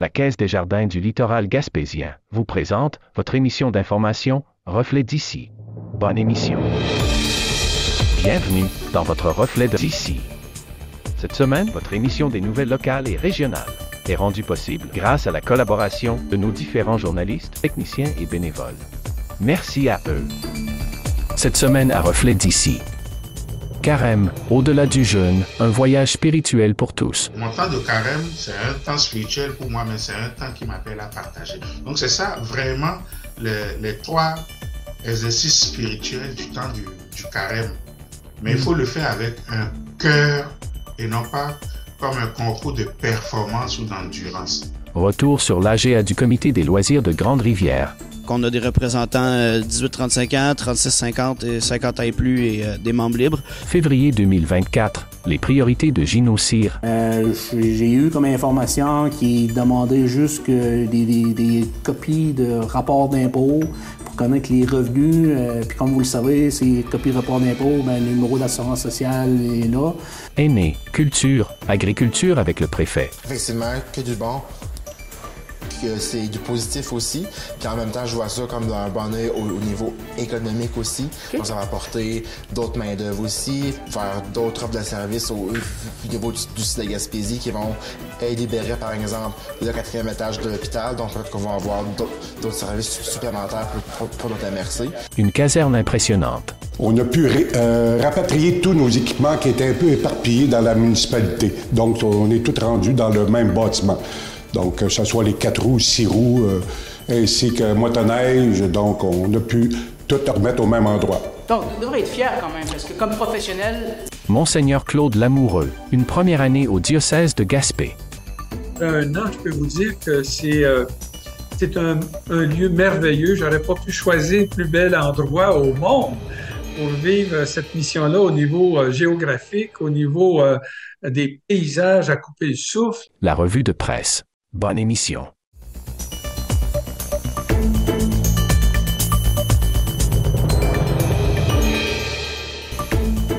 La Caisse des Jardins du littoral gaspésien vous présente votre émission d'information Reflet d'ici. Bonne émission. Bienvenue dans votre Reflet d'ici. Cette semaine, votre émission des nouvelles locales et régionales est rendue possible grâce à la collaboration de nos différents journalistes, techniciens et bénévoles. Merci à eux. Cette semaine à Reflet d'ici. Carême, au-delà du jeûne, un voyage spirituel pour tous. Mon temps de carême, c'est un temps spirituel pour moi, mais c'est un temps qui m'appelle à partager. Donc c'est ça vraiment les, les, trois exercices spirituels du temps du, du carême. Mais il faut le faire avec un cœur et non pas comme un concours de performance ou d'endurance. Retour sur l'AGA du Comité des loisirs de Grande-Rivière. Qu'on a des représentants euh, 18-35 ans, 36-50 et 50 ans et plus et euh, des membres libres. Février 2024, les priorités de Gino Cyr. Euh, J'ai eu comme information qui demandait juste que des, des, des copies de rapports d'impôts pour connaître les revenus. Euh, puis comme vous le savez, ces copies de rapports d'impôts, ben, le numéro d'assurance sociale est là. Aîné, culture, agriculture avec le préfet. Effectivement, que du bon que c'est du positif aussi. Puis en même temps, je vois ça comme d'un bon oeil au, au, niveau économique aussi. Okay. Donc, ça va apporter d'autres main-d'œuvre aussi, faire d'autres offres de services au, au niveau du, du, site de Gaspésie qui vont libérer, par exemple, le quatrième étage de l'hôpital. Donc, peut-être qu'on va avoir d'autres services supplémentaires pour, pour, pour, notre MRC. Une caserne impressionnante. On a pu euh, rapatrier tous nos équipements qui étaient un peu éparpillés dans la municipalité. Donc, on est tous rendus dans le même bâtiment. Donc, que ce soit les quatre roues, six roues, euh, ainsi que motoneige. Donc, on a pu tout remettre au même endroit. Donc, vous devrez être fier quand même, parce que comme professionnel... Monseigneur Claude Lamoureux, une première année au diocèse de Gaspé. Un an, je peux vous dire que c'est euh, un, un, lieu merveilleux. J'aurais pas pu choisir plus bel endroit au monde pour vivre cette mission-là au niveau euh, géographique, au niveau euh, des paysages à couper le souffle. La revue de presse. Bonne émission.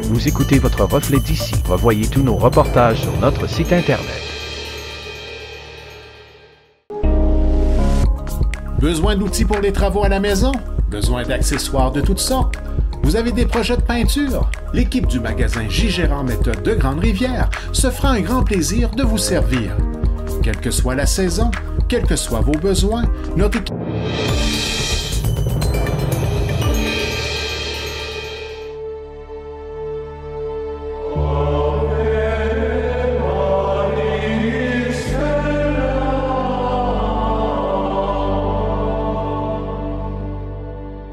Vous écoutez votre reflet d'ici. Revoyez tous nos reportages sur notre site Internet. Besoin d'outils pour les travaux à la maison? Besoin d'accessoires de toutes sortes? Vous avez des projets de peinture? L'équipe du magasin J. Gérard Méthode de Grande-Rivière se fera un grand plaisir de vous servir. Quelle que soit la saison, quels que soient vos besoins, notre équipe...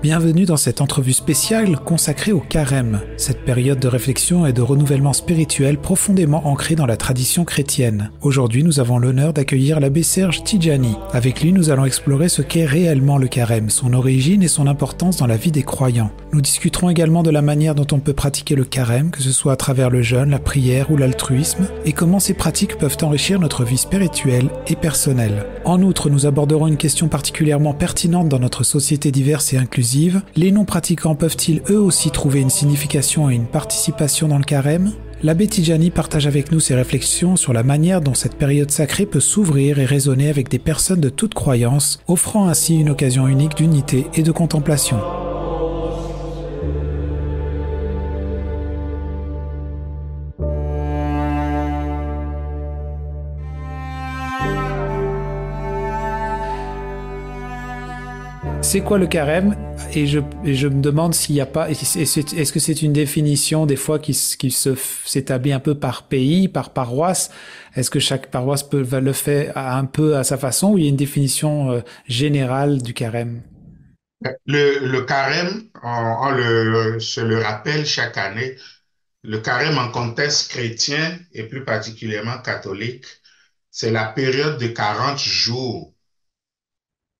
Bienvenue dans cette entrevue spéciale consacrée au carême, cette période de réflexion et de renouvellement spirituel profondément ancrée dans la tradition chrétienne. Aujourd'hui, nous avons l'honneur d'accueillir l'abbé Serge Tidjani. Avec lui, nous allons explorer ce qu'est réellement le carême, son origine et son importance dans la vie des croyants. Nous discuterons également de la manière dont on peut pratiquer le carême, que ce soit à travers le jeûne, la prière ou l'altruisme, et comment ces pratiques peuvent enrichir notre vie spirituelle et personnelle. En outre, nous aborderons une question particulièrement pertinente dans notre société diverse et inclusive les non-pratiquants peuvent-ils eux aussi trouver une signification et une participation dans le carême? L'abbé Tidjani partage avec nous ses réflexions sur la manière dont cette période sacrée peut s'ouvrir et résonner avec des personnes de toute croyance, offrant ainsi une occasion unique d'unité et de contemplation. C'est quoi le carême et je, me demande s'il n'y a pas. Est-ce que c'est une définition des fois qui, se s'établit un peu par pays, par paroisse? Est-ce que chaque paroisse peut le faire un peu à sa façon ou il y a une définition euh, générale du carême? Le, carême, on, se le rappelle chaque année. Le carême en contexte chrétien et plus particulièrement catholique, c'est la période de 40 jours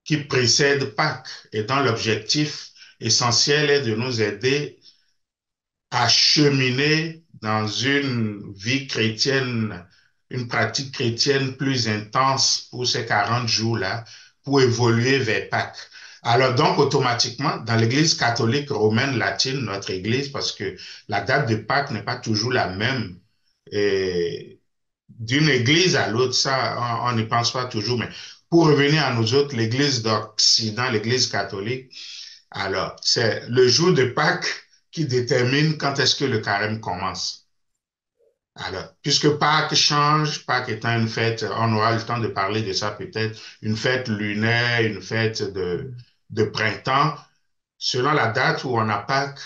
qui précède Pâques et dont l'objectif essentiel est de nous aider à cheminer dans une vie chrétienne, une pratique chrétienne plus intense pour ces 40 jours-là, pour évoluer vers Pâques. Alors donc, automatiquement, dans l'Église catholique romaine latine, notre Église, parce que la date de Pâques n'est pas toujours la même, d'une église à l'autre, ça, on n'y pense pas toujours, mais pour revenir à nous autres, l'église d'Occident, l'église catholique, alors, c'est le jour de Pâques qui détermine quand est-ce que le carême commence. Alors, puisque Pâques change, Pâques étant une fête, on aura le temps de parler de ça peut-être, une fête lunaire, une fête de, de printemps, selon la date où on a Pâques,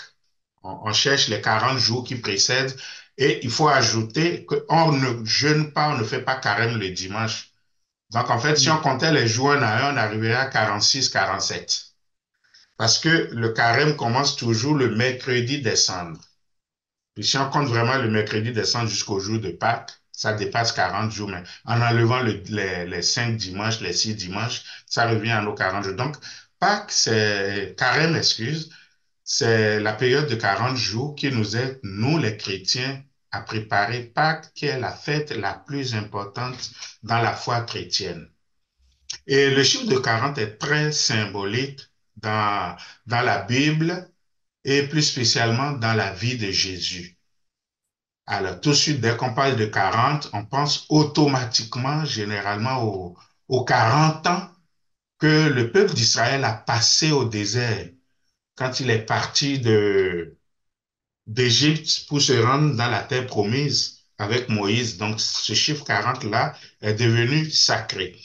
on, on cherche les 40 jours qui précèdent et il faut ajouter qu'on ne jeûne pas, on ne fait pas carême le dimanche. Donc, en fait, si on comptait les jours un à un, on arriverait à 46, 47. Parce que le carême commence toujours le mercredi décembre. Puis si on compte vraiment le mercredi décembre jusqu'au jour de Pâques, ça dépasse 40 jours. Mais en enlevant le, les, les 5 dimanches, les 6 dimanches, ça revient à nos 40 jours. Donc, Pâques, c'est carême, excuse, c'est la période de 40 jours qui nous aide, nous les chrétiens, à préparer Pâques, qui est la fête la plus importante dans la foi chrétienne. Et le chiffre de 40 est très symbolique dans, dans la Bible et plus spécialement dans la vie de Jésus. Alors, tout de suite, dès qu'on parle de 40, on pense automatiquement, généralement, aux, aux 40 ans que le peuple d'Israël a passé au désert quand il est parti de, d'Égypte pour se rendre dans la terre promise avec Moïse. Donc, ce chiffre 40-là est devenu sacré.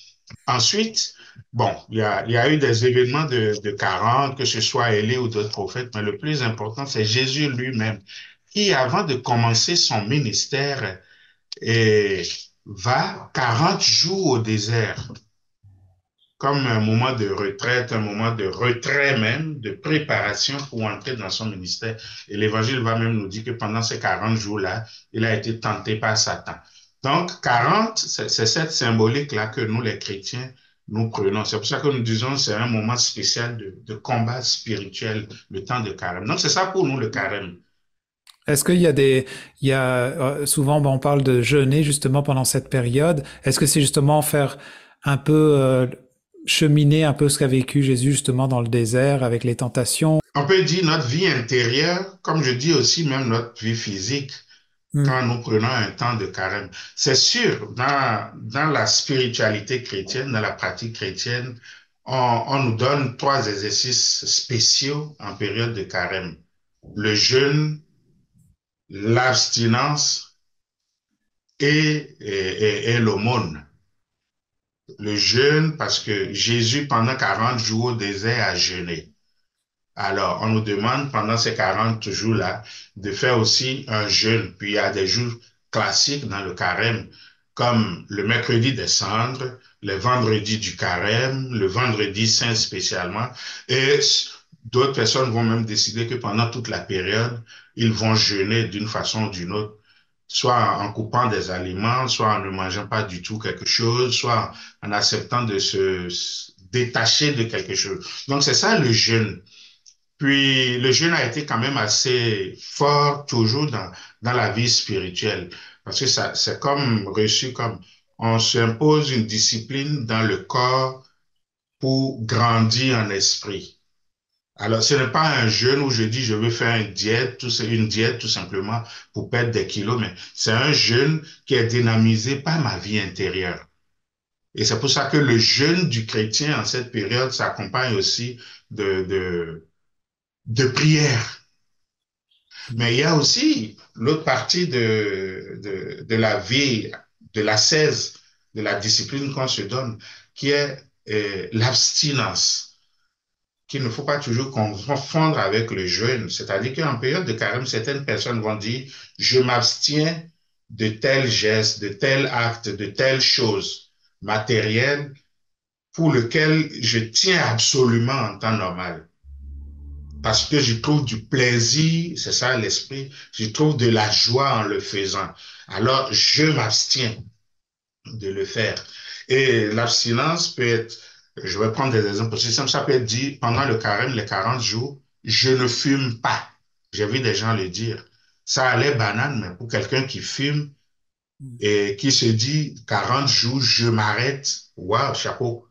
Ensuite, bon, il y a, y a eu des événements de, de 40, que ce soit Élie ou d'autres prophètes, mais le plus important, c'est Jésus lui-même, qui, avant de commencer son ministère, et va 40 jours au désert comme un moment de retraite, un moment de retrait même, de préparation pour entrer dans son ministère. Et l'Évangile va même nous dire que pendant ces 40 jours-là, il a été tenté par Satan. Donc, 40, c'est cette symbolique-là que nous, les chrétiens, nous prenons. C'est pour ça que nous disons c'est un moment spécial de, combat spirituel, le temps de carême. Donc, c'est ça pour nous, le carême. Est-ce qu'il y a des, il y a, euh, souvent, on parle de jeûner justement pendant cette période. Est-ce que c'est justement faire un peu euh, cheminer un peu ce qu'a vécu Jésus justement dans le désert avec les tentations. On peut dire notre vie intérieure, comme je dis aussi même notre vie physique, mm. quand nous prenons un temps de carême. C'est sûr, dans, dans la spiritualité chrétienne, dans la pratique chrétienne, on, on nous donne trois exercices spéciaux en période de carême. Le jeûne, l'abstinence et, et, et, et l'aumône le jeûne parce que Jésus, pendant 40 jours au désert, a jeûné. Alors, on nous demande pendant ces 40 jours-là de faire aussi un jeûne. Puis il y a des jours classiques dans le carême, comme le mercredi des cendres, le vendredi du carême, le vendredi saint spécialement. Et d'autres personnes vont même décider que pendant toute la période, ils vont jeûner d'une façon ou d'une autre soit en coupant des aliments, soit en ne mangeant pas du tout quelque chose, soit en acceptant de se détacher de quelque chose. Donc c'est ça le jeûne. Puis le jeûne a été quand même assez fort toujours dans, dans la vie spirituelle, parce que ça c'est comme reçu comme on s'impose une discipline dans le corps pour grandir en esprit. Alors, ce n'est pas un jeûne où je dis je veux faire une diète, tout, une diète tout simplement pour perdre des kilos, mais c'est un jeûne qui est dynamisé par ma vie intérieure. Et c'est pour ça que le jeûne du chrétien en cette période s'accompagne aussi de, de, prière. Mais il y a aussi l'autre partie de, de, de la vie, de la 16, de la discipline qu'on se donne, qui est euh, l'abstinence qu'il ne faut pas toujours confondre avec le jeûne. C'est-à-dire qu'en période de carême, certaines personnes vont dire, je m'abstiens de tel geste, de tel acte, de telle chose matérielle pour lequel je tiens absolument en temps normal. Parce que je trouve du plaisir, c'est ça l'esprit, je trouve de la joie en le faisant. Alors, je m'abstiens de le faire. Et l'abstinence peut être je vais prendre des exemples. Ça peut être dit pendant le carême, les 40 jours, je ne fume pas. J'ai vu des gens le dire. Ça allait banane, mais pour quelqu'un qui fume et qui se dit 40 jours, je m'arrête, waouh, chapeau.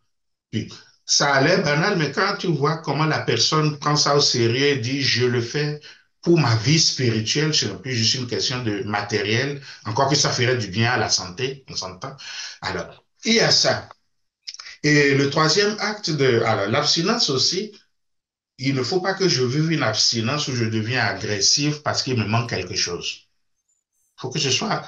Puis, ça allait banal, mais quand tu vois comment la personne prend ça au sérieux et dit je le fais pour ma vie spirituelle, ce n'est plus juste une question de matériel, encore que ça ferait du bien à la santé, on s'entend. Alors, il y a ça. Et le troisième acte de, alors, l'abstinence aussi, il ne faut pas que je vive une abstinence où je deviens agressif parce qu'il me manque quelque chose. Il faut que ce soit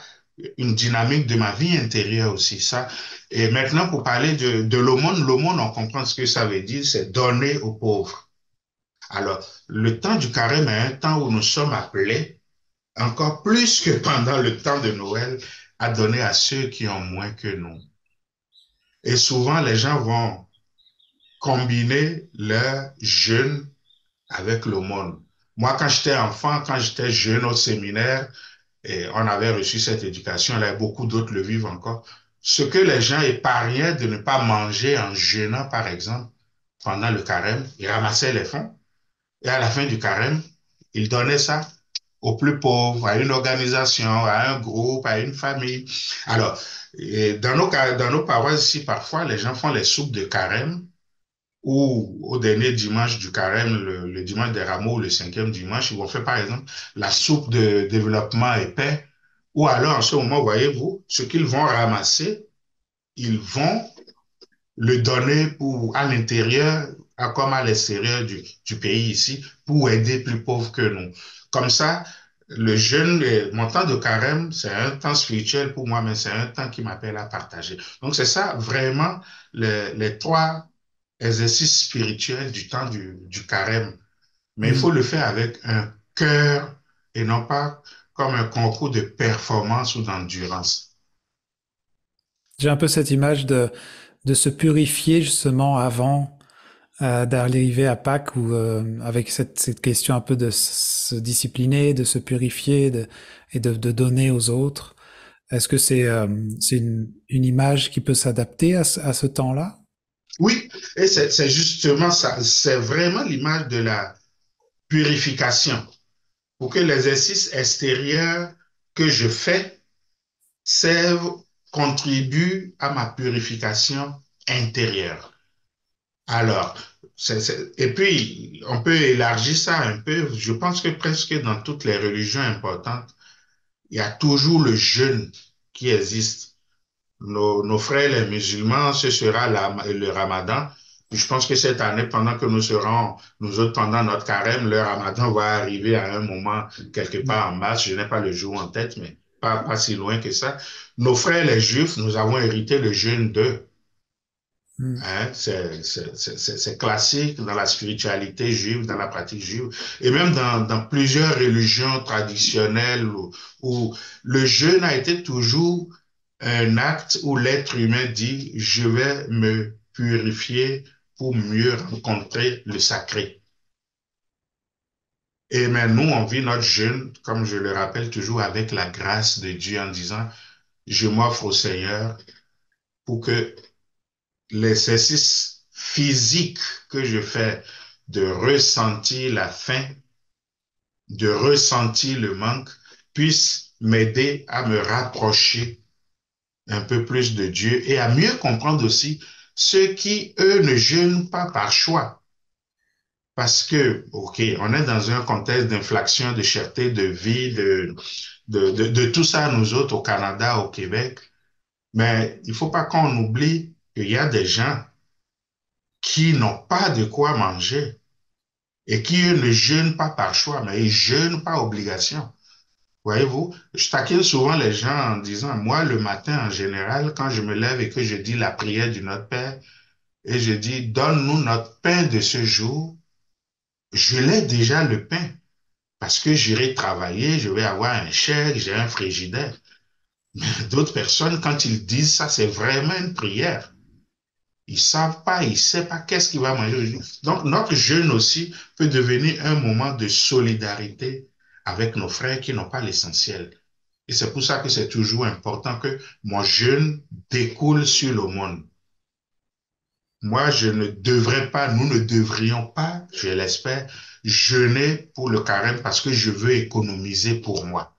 une dynamique de ma vie intérieure aussi, ça. Et maintenant, pour parler de, de l'aumône, l'aumône, on comprend ce que ça veut dire, c'est donner aux pauvres. Alors, le temps du carême est un temps où nous sommes appelés, encore plus que pendant le temps de Noël, à donner à ceux qui ont moins que nous. Et souvent, les gens vont combiner leur jeûne avec l'aumône. Moi, quand j'étais enfant, quand j'étais jeune au séminaire, et on avait reçu cette éducation, là, beaucoup d'autres le vivent encore. Ce que les gens épargnaient de ne pas manger en jeûnant, par exemple, pendant le carême, ils ramassaient les fonds et à la fin du carême, ils donnaient ça aux plus pauvres, à une organisation, à un groupe, à une famille. Alors, dans nos, dans nos paroisses ici, parfois, les gens font les soupes de carême ou au dernier dimanche du carême, le, dimanche des rameaux, le cinquième dimanche, ils vont faire par exemple la soupe de développement épais, ou alors en ce moment, voyez-vous, ce qu'ils vont ramasser, ils vont le donner pour à l'intérieur comme à l'extérieur du, du, pays ici pour aider plus pauvres que nous. Comme ça, le jeûne, mon temps de carême, c'est un temps spirituel pour moi, mais c'est un temps qui m'appelle à partager. Donc c'est ça vraiment les, les trois exercice spirituel du temps du, du carême. Mais il mm. faut le faire avec un cœur et non pas comme un concours de performance ou d'endurance. J'ai un peu cette image de, de se purifier justement avant euh, d'arriver à Pâques ou euh, avec cette, cette, question un peu de se discipliner, de se purifier et de, de, donner aux autres. Est-ce que c'est euh, une, une, image qui peut s'adapter à, à ce temps-là? Oui, et c'est justement ça, c'est vraiment l'image de la purification. Pour que l'exercice extérieur que je fais serve, contribue à ma purification intérieure. Alors, et puis, on peut élargir ça un peu. Je pense que presque dans toutes les religions importantes, il y a toujours le jeûne qui existe nos, frères les musulmans, ce sera le ramadan. Je pense que cette année, pendant que nous serons, nous autres, pendant notre carême, le ramadan va arriver à un moment quelque part en mars. Je n'ai pas le jour en tête, mais pas, pas si loin que ça. Nos frères les juifs, nous avons hérité le jeûne d'eux. Hmm. Hein, c'est classique dans la spiritualité juive, dans la pratique juive, et même dans, dans plusieurs religions traditionnelles où, où le jeûne a été toujours un acte où l'être humain dit, je vais me purifier pour mieux rencontrer le sacré. Et mais nous, on vit notre jeûne, comme je le rappelle toujours, avec la grâce de Dieu en disant, je m'offre au Seigneur pour que l'exercice physique que je fais de ressentir la faim, de ressentir le manque, puisse m'aider à me rapprocher un peu plus de Dieu et à mieux comprendre aussi ceux qui, eux, ne jeûnent pas par choix. Parce que, OK, on est dans un contexte d'inflation, de cherté de vie, de, de, tout ça, nous autres, au Canada, au Québec. Mais il faut pas qu'on oublie qu'il y a des gens qui n'ont pas de quoi manger et qui, ne jeûnent pas par choix, mais ils jeûnent par obligation. Voyez-vous, je taquine souvent les gens en disant, moi, le matin, en général, quand je me lève et que je dis la prière du Notre Père, et je dis, donne-nous notre pain de ce jour, je l'ai déjà le pain, parce que j'irai travailler, je vais avoir un chèque, j'ai un frigidaire. Mais d'autres personnes, quand ils disent ça, c'est vraiment une prière. Ils savent pas, ils savent pas qu'est-ce qu'ils vont manger. Donc, notre jeûne aussi peut devenir un moment de solidarité avec nos frères qui n'ont pas l'essentiel. Et c'est pour ça que c'est toujours important que mon jeûne découle sur le monde. Moi, je ne devrais pas, nous ne devrions pas, je l'espère, jeûner pour le carême parce que je veux économiser pour moi.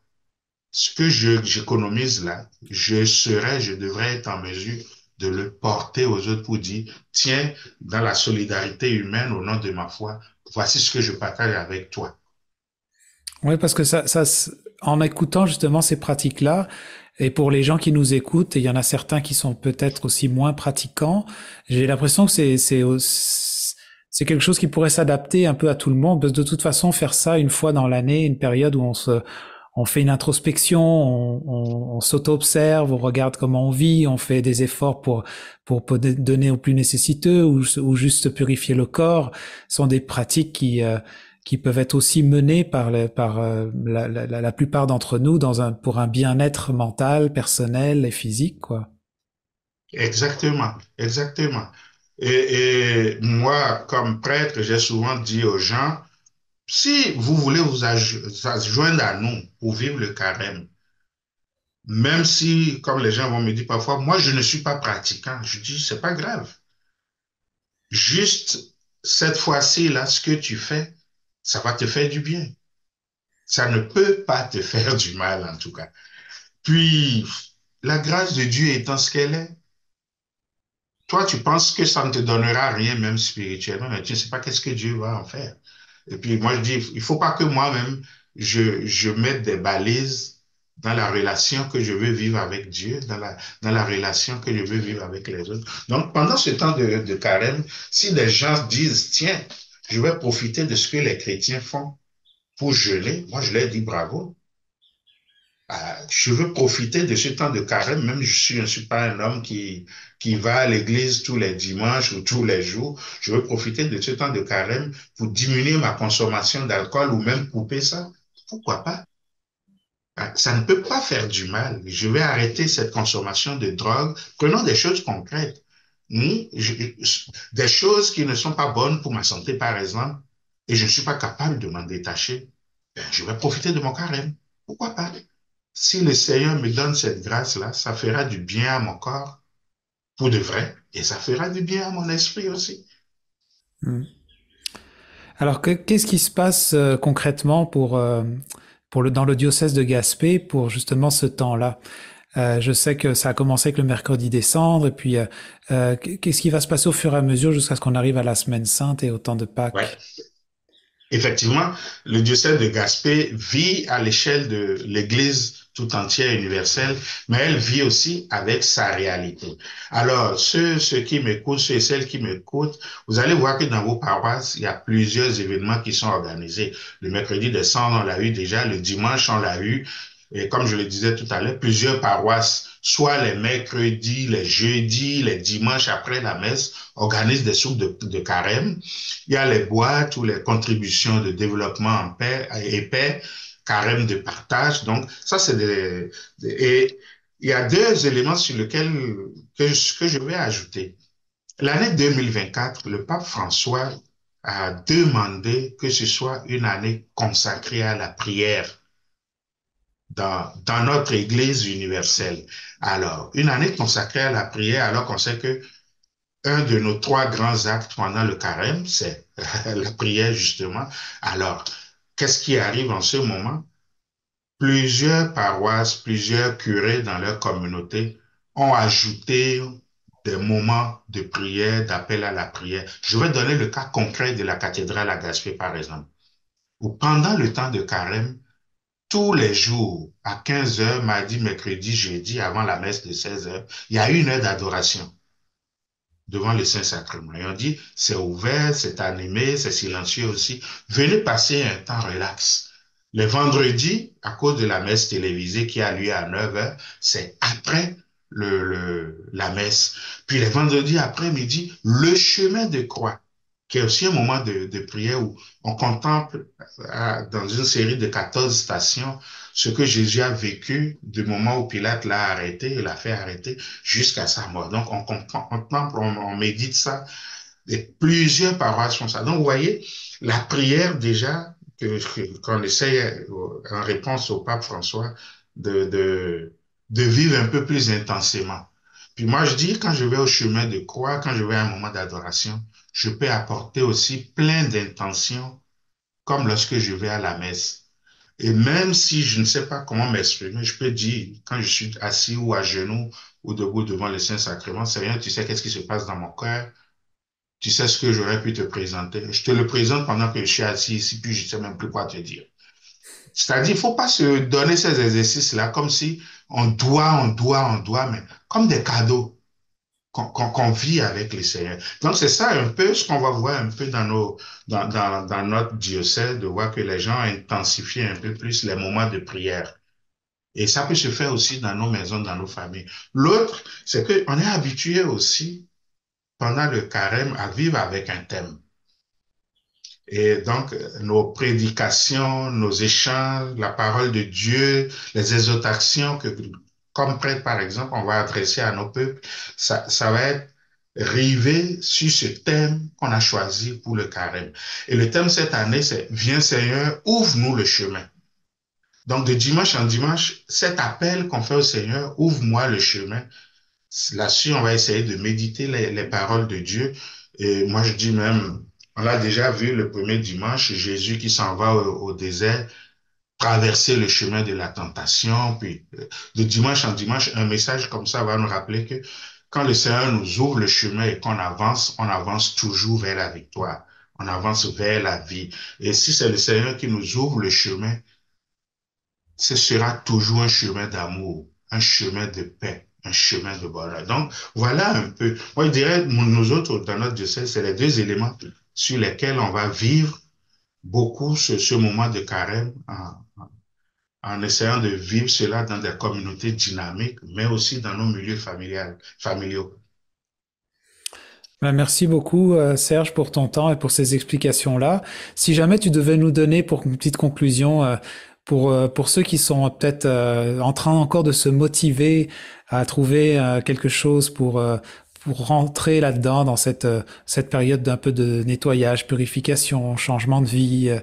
Ce que j'économise là, je serais, je devrais être en mesure de le porter aux autres pour dire, tiens, dans la solidarité humaine, au nom de ma foi, voici ce que je partage avec toi. Oui, parce que ça, en écoutant justement ces pratiques-là, et pour les gens qui nous écoutent, et il y en a certains qui sont peut-être aussi moins pratiquants, j'ai l'impression que c'est, quelque chose qui pourrait s'adapter un peu à tout le monde. Parce de toute façon, faire ça une fois dans l'année, une période où on se, on fait une introspection, on, s'auto-observe, on regarde comment on vit, on fait des efforts pour pour, donner aux plus nécessiteux ou, ou juste purifier le corps, sont des pratiques qui euh, qui peuvent être aussi menés par, par euh, la, la, la, plupart d'entre nous dans un, pour un bien-être mental, personnel et physique, quoi. Exactement, exactement. Et, et moi, comme prêtre, j'ai souvent dit aux gens, si vous voulez vous joindre à nous pour vivre le carême, même si, comme les gens vont me dire parfois, moi, je ne suis pas pratiquant, je dis, c'est pas grave. Juste cette fois-ci, là, ce que tu fais, ça va te faire du bien. Ça ne peut pas te faire du mal, en tout cas. Puis, la grâce de Dieu étant ce qu'elle est, toi, tu penses que ça ne te donnera rien, même spirituellement, mais tu ne sais pas qu'est-ce que Dieu va en faire. Et puis, moi, je dis, il ne faut pas que moi-même, je, je mette des balises dans la relation que je veux vivre avec Dieu, dans la, dans la relation que je veux vivre avec les autres. Donc, pendant ce temps de, de carême, si des gens disent, tiens, je vais profiter de ce que les chrétiens font pour jeûner. Moi, je leur dis bravo. Euh, je veux profiter de ce temps de carême, même je ne suis pas un homme qui, qui va à l'église tous les dimanches ou tous les jours. Je veux profiter de ce temps de carême pour diminuer ma consommation d'alcool ou même couper ça. Pourquoi pas? Euh, ça ne peut pas faire du mal. Je vais arrêter cette consommation de drogue. Prenons des choses concrètes des choses qui ne sont pas bonnes pour ma santé, par exemple, et je ne suis pas capable de m'en détacher, ben, je vais profiter de mon carême. Pourquoi pas? Si le Seigneur me donne cette grâce-là, ça fera du bien à mon corps, pour de vrai, et ça fera du bien à mon esprit aussi. Hmm. Alors, qu'est-ce qui se passe euh, concrètement pour, euh, pour le, dans le diocèse de Gaspé pour justement ce temps-là? Euh, je sais que ça a commencé avec le mercredi décembre, et puis qu'est-ce qui va se passer au fur et à mesure jusqu'à ce qu'on arrive à la semaine sainte et au temps de Pâques? Ouais. Effectivement, le diocèse de Gaspé vit à l'échelle de l'Église tout entière universelle, mais elle vit aussi avec sa réalité. Alors, ceux, ceux qui m'écoutent, ceux et celles qui m'écoutent, vous allez voir que dans vos paroisses, il y a plusieurs événements qui sont organisés. Le mercredi décembre, on l'a eu déjà, le dimanche, on l'a eu, et comme je le disais tout à l'heure, plusieurs paroisses, soit les mercredis, les jeudis, les dimanches après la messe, organisent des soupes de, carême. Il y a les boîtes ou les contributions de développement en paix et paix, carême de partage. Donc, ça, c'est des, Et il y a deux éléments sur lesquels que, que je vais ajouter. L'année 2024, le pape François a demandé que ce soit une année consacrée à la prière dans, dans notre Église universelle. Alors, une année consacrée à la prière, alors qu'on sait que un de nos trois grands actes pendant le carême, c'est la prière, justement. Alors, qu'est-ce qui arrive en ce moment? Plusieurs paroisses, plusieurs curés dans leur communauté ont ajouté des moments de prière, d'appel à la prière. Je vais donner le cas concret de la cathédrale à Gaspé, par exemple, où pendant le temps de carême, tous les jours, à 15 heures, mardi, mercredi, jeudi, avant la messe de 16 heures, il y a une heure d'adoration devant le Saint-Sacrement. Et on dit, c'est ouvert, c'est animé, c'est silencieux aussi. Venez passer un temps relax. Le vendredi, à cause de la messe télévisée qui a lieu à 9 heures, c'est après le, la messe. Puis le vendredi après-midi, le chemin de croix qui est aussi un moment de, de prière où on contemple euh, dans une série de 14 stations ce que Jésus a vécu du moment où Pilate l'a arrêté, l'a fait arrêter jusqu'à sa mort. Donc on contemple, on, médite ça. Et plusieurs paroisses font ça. Donc vous voyez, la prière déjà, que, qu'on essaye euh, en réponse au pape François de, de, de vivre un peu plus intensément. Puis moi, je dis, quand je vais au chemin de croix, quand je vais à un moment d'adoration, je peux apporter aussi plein d'intentions, comme lorsque je vais à la messe. Et même si je ne sais pas comment m'exprimer, je peux dire, quand je suis assis ou à genoux ou debout devant le Saint-Sacrement, rien, tu sais qu'est-ce qui se passe dans mon cœur, tu sais ce que j'aurais pu te présenter. Je te le présente pendant que je suis assis ici, puis je ne sais même plus quoi te dire. C'est-à-dire, il ne faut pas se donner ces exercices-là comme si on doit, on doit, on doit, mais comme des cadeaux qu'on vit avec les Seigneurs. Donc, c'est ça un peu ce qu'on va voir un peu dans, nos, dans, dans, notre diocèse, de voir que les gens intensifient un peu plus les moments de prière. Et ça peut se faire aussi dans nos maisons, dans nos familles. L'autre, c'est qu'on est habitué aussi, pendant le carême, à vivre avec un thème. Et donc, nos prédications, nos échanges, la parole de Dieu, les exhortations que, comme prêtre, par exemple, on va adresser à nos peuples, ça, va être rivé sur ce thème qu'on a choisi pour le carême. Et le thème cette année, c'est Viens Seigneur, ouvre-nous le chemin. Donc, de dimanche en dimanche, cet appel qu'on fait au Seigneur, ouvre-moi le chemin. Là-dessus, on va essayer de méditer les, les, paroles de Dieu. Et moi, je dis même, on l'a déjà vu le premier dimanche, Jésus qui s'en va au, désert, traverser le chemin de la tentation. Puis, de dimanche en dimanche, un message comme ça va nous rappeler que quand le Seigneur nous ouvre le chemin et qu'on avance, on avance toujours vers la victoire. On avance vers la vie. Et si c'est le Seigneur qui nous ouvre le chemin, ce sera toujours un chemin d'amour, un chemin de paix, un chemin de bonheur. Donc, voilà un peu. Moi, je dirais, nous autres, dans notre diocèse, c'est les deux éléments sur lesquels on va vivre beaucoup ce, ce moment de carême en, en, essayant de vivre cela dans des communautés dynamiques, mais aussi dans nos milieux familiaux. Merci beaucoup, euh, Serge, pour ton temps et pour ces explications-là. Si jamais tu devais nous donner, pour une petite conclusion, euh, pour, euh, pour ceux qui sont peut-être en train encore de se motiver à trouver quelque chose pour, pour rentrer là-dedans, dans cette, cette période d'un peu de nettoyage, purification, changement de vie,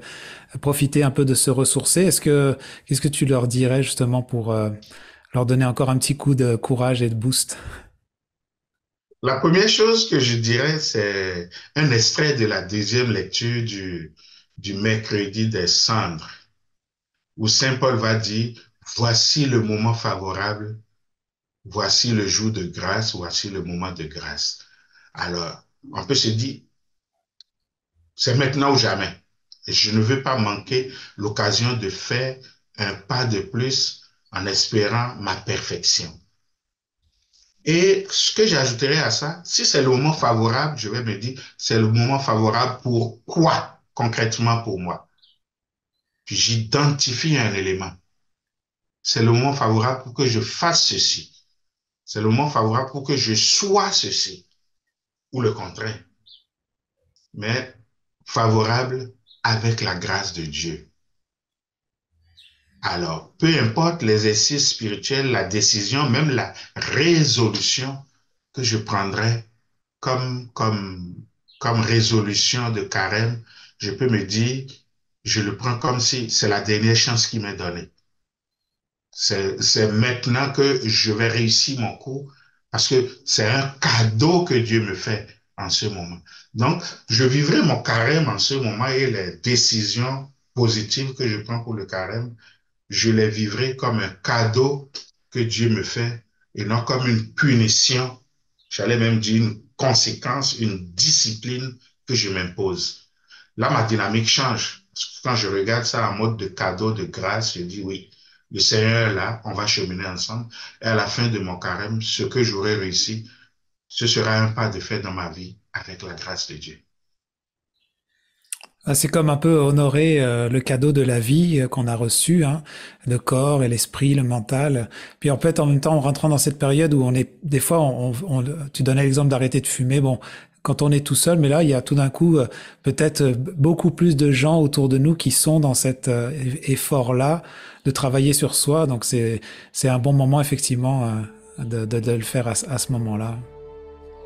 profiter un peu de se ressourcer, est-ce que, qu'est-ce que tu leur dirais justement pour leur donner encore un petit coup de courage et de boost? La première chose que je dirais, c'est un extrait de la deuxième lecture du, du mercredi des cendres, où Saint Paul va dire, voici le moment favorable, voici le jour de grâce, voici le moment de grâce. Alors, on peut se dire, c'est maintenant ou jamais. Je ne veux pas manquer l'occasion de faire un pas de plus en espérant ma perfection. Et ce que j'ajouterais à ça, si c'est le moment favorable, je vais me dire, c'est le moment favorable pour quoi concrètement pour moi? Puis j'identifie un élément. C'est le moment favorable pour que je fasse ceci. C'est le moment favorable pour que je sois ceci. Ou le contraire. Mais favorable avec la grâce de Dieu. Alors, peu importe l'exercice spirituel, la décision, même la résolution que je prendrai comme, comme, comme résolution de carême, je peux me dire, je le prends comme si c'est la dernière chance qui m'est donnée. C'est maintenant que je vais réussir mon coup parce que c'est un cadeau que Dieu me fait en ce moment. Donc, je vivrai mon carême en ce moment et les décisions positives que je prends pour le carême, je les vivrai comme un cadeau que Dieu me fait et non comme une punition, j'allais même dire une conséquence, une discipline que je m'impose. Là, ma dynamique change. Quand je regarde ça en mode de cadeau, de grâce, je dis oui, le Seigneur là, on va cheminer ensemble. Et à la fin de mon carême, ce que j'aurai réussi, ce sera un pas de fait dans ma vie avec la grâce de Dieu. Ah, c'est comme un peu honorer euh, le cadeau de la vie euh, qu'on a reçu, hein, le corps et l'esprit, le mental. Puis en fait, en même temps, en rentrant dans cette période où on est, des fois, on, tu donnais l'exemple d'arrêter de fumer. Bon, quand on est tout seul, mais là, il y a tout d'un coup euh, peut-être beaucoup plus de gens autour de nous qui sont dans cet effort-là de travailler sur soi. Donc c'est c'est un bon moment effectivement de, de, de le faire à, à ce moment-là.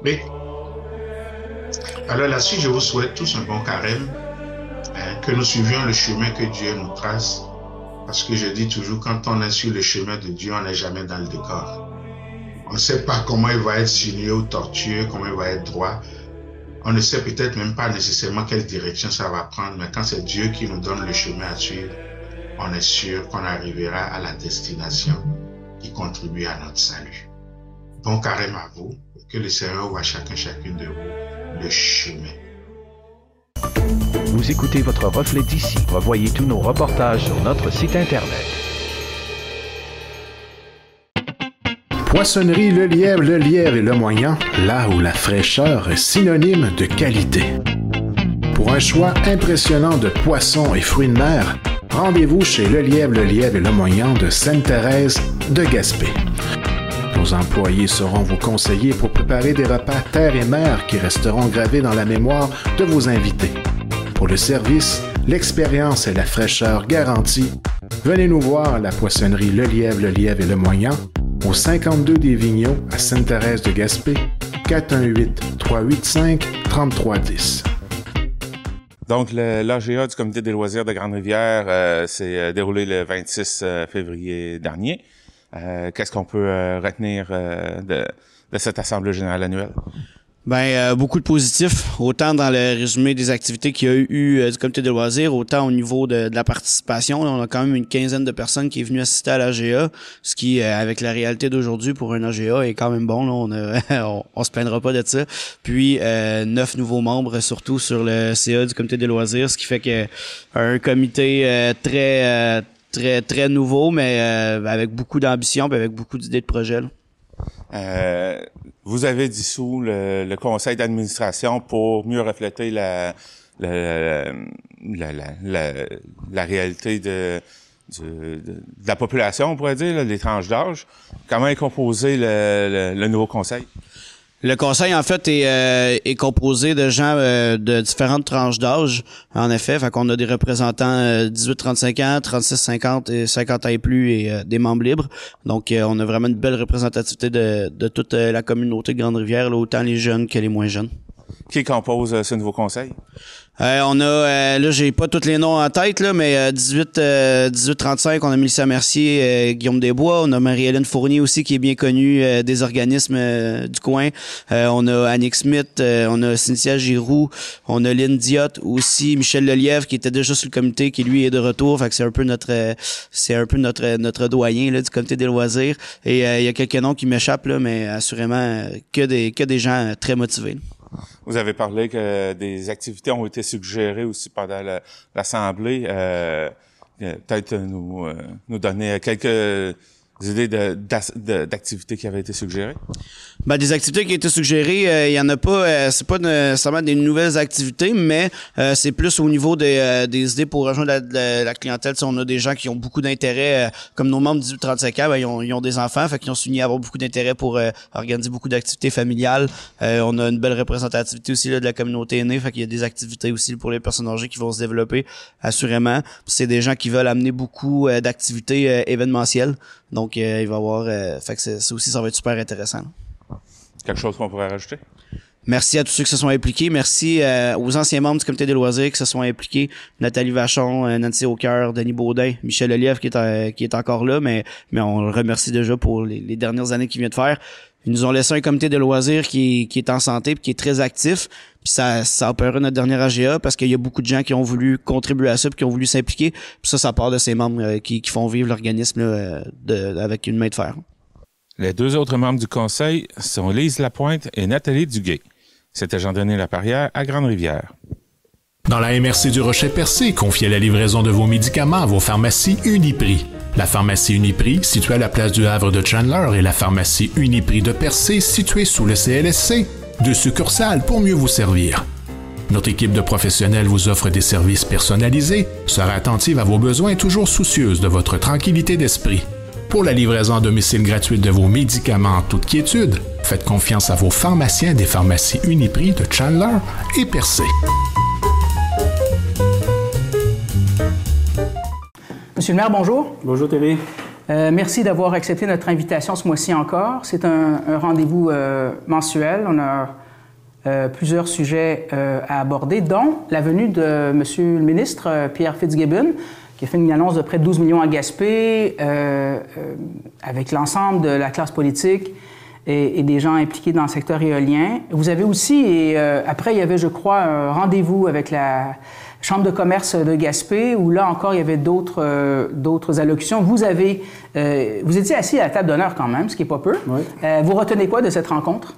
Oui. Alors là-dessus, je vous souhaite tous un bon carême hein, que nous suivions le chemin que Dieu nous trace. Parce que je dis toujours, quand on est sur le chemin de Dieu, on n'est jamais dans le décor. On ne sait pas comment il va être sinueux ou tortueux, comment il va être droit. On ne sait peut-être même pas nécessairement quelle direction ça va prendre, mais quand c'est Dieu qui nous donne le chemin à suivre, on est sûr qu'on arrivera à la destination qui contribue à notre salut. Bon carême à vous, que le Seigneur voit chacun, chacune de vous le chemin. Vous Vous écoutez votre reflet d'ici. Revoyez tous nos reportages sur notre site Internet. Poissonnerie Le Lièvre, Le Lièvre et Le Moyen, là où la fraîcheur est synonyme de qualité. Pour un choix impressionnant de poissons et fruits de mer, rendez-vous chez Le Lièvre, Le Lièvre et Le Moyen de Sainte-Thérèse de Gaspé. Nos employés seront vos conseillers pour préparer des repas terre et mer qui resteront gravés dans la mémoire de vos invités. Pour le service, l'expérience et la fraîcheur garantie, venez nous voir à la poissonnerie Le Lièvre, Le Lièvre et Le Moyen au 52 des Vigneaux à Sainte-Thérèse de Gaspé, 418-385-3310. Donc, l'AGA du Comité des loisirs de Grande-Rivière euh, s'est euh, déroulé le 26 euh, février dernier. Qu'est-ce qu'on peut retenir de, de cette Assemblée générale annuelle? Ben euh, beaucoup de positifs, autant dans le résumé des activités qu'il y a eu euh, du comité de loisirs, autant au niveau de, la participation. on a quand même une quinzaine de personnes qui est venues assister à l'AGA, ce qui, euh, avec la réalité d'aujourd'hui pour un AGA, est quand même bon. Là, on, a, on, se plaindra pas de ça. Puis neuf nouveaux membres, surtout sur le CA du comité des loisirs, ce qui fait que un comité très très très nouveau, mais avec beaucoup d'ambition, avec beaucoup d'idées de projet. Euh, vous avez dissous le, le conseil d'administration pour mieux refléter la, la, la, la, la réalité de, de, de, la population, on pourrait dire, les tranches d'âge. Comment est composé le, le nouveau conseil? Le conseil, en fait, est, euh, est composé de gens euh, de différentes tranches d'âge, en effet. Fait qu'on a des représentants 18-35 euh, ans, 36-50 et 50 ans et plus et des membres libres. Donc, on a vraiment une belle représentativité de, de toute la communauté de Grande-Rivière, autant les jeunes que les moins jeunes. Qui compose ce nouveau conseil? Euh, on a, euh, là, j'ai pas tous les noms en tête, là, mais 18, euh, 1835, on a Mélissa Mercier, Guillaume Desbois, on a Marie-Hélène Fournier aussi, qui est bien connue des organismes du coin. on a Annick Smith, on a Cynthia Giroux, on a Lynn Diot aussi, Michel Lelièvre, qui était déjà sur le comité, qui lui est de retour. Fait que c'est un peu notre, c'est un peu notre, notre doyen, là, du comité des loisirs. Et il y a quelques noms qui m'échappent, là, mais assurément que des, que des gens très motivés. Vous avez parlé que des activités ont été suggérées aussi pendant l'Assemblée. Euh, Peut-être nous, euh, nous donner quelques idées d'activités qui avaient été suggérées? Ben, des activités qui ont été suggérées, euh, il y en a pas, euh, c'est pas nécessairement des nouvelles activités, mais euh, c'est plus au niveau des, des idées pour rejoindre la, la, clientèle. on a des gens qui ont beaucoup d'intérêt, comme nos membres 18-35 ans, ben, ils, ont, ils, ont, des enfants, fait qu'ils ont souligné avoir beaucoup d'intérêt pour organiser beaucoup d'activités familiales. on a une belle représentativité aussi là, de la communauté aînée, fait qu'il y a des activités aussi pour les personnes âgées qui vont se développer, assurément. C'est des gens qui veulent amener beaucoup d'activités événementielles. Donc, euh, il va y avoir... Euh, fait que ça aussi, ça va être super intéressant. Quelque chose qu'on pourrait rajouter? Merci à tous ceux qui se sont impliqués. Merci euh, aux anciens membres du comité des loisirs qui se sont impliqués. Nathalie Vachon, Nancy Aucoeur, Denis Baudin, Michel Olive qui est, qui est encore là, mais, mais on le remercie déjà pour les, dernières années qu'il vient de faire. Ils nous ont laissé un comité de loisirs qui, qui est en santé et qui est très actif. Puis ça, ça opéré notre dernière AGA parce qu'il y a beaucoup de gens qui ont voulu contribuer à ça puis qui ont voulu s'impliquer. Puis ça, ça part de ces membres euh, qui, qui, font vivre l'organisme euh, avec une main de fer. Les deux autres membres du conseil sont Lise Lapointe et Nathalie Duguay. C'était Jean-Denis Laparrière à Grande-Rivière. Dans la MRC du Rocher-Percé, confiez la livraison de vos médicaments à vos pharmacies Uniprix. La pharmacie Uniprix, située à la place du Havre de Chandler, et la pharmacie Uniprix de Percé, située sous le CLSC, deux succursales pour mieux vous servir. Notre équipe de professionnels vous offre des services personnalisés, sera attentive à vos besoins et toujours soucieuse de votre tranquillité d'esprit. Pour la livraison à domicile gratuite de vos médicaments en toute quiétude, faites confiance à vos pharmaciens des pharmacies Uniprix de Chandler et Percé. Monsieur le maire, bonjour. Bonjour Thierry. Euh, merci d'avoir accepté notre invitation ce mois-ci encore. C'est un, rendez-vous euh, mensuel. On a euh, plusieurs sujets à aborder, dont la venue de Monsieur le ministre Pierre Fitzgibbon, qui a fait une annonce de près de 12 millions à Gaspé, avec l'ensemble de la classe politique et, des gens impliqués dans le secteur éolien. Vous avez aussi, et après, il y avait, je crois, un rendez-vous avec la Chambre de commerce de Gaspé, où là encore, il y avait d'autres euh, d'autres allocutions. Vous avez, euh, vous étiez assis à la table d'honneur quand même, ce qui n'est pas peu. Euh, vous retenez quoi de cette rencontre?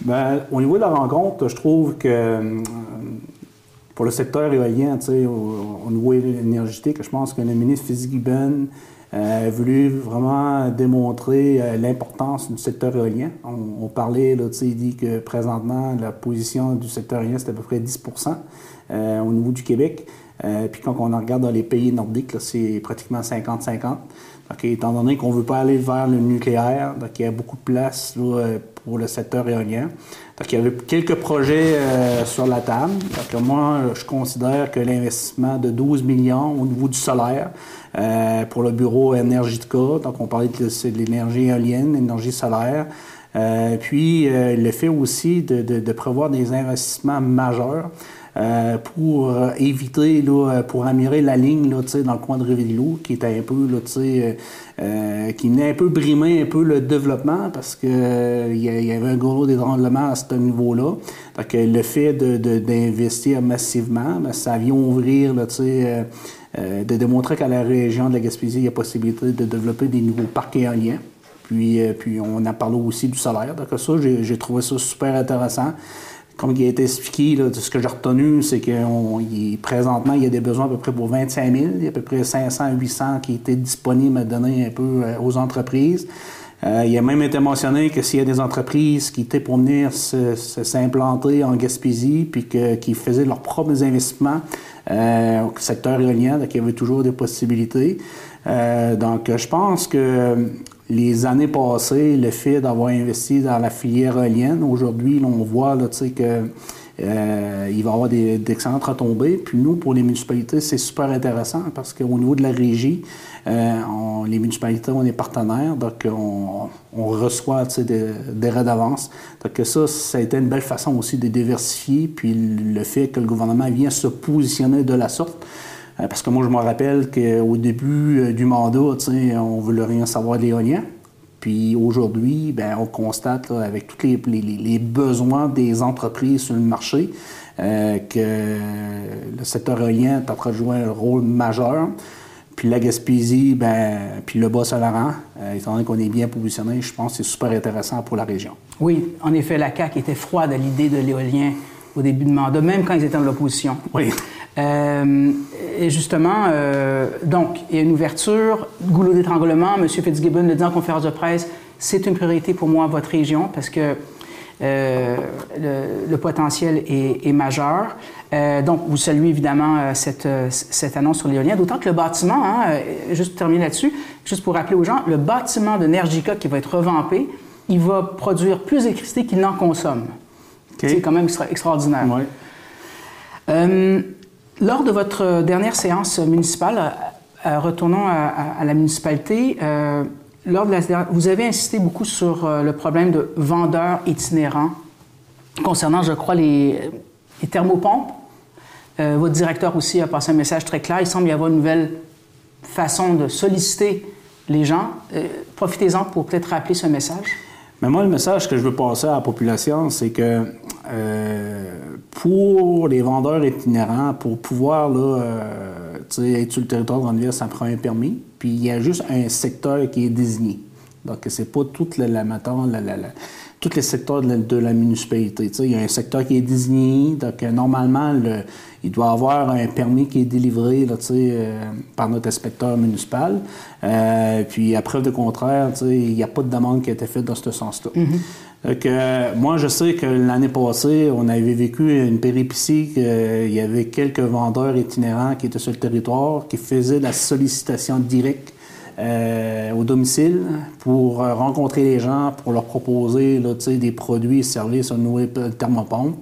Bien, au niveau de la rencontre, je trouve que pour le secteur éolien, au, au niveau énergétique, je pense que le ministre Fitzgibbon a voulu vraiment démontrer euh, l'importance du secteur éolien. On, parlait, là, il dit que présentement, la position du secteur éolien, c'est à peu près 10% euh, au niveau du Québec. puis quand on regarde dans les pays nordiques, c'est pratiquement 50-50. Donc, étant donné qu'on ne veut pas aller vers le nucléaire, donc il y a beaucoup de place pour le secteur éolien. Donc, il y avait quelques projets euh, sur la table. Donc, moi, je considère que l'investissement de 12 millions au niveau du solaire euh, pour le bureau Energetica, donc on parlait de, l'énergie éolienne, l'énergie solaire, euh, puis le fait aussi de, de, de prévoir des investissements majeurs euh, pour euh, éviter, là, euh, pour améliorer la ligne là, dans le coin de Révillou, qui était un peu, là, euh, qui venait un peu brimer un peu le développement parce que il y, avait un gros d'étranglement à ce niveau-là. Donc, le fait d'investir de, massivement, ben, ça vient ouvrir, là, de démontrer qu'à la région de la Gaspésie, il y a possibilité de développer des nouveaux parcs éoliens. Puis, puis on a parlé aussi du solaire. Donc ça, j'ai trouvé ça super intéressant comme il a été expliqué, là, ce que j'ai retenu, c'est que présentement, il y a des besoins à peu près pour 25 000. Il y a à peu près 500, 800 qui étaient disponibles à donner un peu euh, aux entreprises. Euh, il a même été mentionné que s'il y a des entreprises qui étaient pour venir s'implanter en Gaspésie, puis qui faisaient leurs propres investissements euh, au secteur éolien, donc il y avait toujours des possibilités. donc, je pense que les années passées, le fait d'avoir investi dans la filière éolienne, aujourd'hui, on voit là, que euh, il va y avoir d'excellentes retombées. Puis nous, pour les municipalités, c'est super intéressant parce qu'au niveau de la régie, euh, les municipalités, on est partenaires, donc on, reçoit des, des d'avance. Donc ça, ça a été une belle façon aussi de diversifier. Puis le fait que le gouvernement vient se positionner de la sorte, parce que moi, je me rappelle qu'au début euh, du mandat, on ne voulait rien savoir de l'éolien. Puis aujourd'hui, ben, on constate avec tous les, besoins des entreprises sur le marché euh, que le secteur éolien est en train de jouer un rôle majeur. Puis la Gaspésie, ben, puis le Bas-Saint-Laurent, étant donné qu'on est bien positionné, je pense que c'est super intéressant pour la région. Oui, en effet, la CAQ était froide à l'idée de l'éolien au début de mandat, même quand ils étaient dans l'opposition. Oui. Euh, et justement, euh, donc, il y a une ouverture, goulot d'étranglement. M. Fitzgibbon le dit en conférence de presse, c'est une priorité pour moi, votre région, parce que euh, le, potentiel est, majeur. donc, vous saluez évidemment cette, cette, annonce sur l'éolien, d'autant que le bâtiment, hein, juste pour terminer là-dessus, juste pour rappeler aux gens, le bâtiment de Nergica qui va être revampé, il va produire plus d'électricité qu'il n'en consomme. C'est quand même extraordinaire. Oui. Lors de votre dernière séance municipale, euh, euh, retournons à, la municipalité, euh, lors de la, vous avez insisté beaucoup sur le problème de vendeurs itinérants concernant, je crois, les, thermopompes. votre directeur aussi a passé un message très clair. Il semble y avoir une nouvelle façon de solliciter les gens. Profitez-en pour peut-être rappeler ce message. Mais moi, le message que je veux passer à la population, c'est que pour les vendeurs itinérants, pour pouvoir là, euh, être sur le territoire de Grande-Ville, ça prend un permis. Puis il y a juste un secteur qui est désigné. Donc, c'est pas toute la, la, tous les secteurs de la, municipalité. il y a un secteur qui est désigné. Donc, euh, normalement, le, il doit avoir un permis qui est délivré là, euh, par notre inspecteur municipal. puis, à preuve de contraire, il n'y a pas de demande qui a été faite dans ce sens-là. Mm-hmm moi, je sais que l'année passée, on avait vécu une péripétie qu'il y avait quelques vendeurs itinérants qui étaient sur le territoire, qui faisaient la sollicitation directe euh, au domicile pour rencontrer les gens, pour leur proposer là, des produits et services au nouveau thermopompe.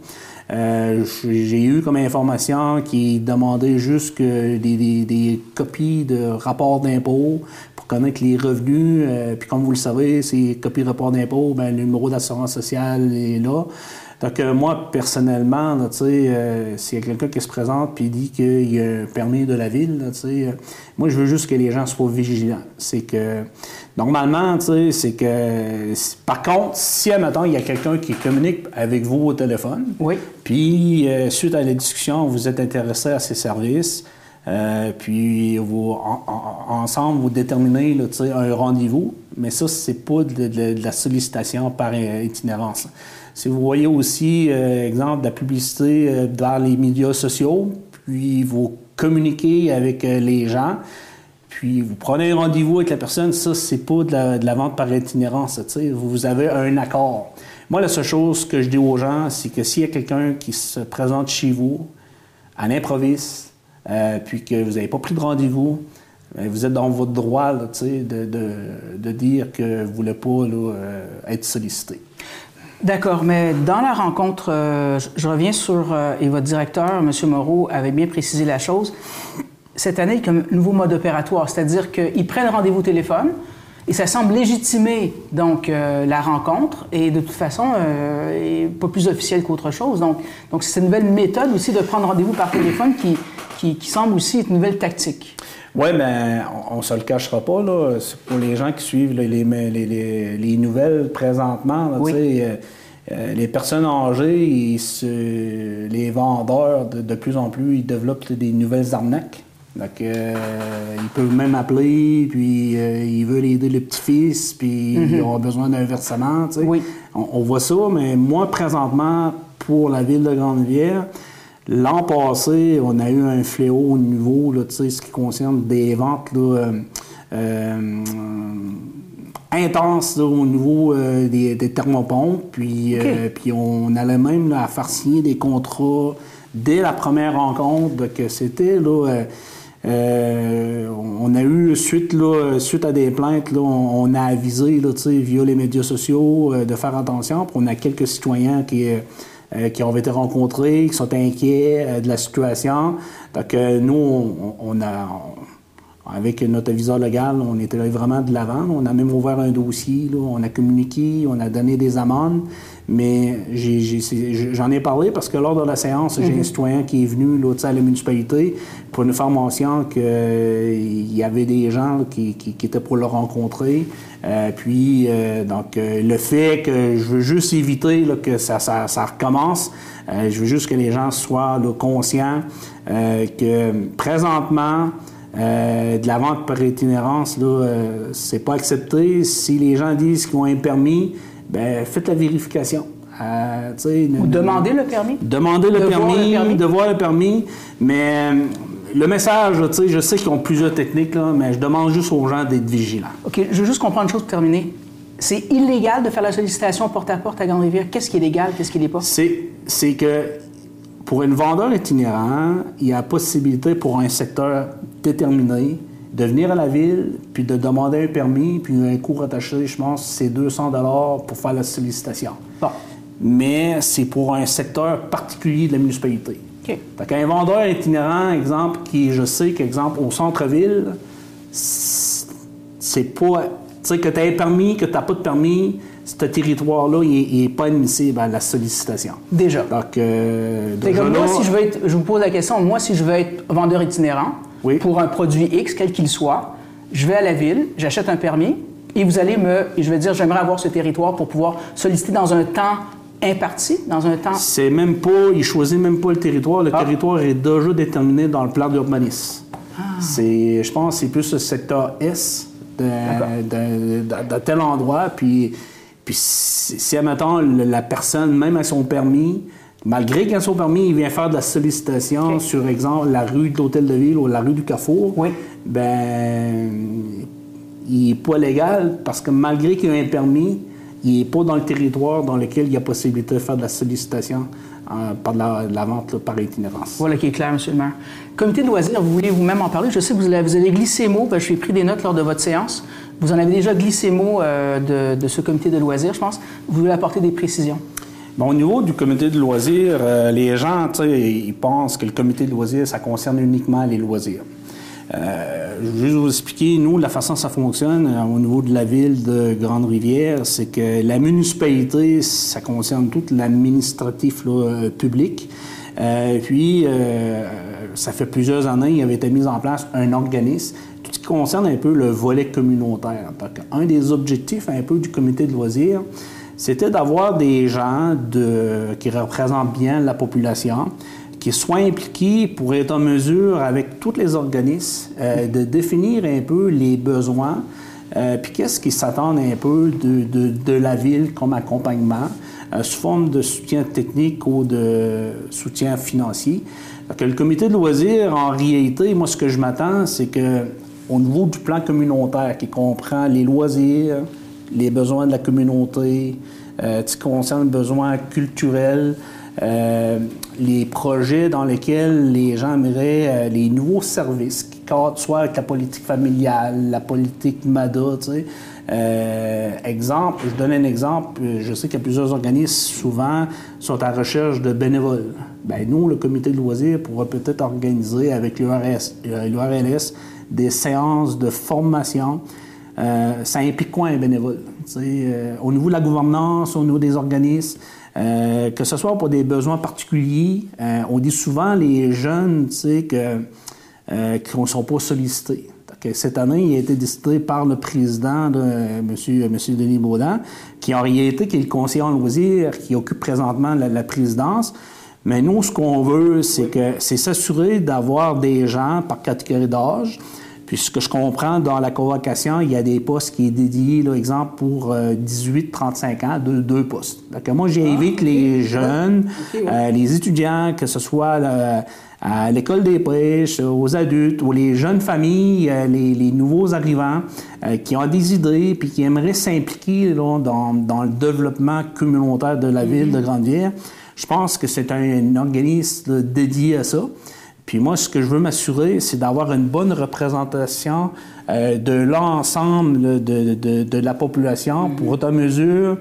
Euh, j'ai eu comme information qui demandait juste que des, des copies de rapports d'impôts connaître les revenus. Euh, puis comme vous le savez, c'est copie rapport d'impôt, ben, le numéro d'assurance sociale est là. Donc euh, moi, personnellement, tu sais, euh, s'il y a quelqu'un qui se présente puis dit qu'il y a un permis de la ville, tu sais, moi, je veux juste que les gens soient vigilants. C'est que, normalement, tu sais, c'est que, par contre, si, admettons, il y a quelqu'un qui communique avec vous au téléphone, oui. puis suite à la discussion, vous êtes intéressé à ces services, Euh, puis vous, ensemble, vous déterminez là, un rendez-vous, mais ça, c'est pas de, la sollicitation par itinérance. Si vous voyez aussi, euh, exemple, de la publicité euh, dans les médias sociaux, puis vous communiquez avec les gens, puis vous prenez un rendez-vous avec la personne, ça, c'est pas de la, vente par itinérance. Vous avez un accord. Moi, la seule chose que je dis aux gens, c'est que s'il y a quelqu'un qui se présente chez vous, à l'improviste, euh, puis que vous n'avez pas pris de rendez-vous, ben, vous êtes dans votre droit de, de, dire que vous ne voulez pas euh, être sollicité. D'accord, mais dans la rencontre, euh, je reviens sur, et votre directeur, M. Moreau, avait bien précisé la chose. Cette année, il y a un nouveau mode opératoire, c'est-à-dire qu'ils prennent rendez-vous téléphone, et ça semble légitimer donc euh, la rencontre et de toute façon euh, pas plus officiel qu'autre chose. Donc, donc c'est une nouvelle méthode aussi de prendre rendez-vous par téléphone qui, qui, semble aussi être une nouvelle tactique. Oui, mais on ne se le cachera pas. Là. Pour les gens qui suivent les, les, les, nouvelles présentement, euh, les personnes âgées, les vendeurs, de, de, plus en plus, ils développent des nouvelles arnaques. Donc, euh, ils peuvent même appeler, puis euh, ils veulent aider les petits-fils, puis ils mhm. ont besoin d'un versement. Oui. On, voit ça, mais moi, présentement, pour la ville de Grande-Rivière, l'an passé, on a eu un fléau au niveau, là, tu sais, ce qui concerne des ventes là, euh, intenses au niveau des, thermopompes. Puis, puis on allait même à faire signer des contrats dès la première rencontre que c'était là euh, on a eu, suite, là, suite à des plaintes, là, on, a avisé là, via les médias sociaux euh, de faire attention. on a quelques citoyens qui, euh, qui ont été rencontrés, qui sont inquiets de la situation. Donc, nous, on, a, avec notre aviseur légal, on était vraiment de l'avant. On a même ouvert un dossier, là, on a communiqué, on a donné des amendes. Mais j'en ai, parlé parce que lors de la séance, j'ai un mhm. citoyen qui est venu là, à la municipalité pour nous faire mention qu'il y avait des gens qui, étaient pour le rencontrer. Euh, puis, euh, donc, euh, le fait que je veux juste éviter que ça, recommence, je veux juste que les gens soient conscients que présentement, de la vente par itinérance, là, c'est pas accepté. Si les gens disent qu'ils ont un permis, ben faites la vérification. Euh, Ou demandez le permis. Demandez le, permis, de voir le permis. Mais euh, le message, je sais qu'ils ont plusieurs techniques, là, mais je demande juste aux gens d'être vigilants. OK, je veux juste comprendre une chose pour terminer. C'est illégal de faire la sollicitation porte-à-porte à, Grande-Rivière. Qu'est-ce qui est légal, qu'est-ce qui n'est pas? C'est que pour une vendeur itinérant, il y a possibilité pour un secteur déterminé de venir à la ville, puis de demander un permis, puis un coût attaché, je pense, c'est 200 dollars pour faire la sollicitation. Bon. Mais c'est pour un secteur particulier de la municipalité. OK. Fait qu'un vendeur itinérant, exemple, qui, je sais qu'exemple, au centre-ville, c'est pas... Tu sais, que tu as un permis, que tu n'as pas de permis, ce territoire-là, il n'est pas admissible à la sollicitation. Déjà. Donc, euh, moi, si je veux être... Je vous pose la question, moi, si je veux être vendeur itinérant, pour un produit X, quel qu'il soit. Je vais à la ville, j'achète un permis et vous allez me, je vais dire, j'aimerais avoir ce territoire pour pouvoir solliciter dans un temps imparti, dans un temps. C'est même pas, il choisit même pas le territoire. Le ah. territoire est déjà déterminé dans le plan d'urbanisme. Ah. C'est, je pense, c'est plus le secteur S de, tel endroit. Puis, puis si, admettons, la personne, même à son permis, Malgré qu'un son permis, il vient faire de la sollicitation sur, exemple, la rue de l'Hôtel de Ville ou la rue du Carrefour, oui. ben, il n'est pas légal parce que malgré qu'il a un permis, il n'est pas dans le territoire dans lequel il y a possibilité de faire de la sollicitation euh, par de la, vente par itinérance. Voilà qui est clair, M. le maire. Comité de loisirs, vous voulez vous-même en parler? Je sais que vous avez, glissé mot, je suis pris des notes lors de votre séance. Vous en avez déjà glissé mot euh, de, ce comité de loisirs, je pense. Vous voulez apporter des précisions? au niveau du comité de loisirs, euh, les gens, ils pensent que le comité de loisirs, ça concerne uniquement les loisirs. Euh, je vais juste vous expliquer, nous, la façon ça fonctionne euh, au niveau de la ville de Grande-Rivière, c'est que la municipalité, ça concerne tout l'administratif public. puis, ça fait plusieurs années, il avait été mis en place un organisme concerne un peu le volet communautaire. Un des objectifs un peu du comité de loisirs, c'était d'avoir des gens qui représentent bien la population, qui soit impliqué pour être en mesure, avec tous les organismes, euh, de définir un peu les besoins, euh, puis qu'est-ce qu'ils s'attendent un peu de, la ville comme accompagnement, euh, sous forme de soutien technique ou de soutien financier. Que le comité de loisirs, en réalité, moi, ce que je m'attends, c'est que au niveau du plan communautaire qui comprend les loisirs, les besoins de la communauté, euh, qui concerne les besoins culturels, euh, les projets dans lesquels les gens aimeraient euh, les nouveaux services qui cadrent soit avec la politique familiale, la politique MADA, tu sais. Euh, exemple, je donne un exemple, je sais qu'il y a plusieurs organismes souvent sont à recherche de bénévoles. Ben nous, le comité de loisirs pourrait peut-être organiser avec l'URLS des séances de formation. Euh, ça implique quoi un bénévole? Euh, au niveau de la gouvernance, au niveau des organismes, euh, que ce soit pour des besoins particuliers, on dit souvent les jeunes que, qui ne sont pas sollicités. Cette année, il a été décidé par le président, de, M. Monsieur, Denis Baudin, qui en réalité est le conseiller en loisirs, qui occupe présentement la, la présidence. Mais nous, ce qu'on veut, c'est que c'est s'assurer d'avoir des gens par catégorie d'âge, puis ce que je comprends dans la convocation, il y a des postes qui sont dédiés, là, exemple, pour 18-35 ans, deux, deux postes. Donc, moi, j'invite ah, les jeunes, euh, les étudiants, que ce soit euh, à l'école des prêches, aux adultes, ou les jeunes familles, euh, les, les, nouveaux arrivants, qui ont des idées puis qui aimeraient s'impliquer dans, dans, le développement communautaire de la ville de mm-hmm. Je pense que c'est un organisme dédié à ça. Puis moi, ce que je veux m'assurer, c'est d'avoir une bonne représentation euh, de l'ensemble de, de, de, la population mm-hmm. pour en mesure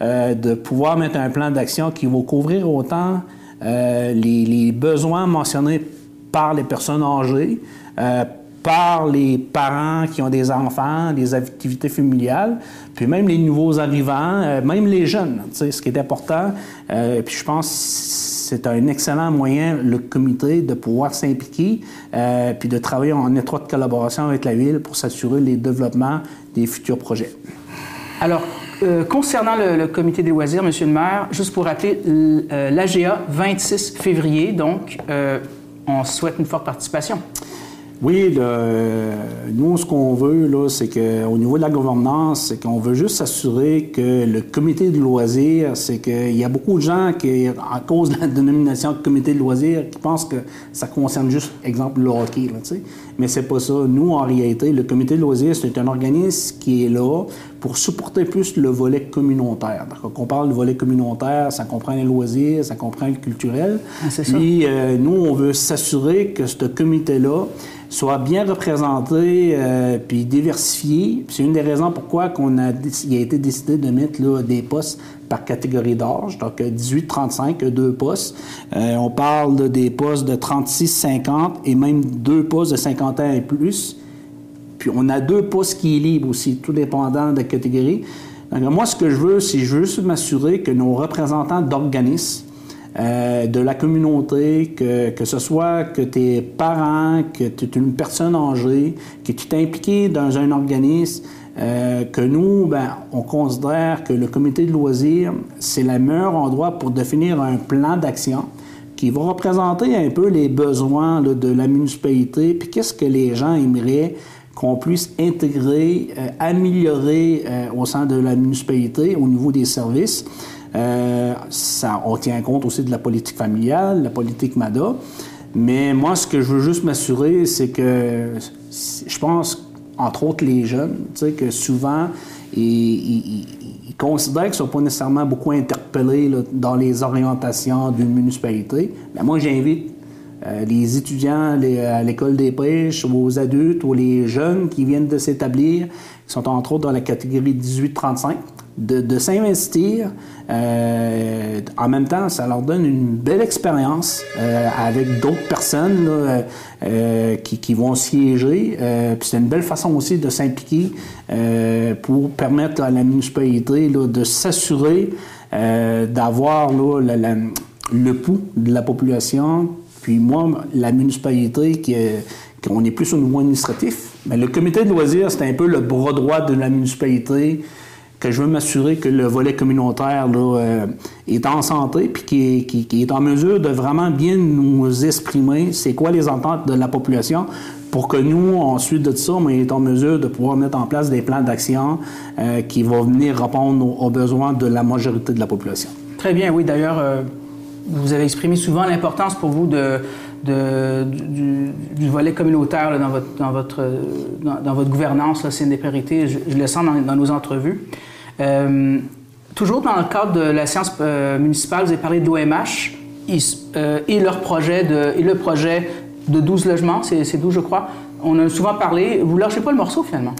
euh, de pouvoir mettre un plan d'action qui va couvrir autant euh, les, les, besoins mentionnés par les personnes âgées, par les parents qui ont des enfants, des activités familiales, puis même les nouveaux arrivants, euh, même les jeunes. Ce qui est important, euh, puis je pense c'est un excellent moyen, le comité, de pouvoir s'impliquer euh, puis de travailler en étroite collaboration avec la ville pour s'assurer les développements des futurs projets. Alors, concernant le, comité des loisirs, Monsieur le maire, juste pour rappeler, l'AGA, 26 février, donc, on souhaite une forte participation. Oui, le, nous, ce qu'on veut, là, c'est qu'au niveau de la gouvernance, c'est qu'on veut juste s'assurer que le comité de loisirs, c'est qu'il y a beaucoup de gens qui, à cause de la dénomination comité de loisirs, qui pensent que ça concerne juste, exemple, le hockey, là, tu sais. Mais c'est pas ça. Nous, en réalité, le comité de loisirs, c'est un organisme qui est là pour supporter plus le volet communautaire. Quand on parle de volet communautaire, ça comprend les loisirs, ça comprend le culturel. Ah, ça. Puis, euh, nous, on veut s'assurer que ce comité-là, soit bien représenté euh, puis diversifié. C'est une des raisons pourquoi qu'on a, il a été décidé de mettre là, des postes par catégorie d'âge, donc 18-35, deux postes. Euh, on parle de, des postes de 36-50 et même deux postes de 50 ans et plus. Puis on a deux postes qui sont libres aussi, tout dépendant de la catégorie. Donc, moi, ce que je veux, c'est je veux juste m'assurer que nos représentants d'organismes euh, de la communauté, que, que ce soit que tes parents, que tu es une personne âgée, que tu t'es impliqué dans un organisme, euh, que nous, ben, on considère que le comité de loisirs, c'est le meilleur endroit pour définir un plan d'action qui va représenter un peu les besoins de la municipalité, puis qu'est-ce que les gens aimeraient qu'on puisse intégrer, euh, améliorer euh, au sein de la municipalité au niveau des services. Ça, on tient compte aussi de la politique familiale, la politique MADA. Mais moi, ce que je veux juste m'assurer, c'est que je pense, entre autres les jeunes, que souvent, ils, considèrent qu'ils ne sont pas nécessairement beaucoup interpellés dans les orientations d'une municipalité. Mais moi, j'invite euh, les étudiants à l'école des prêches, aux adultes ou les jeunes qui viennent de s'établir, qui sont entre autres dans la catégorie 18-35, de, s'investir. Euh, en même temps, ça leur donne une belle expérience euh, avec d'autres personnes là, euh, qui, qui, vont siéger. Euh, puis c'est une belle façon aussi de s'impliquer euh, pour permettre à la municipalité là, de s'assurer d'avoir la, la, le pouls de la population puis moi, la municipalité, qui est, est plus au niveau administratif, mais le comité de loisirs, c'est un peu le bras droit de la municipalité que je veux m'assurer que le volet communautaire là, est en santé puis qui est, en mesure de vraiment bien nous exprimer c'est quoi les ententes de la population pour que nous, ensuite de ça, on est en mesure de pouvoir mettre en place des plans d'action qui vont venir répondre aux, besoins de la majorité de la population. Très bien, oui. D'ailleurs, vous avez exprimé souvent l'importance pour vous du, volet communautaire dans, votre, dans, votre, dans, votre gouvernance. C'est une des priorités, je, le sens dans, nos entrevues. Euh, toujours dans le cadre de la science euh, municipale, vous avez parlé de l'OMH euh, et, leur projet de, et le projet de 12 logements, c'est 12 je crois. On a souvent parlé, vous lâchez pas le morceau finalement?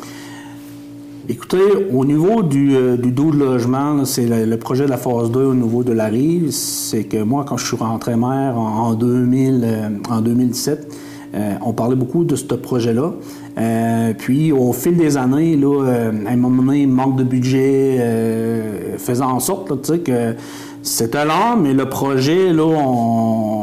Écoutez, au niveau du, euh, du de logement, c'est le, projet de la phase 2 au niveau de la rive. C'est que moi, quand je suis rentré maire en, 2000, euh, en 2017, euh, on parlait beaucoup de ce projet-là. Puis, au fil des années, là, à un moment donné, manque de budget faisant en sorte que c'était lent, mais le projet, là,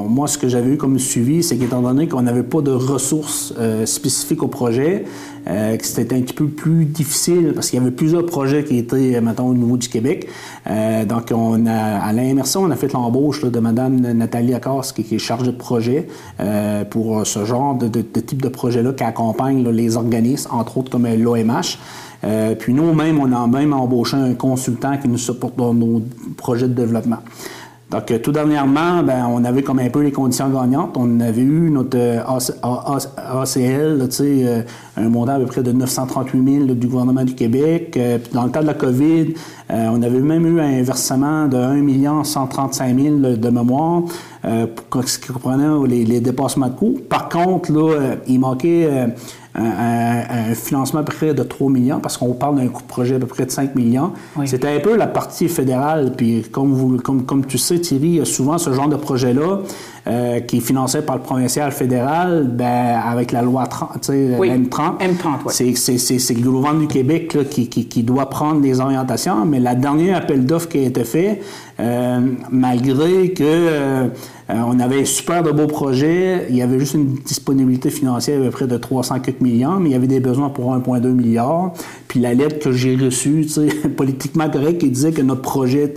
moi, ce que j'avais eu comme suivi, c'est qu'étant donné qu'on n'avait pas de ressources spécifiques au projet, euh, que c'était un petit peu plus difficile parce qu'il y avait plusieurs projets qui étaient, mettons, au niveau du Québec. Euh, donc, on a, à l'immersion, on a fait l'embauche de Mme Nathalie Accorce, qui, est chargée de projet euh, pour ce genre de, type de projet-là qui accompagne les organismes, entre autres comme l'OMH. Puis nous-mêmes, on a même embauché un consultant qui nous supporte dans nos projets de développement. Donc, tout dernièrement, ben, on avait comme un peu les conditions gagnantes. On avait eu notre ACL, euh, un montant à peu près de 938 000 du gouvernement du Québec. Euh, puis dans le cas de la COVID, euh, on avait même eu un versement de 1 135 000 de mémoire, ce qui comprenait les, les, dépassements de coûts. Par contre, là, il manquait un, financement à peu près de 3 millions, parce qu'on parle d'un coût de projet à peu près de 5 millions. C'était un peu la partie fédérale. Puis comme, vous, comme, comme tu sais, Thierry, il y a souvent ce genre de projet-là euh, qui est financé par le provincial fédéral, ben, avec la loi 30, oui. M30. M30 C'est le gouvernement du Québec là, qui, qui, qui, doit prendre des orientations, mais la dernière appel d'offres qui a été fait, euh, malgré que euh, on avait super de beaux projets, il y avait juste une disponibilité financière à peu près de 304 millions, mais il y avait des besoins pour 1,2 milliard. Puis la lettre que j'ai reçue, politiquement correcte, qui disait que notre projet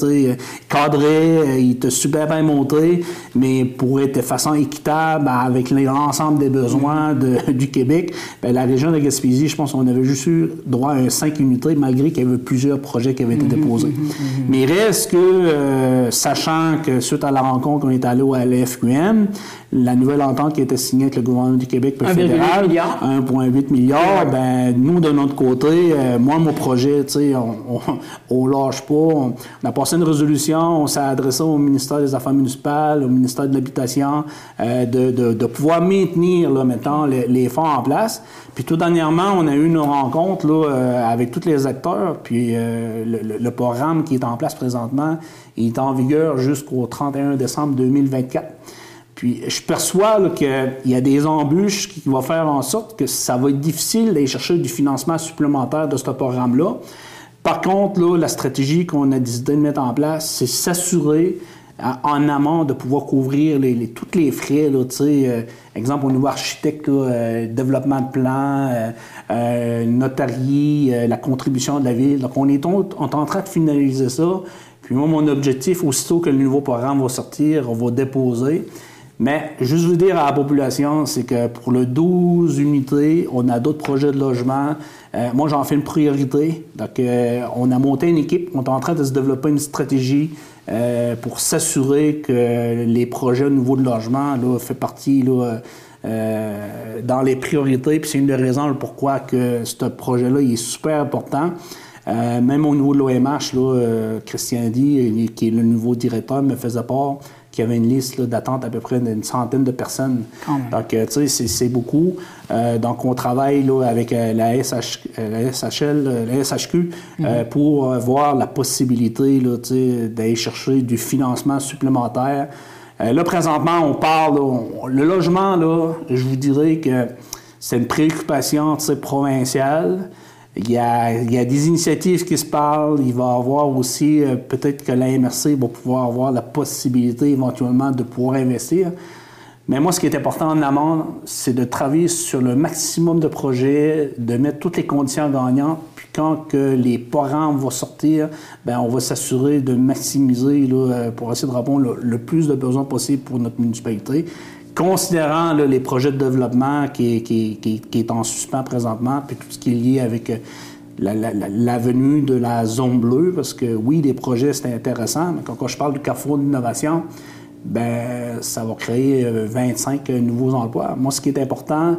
cadré, il était super bien monté, mais pour être de façon équitable avec l'ensemble des besoins de, du Québec, bien, la région de Gaspésie, je pense qu'on avait juste eu droit à 5 unités, malgré qu'il y avait plusieurs projets qui avaient été mhm, déposés. Mhm, mhm, mais reste que, euh, sachant que suite à la rencontre, on est allé au LFQM, la nouvelle entente qui a été signée avec le gouvernement du Québec le fédéral, 1,8 milliard, ben, nous, de notre côté, euh, moi, mon projet, tu sais, on, on, lâche pas. On, a passé une résolution, on s'est adressé au ministère des Affaires municipales, au ministère de l'Habitation, euh, de, de, de, pouvoir maintenir, là, maintenant, les, les, fonds en place. Puis tout dernièrement, on a eu une rencontre là, euh, avec tous les acteurs, puis le, le, programme qui est en place présentement, il est en vigueur jusqu'au 31 décembre 2024. Puis je perçois qu'il y a des embûches qui vont faire en sorte que ça va être difficile d'aller chercher du financement supplémentaire de ce programme-là. Par contre, là, la stratégie qu'on a décidé de mettre en place, c'est s'assurer euh, en amont de pouvoir couvrir les, tous les frais, là, euh, exemple au niveau architecte, euh, développement de plan, euh, notarie, la contribution de la ville. Donc on est, on est en train de finaliser ça. Puis moi, mon objectif, aussitôt que le nouveau programme va sortir, on va déposer. Mais juste vous dire à la population, c'est que pour le 12 unités, on a d'autres projets de logement. Euh, moi, j'en fais une priorité. Donc, euh, on a monté une équipe. On est en train de se développer une stratégie euh, pour s'assurer que les projets au niveau de logement là, partie là, dans les priorités. Puis c'est une des raisons pourquoi que ce projet-là est super important. même au niveau de l'OMH, Christian Di, qui est le nouveau directeur, me faisait part il y avait une liste d'attente à peu près d'une centaine de personnes. Donc, euh, tu sais, c'est beaucoup. Euh, donc, on travaille là, avec euh, la, SH, la SHL, la SHQ mhm. pour voir la possibilité d'aller chercher du financement supplémentaire. là, présentement, on parle, le logement, là, je vous dirais que c'est une préoccupation provinciale. Il y, a, des initiatives qui se parlent. Il va y avoir aussi, euh, peut-être que la MRC va pouvoir avoir la possibilité éventuellement de pouvoir investir. Mais moi, ce qui est important en amont, c'est de travailler sur le maximum de projets, de mettre toutes les conditions gagnantes, puis quand les parents vont sortir, ben on va s'assurer de maximiser là, euh, pour essayer de répondre le, le plus de besoins possible pour notre municipalité considérant les projets de développement qui, qui, qui, est en suspens présentement, puis tout ce qui est lié avec euh, la, de la zone bleue, parce que oui, les projets, c'est intéressant, mais quand, je parle du carrefour d'innovation, ben ça va créer 25 nouveaux emplois. Moi, ce qui est important,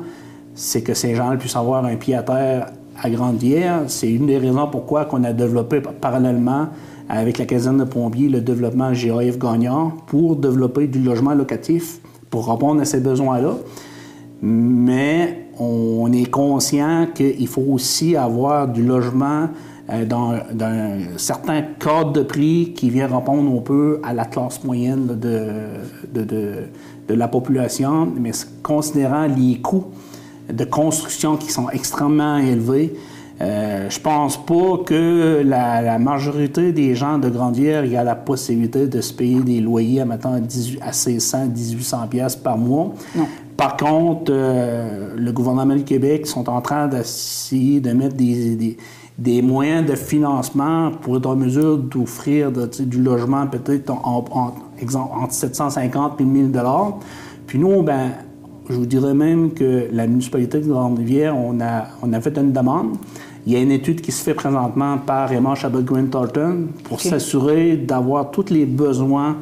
c'est que ces gens puissent avoir un pied à terre à Grande-Bière. C'est une des raisons pourquoi on a développé parallèlement avec la caserne de pompiers le développement GAF gagnant pour développer du logement locatif pour répondre à ces besoins-là. Mais on est conscient qu'il faut aussi avoir du logement euh, dans, un certain cadre de prix qui vient répondre un peu à la classe moyenne de, de, la population, mais considérant les coûts de construction qui sont extrêmement élevés, euh, je pense pas que la, la, majorité des gens de Grandière y a la possibilité de se payer des loyers à, maintenant, à, 18, à 1600, 1800 pièces par mois. Non. Par contre, euh, le gouvernement du Québec sont en train d'essayer de mettre des, des, des, moyens de financement pour être en mesure d'offrir du logement peut-être en, en, exemple, entre 750 et 1000 dollars. Puis nous, ben, je vous dirais même que la municipalité de Grande-Rivière, on a, on a fait une demande. Il y a une étude qui se fait présentement par Raymond Chabot-Green Thornton pour okay. s'assurer d'avoir tous les besoins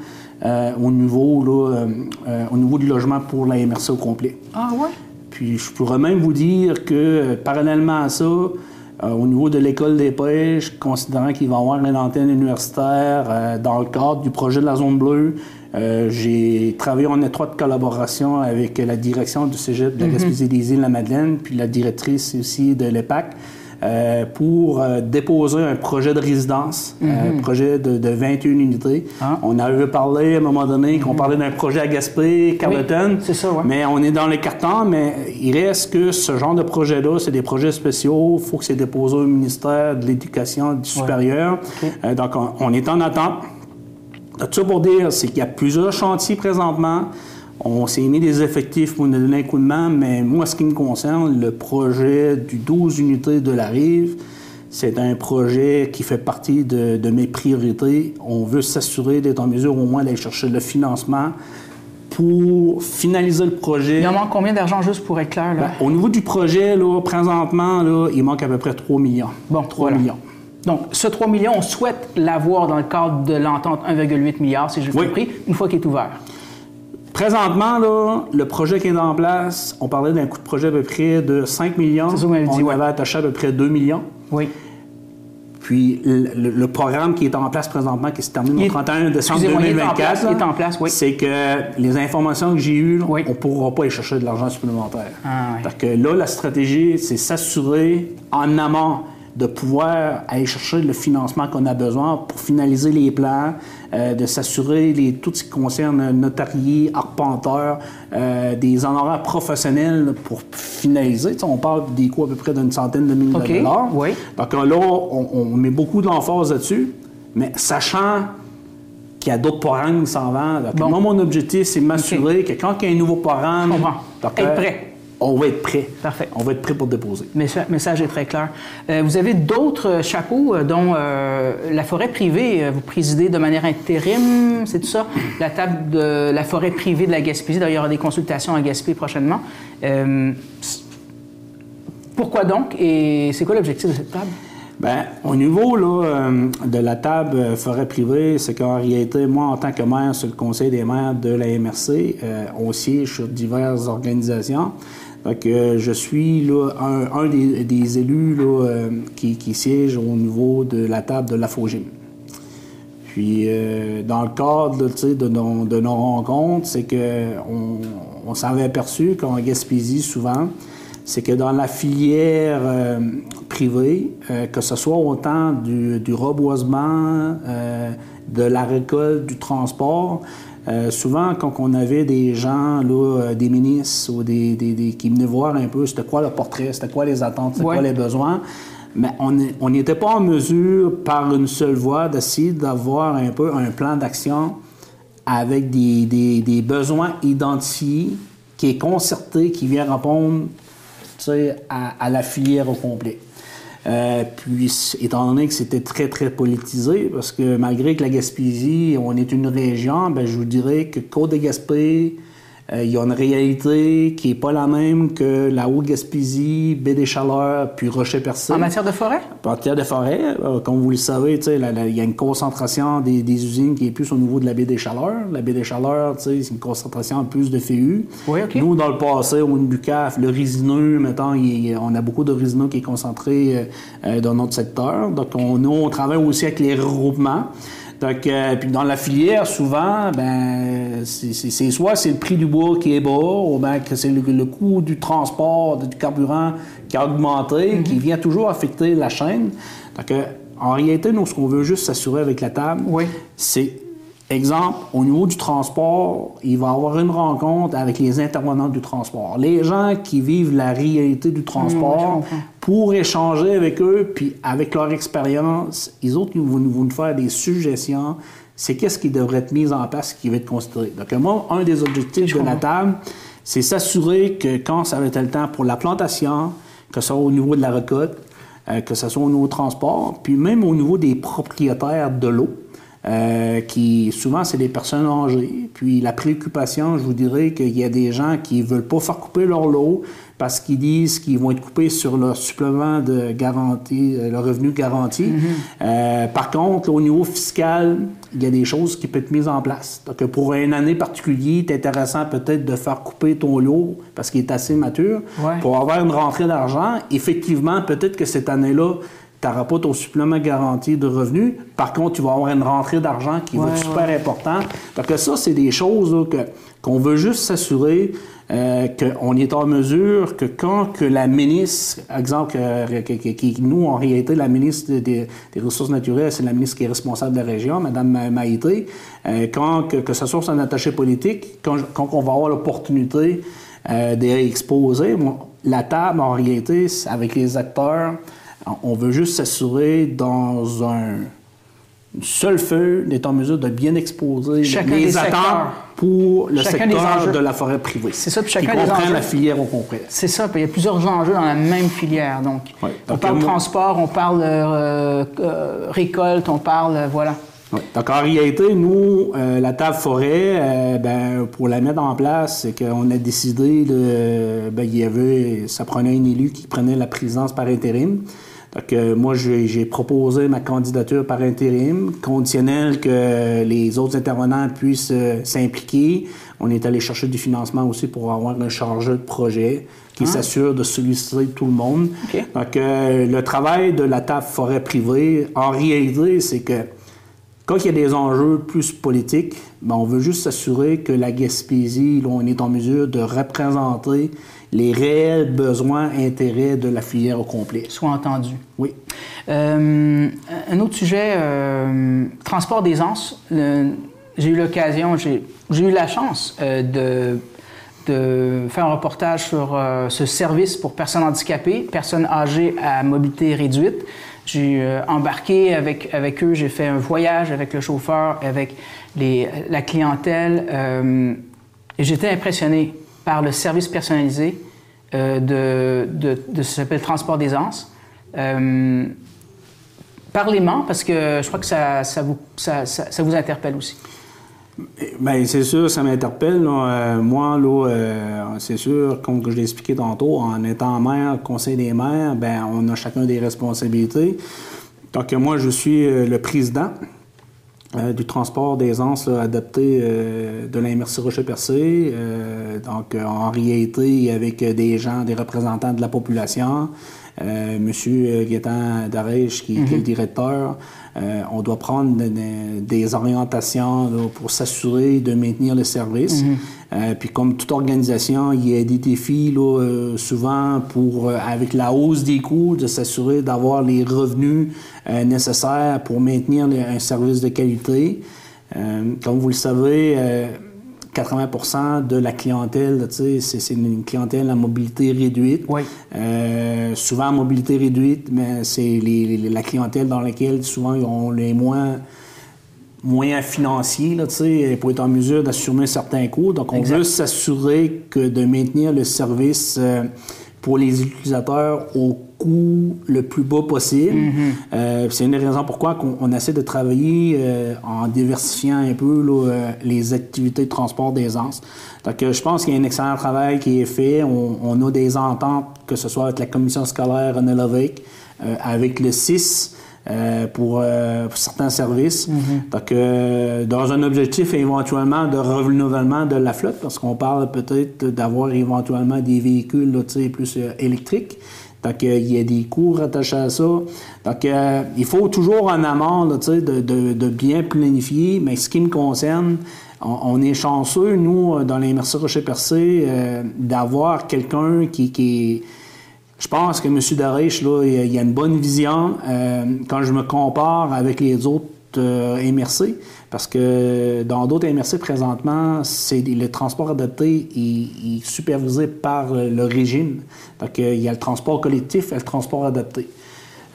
euh, au, niveau, là, euh, euh, au niveau du logement pour la MRC au complet. Ah ouais? Puis je pourrais même vous dire que parallèlement à ça, au niveau de l'école des pêches, considérant qu'il va y avoir une antenne universitaire dans le cadre du projet de la zone bleue, euh, j'ai travaillé en étroite collaboration avec la direction du Cégep de la Gaspésie mm -hmm. des Îles-la-Madeleine, puis la directrice aussi de l'EPAC, euh, pour euh, déposer un projet de résidence, mm -hmm. un projet de, de 21 unités. Ah. On avait parlé à un moment donné qu'on mm -hmm. parlait d'un projet à Gaspé, Carleton, oui, ça, ouais. mais on est dans les cartons, mais il reste que ce genre de projet-là, c'est des projets spéciaux, il faut que c'est déposé au ministère de l'Éducation du supérieur. Okay. Euh, donc, on, on est en attente. Tout ça pour dire, c'est qu'il y a plusieurs chantiers présentement. On s'est mis des effectifs pour nous donner un coup de main, mais moi, ce qui me concerne, le projet du 12 unités de la rive, c'est un projet qui fait partie de, de mes priorités. On veut s'assurer d'être en mesure au moins d'aller chercher le financement pour finaliser le projet. Il en manque combien d'argent juste pour être clair? Là? Ben, au niveau du projet, là, présentement, là, il manque à peu près 3 millions. Bon, 3 voilà. millions. Donc, ce 3 millions, on souhaite l'avoir dans le cadre de l'entente 1,8 milliard, si j'ai oui. compris, une fois qu'il est ouvert. Présentement, là, le projet qui est en place, on parlait d'un coût de projet à peu près de 5 millions. Ça, dit, on ouais. avait attaché à peu près 2 millions. Oui. Puis le, programme qui est en place présentement, qui se termine le 31 décembre 2024, il est en place, oui. c'est que les informations que j'ai eues, oui. on ne pourra pas y chercher de l'argent supplémentaire. Ah, oui. Parce que là, la stratégie, c'est s'assurer en amont de pouvoir aller chercher le financement qu'on a besoin pour finaliser les plans, euh, de s'assurer les, tout ce qui concerne notariés, arpenteurs, euh, des honoraires professionnels pour finaliser. T'sais, on parle des coûts à peu près d'une centaine de millions okay. de dollars. Oui. Donc là, on, on met beaucoup d'emphase là-dessus, mais sachant qu'il y a d'autres parrains qui s'en vendent. Bon. Moi, mon objectif, c'est m'assurer okay. que quand il y a un nouveau parrain, être prêt on va être prêt. Parfait. On va être prêt pour déposer. Le message est très clair. Euh, vous avez d'autres chapeaux, euh, dont euh, la forêt privée. Vous présidez de manière intérim, c'est tout ça? La table de la forêt privée de la Gaspésie. D'ailleurs, il y aura des consultations à Gaspé prochainement. Euh, pourquoi donc? Et c'est quoi l'objectif de cette table? Bien, au niveau là, euh, de la table forêt privée, c'est qu'en réalité, moi, en tant que maire sur le conseil des maires de la MRC, euh, on siège sur diverses organisations. Je suis là, un, des, élus euh, qui, siège au niveau de la table de la FOGIM. Puis, euh, dans le cadre de, nos, rencontres, c'est qu'on on, s'avait aperçu qu'en Gaspésie, souvent, c'est que dans la filière euh, privée, que ce soit autant du, du reboisement, de la récolte, du transport, euh, souvent quand on avait des gens, là, des ministres ou des, des, des qui venaient voir un peu c'était quoi le portrait, c'était quoi les attentes, c'était ouais. quoi les besoins, mais on n'était pas en mesure, par une seule voie, d'essayer d'avoir un peu un plan d'action avec des, des, besoins identifiés, qui est concerté, qui vient répondre à, à, la filière au complet. Euh, puis, étant donné que c'était très, très politisé, parce que malgré que la Gaspésie, on est une région, ben, je vous dirais que Côte-de-Gaspé, euh, il y a une réalité qui n'est pas la même que la Haute-Gaspésie, Baie des Chaleurs, puis Rocher-Percé. En matière de forêt? En matière de forêt, euh, comme vous le savez, il y a une concentration des, des, usines qui est plus au niveau de la Baie des Chaleurs. La Baie des Chaleurs, c'est une concentration en plus de FEU. Oui, OK. Nous, dans le passé, au CAF, le résineux, maintenant, on a beaucoup de résineux qui est concentré euh, dans notre secteur. Donc, on, nous, on travaille aussi avec les regroupements. Donc, euh, puis dans la filière, souvent, ben, c'est soit c'est le prix du bois qui est bas, ou bien que c'est le, coût du transport, du carburant qui a augmenté, qui vient toujours affecter la chaîne. Donc, euh, en réalité, nous, ce qu'on veut juste s'assurer avec la table, c'est Exemple, au niveau du transport, il va y avoir une rencontre avec les intervenants du transport. Les gens qui vivent la réalité du transport pour échanger avec eux, puis avec leur expérience, ils autres, ils vont nous faire des suggestions. C'est qu'est-ce qui devrait être mis en place, qui va être considéré. Donc, moi, un des objectifs de la table, c'est s'assurer que quand ça va être le temps pour la plantation, que ce soit au niveau de la récolte, euh, que ce soit au niveau du transport, puis même au niveau des propriétaires de l'eau, euh, qui souvent c'est des personnes âgées. Puis la préoccupation, je vous dirais qu'il y a des gens qui veulent pas faire couper leur lot parce qu'ils disent qu'ils vont être coupés sur leur supplément de garantie, euh, le revenu garanti. Mm-hmm. Euh, par contre, au niveau fiscal, il y a des choses qui peuvent être mises en place. Donc, pour une année particulière, c'est intéressant peut-être de faire couper ton lot parce qu'il est assez mature pour avoir une rentrée d'argent. Effectivement, peut-être que cette année-là, tu n'auras pas ton supplément garanti de revenus. Par contre, tu vas avoir une rentrée d'argent qui va être super important. Donc ça, c'est des choses que, qu'on veut juste s'assurer euh, qu'on est en mesure que quand que la ministre, exemple, qui, nous, en réalité, la ministre des, Ressources naturelles, c'est la ministre qui est responsable de la région, Mme Maïté, euh, quand que, ce soit son attaché politique, quand, quand on va avoir l'opportunité euh, d'exposer, la table, en réalité, avec les acteurs, on veut juste s'assurer dans un seul feu d'être en mesure de bien exposer les attentes pour le secteur de la forêt privée. C'est ça, puis chacun qui comprend la filière au complet. C'est ça, puis il y a plusieurs enjeux dans la même filière. Donc, on parle transport, on parle euh, euh, récolte, on parle, euh, voilà. Donc, en réalité, nous, la table forêt, ben, pour la mettre en place, c'est qu'on a décidé de. Ben, il y avait. Ça prenait un élu qui prenait la présidence par intérim. Donc, moi, j'ai proposé ma candidature par intérim, conditionnel que les autres intervenants puissent euh, s'impliquer. On est allé chercher du financement aussi pour avoir un chargeur de projet qui ah. s'assure de solliciter tout le monde. Donc, euh, le travail de la table forêt privée, en réalité, c'est que quand il y a des enjeux plus politiques, ben, on veut juste s'assurer que la Gaspésie, là, on est en mesure de représenter les réels besoins, intérêts de la filière au complet. Soit entendu. Oui. Euh, un autre sujet, euh, transport des anses. J'ai eu l'occasion, j'ai eu la chance euh, de, de, faire un reportage sur ce service pour personnes handicapées, personnes âgées à mobilité réduite. J'ai embarqué avec, avec eux, j'ai fait un voyage avec le chauffeur, avec les, la clientèle, et j'étais impressionné par le service personnalisé euh, de, de, de, s'appelle Transport d'aisance. Euh, Parlez-moi, parce que je crois que ça, vous, interpelle aussi. Bien, c'est sûr, ça m'interpelle. Euh, moi, euh, c'est sûr, comme je l'ai expliqué tantôt, en étant maire, conseil des maires, ben, on a chacun des responsabilités. Donc, moi, je suis le président euh, du transport d'aisance adapté euh, de la Rocher-Percé. Euh, donc, en réalité, avec des gens, des représentants de la population, Monsieur Gaétan Darèche, qui, est le mhm. directeur, on doit prendre des orientations pour s'assurer de maintenir le service. Mhm. Euh, puis comme toute organisation, il y a des défis là, euh, souvent pour, euh, avec la hausse des coûts, de s'assurer d'avoir les revenus nécessaires pour maintenir un service de qualité. comme vous le savez, 80% de la clientèle, c'est une clientèle à mobilité réduite. Oui. souvent à mobilité réduite, mais c'est la clientèle dans laquelle souvent ils ont les moins moyens financiers là, pour être en mesure d'assumer certains coûts. Donc, on veut s'assurer que de maintenir le service euh, pour les utilisateurs au coût le plus bas possible. Mhm. Euh, c'est une des raisons pourquoi on, on essaie de travailler euh, en diversifiant un peu là, les activités de transport d'aisance. Donc, je pense qu'il y a un excellent travail qui est fait. On, on a des ententes, que ce soit avec la commission scolaire René avec le 6 euh, pour, euh, pour certains services. Donc, euh, dans un objectif éventuellement de renouvellement de la flotte, parce qu'on parle peut-être d'avoir éventuellement des véhicules là, tu sais, plus euh, électriques. Donc, euh, il y a des coûts rattachés à ça. Donc, euh, il faut toujours en amont là, tu sais, de, de, de bien planifier. Mais ce qui me concerne, on, on est chanceux, nous, dans les MRC Rocher-Percé, euh, d'avoir quelqu'un qui, qui est je pense que M. Darèche, là, il a- une bonne vision euh, quand je me compare avec les autres euh, MRC, parce que dans d'autres MRC présentement, c'est le transport adapté il est supervisé par le régime. Donc, il y a le transport collectif et le transport adapté.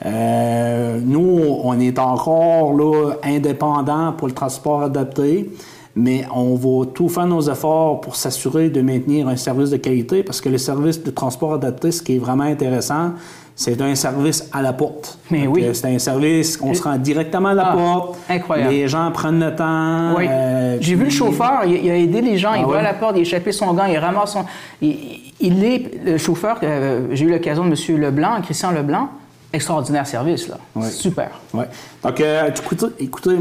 Euh, nous, on est encore là, indépendant pour le transport adapté, mais on va tout faire nos efforts pour s'assurer de maintenir un service de qualité parce que le service de transport adapté, ce qui est vraiment intéressant, c'est un service à la porte. Mais Donc, oui. C'est un service, on se rend directement à la Ah, porte. incroyable. Les gens prennent le temps. Oui. euh, J'ai vu le chauffeur, il, il a aidé les gens, il Ah va ouais? à la porte, il échappait son gant, il ramasse son. Il, il est le chauffeur, euh, j'ai eu l'occasion de M. Leblanc, Christian Leblanc, extraordinaire service, là. Super. Ouais. Donc, euh, écoutez, écoutez,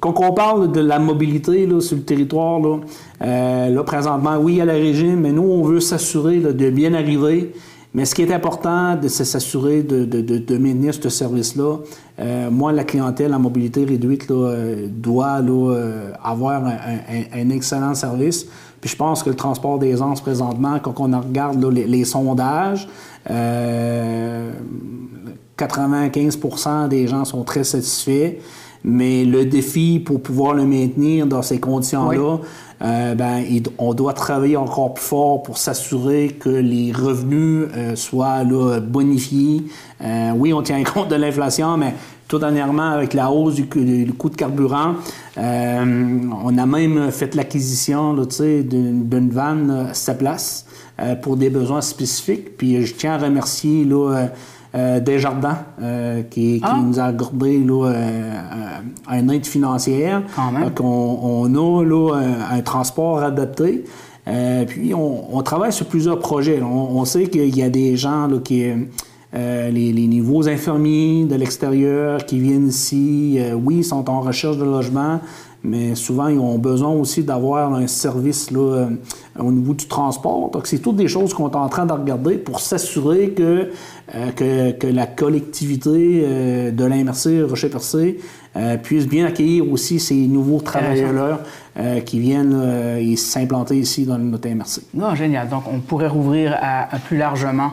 quand on parle de la mobilité là, sur le territoire, là, euh, là, présentement, oui, il y a le régime, mais nous, on veut s'assurer de bien arriver. Mais ce qui est important, c'est s'assurer de, de, de, de maintenir ce service-là. Euh, moi, la clientèle en mobilité réduite là, euh, doit euh, avoir un, un- un excellent service. Puis je pense que le transport des ans présentement, quand on regarde les, les sondages, euh, 95% des gens sont très satisfaits. Mais le défi pour pouvoir le maintenir dans ces conditions-là, euh, ben, il- on doit travailler encore plus fort pour s'assurer que les revenus euh, soient là, bonifiés. Euh, oui, on tient compte de l'inflation, mais tout dernièrement, avec la hausse du, coût- du coût de carburant, on a même fait l'acquisition là, tu sais, d'une vanne à sa place pour des besoins spécifiques. Puis je tiens à remercier là, Desjardins euh, qui, qui Ah. nous a accordé là, euh, un, un aide financière. Quand même. Donc, on, on a là, un, un transport adapté. Euh, puis on, on travaille sur plusieurs projets. On, on sait qu'il y a des gens là, qui... euh, les, les nouveaux infirmiers de l'extérieur qui viennent ici, euh, oui, sont en recherche de logement, mais souvent, ils ont besoin aussi d'avoir un service là, euh, au niveau du transport. Donc, c'est toutes des choses qu'on est en train de regarder pour s'assurer que, euh, que, la collectivité euh, de l'MRC Rocher-Percé puisse bien accueillir aussi ces nouveaux travailleurs qui viennent s'implanter ici dans notre MRC. Non, génial. Donc, on pourrait rouvrir à, plus largement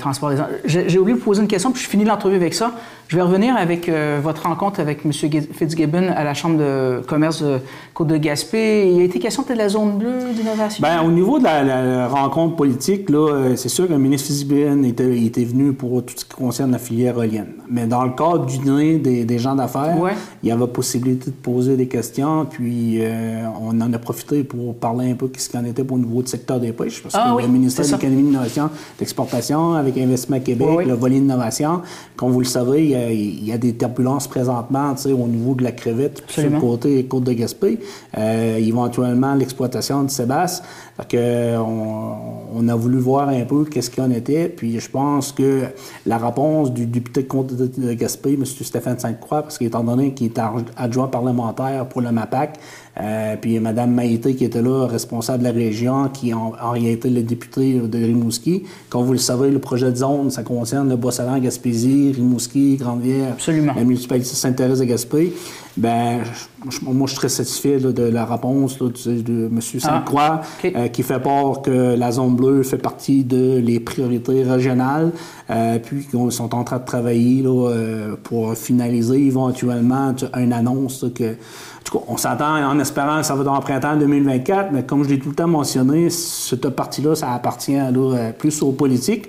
transport des j'ai oublié de vous poser une question, puis je finis l'entrevue avec ça. Je vais revenir avec euh, votre rencontre avec M. Fitzgibbon à la Chambre de commerce de Côte-de-Gaspé. Il a été question de la zone bleue d'innovation? Ben, au niveau de la, la rencontre politique, là, euh, c'est sûr que le ministre Fitzgibbon était, était venu pour tout ce qui concerne la filière éolienne. Mais dans le cadre du dîner des, des gens d'affaires, Ouais. il y avait possibilité de poser des questions, puis euh, on en a profité pour parler un peu de ce qu'il en était au niveau du secteur des pêches, parce Ah que oui, le ministère de l'économie, de l'innovation, d'exportation, avec Investissement Québec, Oui, oui. le volet innovation, comme vous le savez, il y a, il y a des turbulences présentement au niveau de la crevette, sur le côté côte de Gaspé, euh, éventuellement l'exploitation de Sébastien. Fait que, on, on a voulu voir un peu qu'est-ce qu'il en était, puis je pense que la réponse du député de côte de, Gaspé, M. Stéphane Sainte-Croix, parce qu'étant donné qu'il est adjoint parlementaire pour le MAPAC, euh, puis Mme Maïté qui était là, responsable de la région, qui en, en réalité le député de Rimouski. Comme vous le savez, le projet de zone, ça concerne le Bas-Salant, Gaspésie, Rimouski, Absolument. la municipalité de Sainte-Thérèse de Gaspé. Ben, je- moi, je suis très satisfait là, de la réponse là, de M. Sainte-Croix, ok. euh, qui fait part que la zone bleue fait partie de les priorités régionales, euh, puis qu'ils sont en train de travailler là, euh, pour finaliser éventuellement une annonce que. En tout cas, on s'attend en espérant que ça va dans le printemps 2024, mais comme je l'ai tout le temps mentionné, cette partie-là, ça appartient là, plus aux politiques.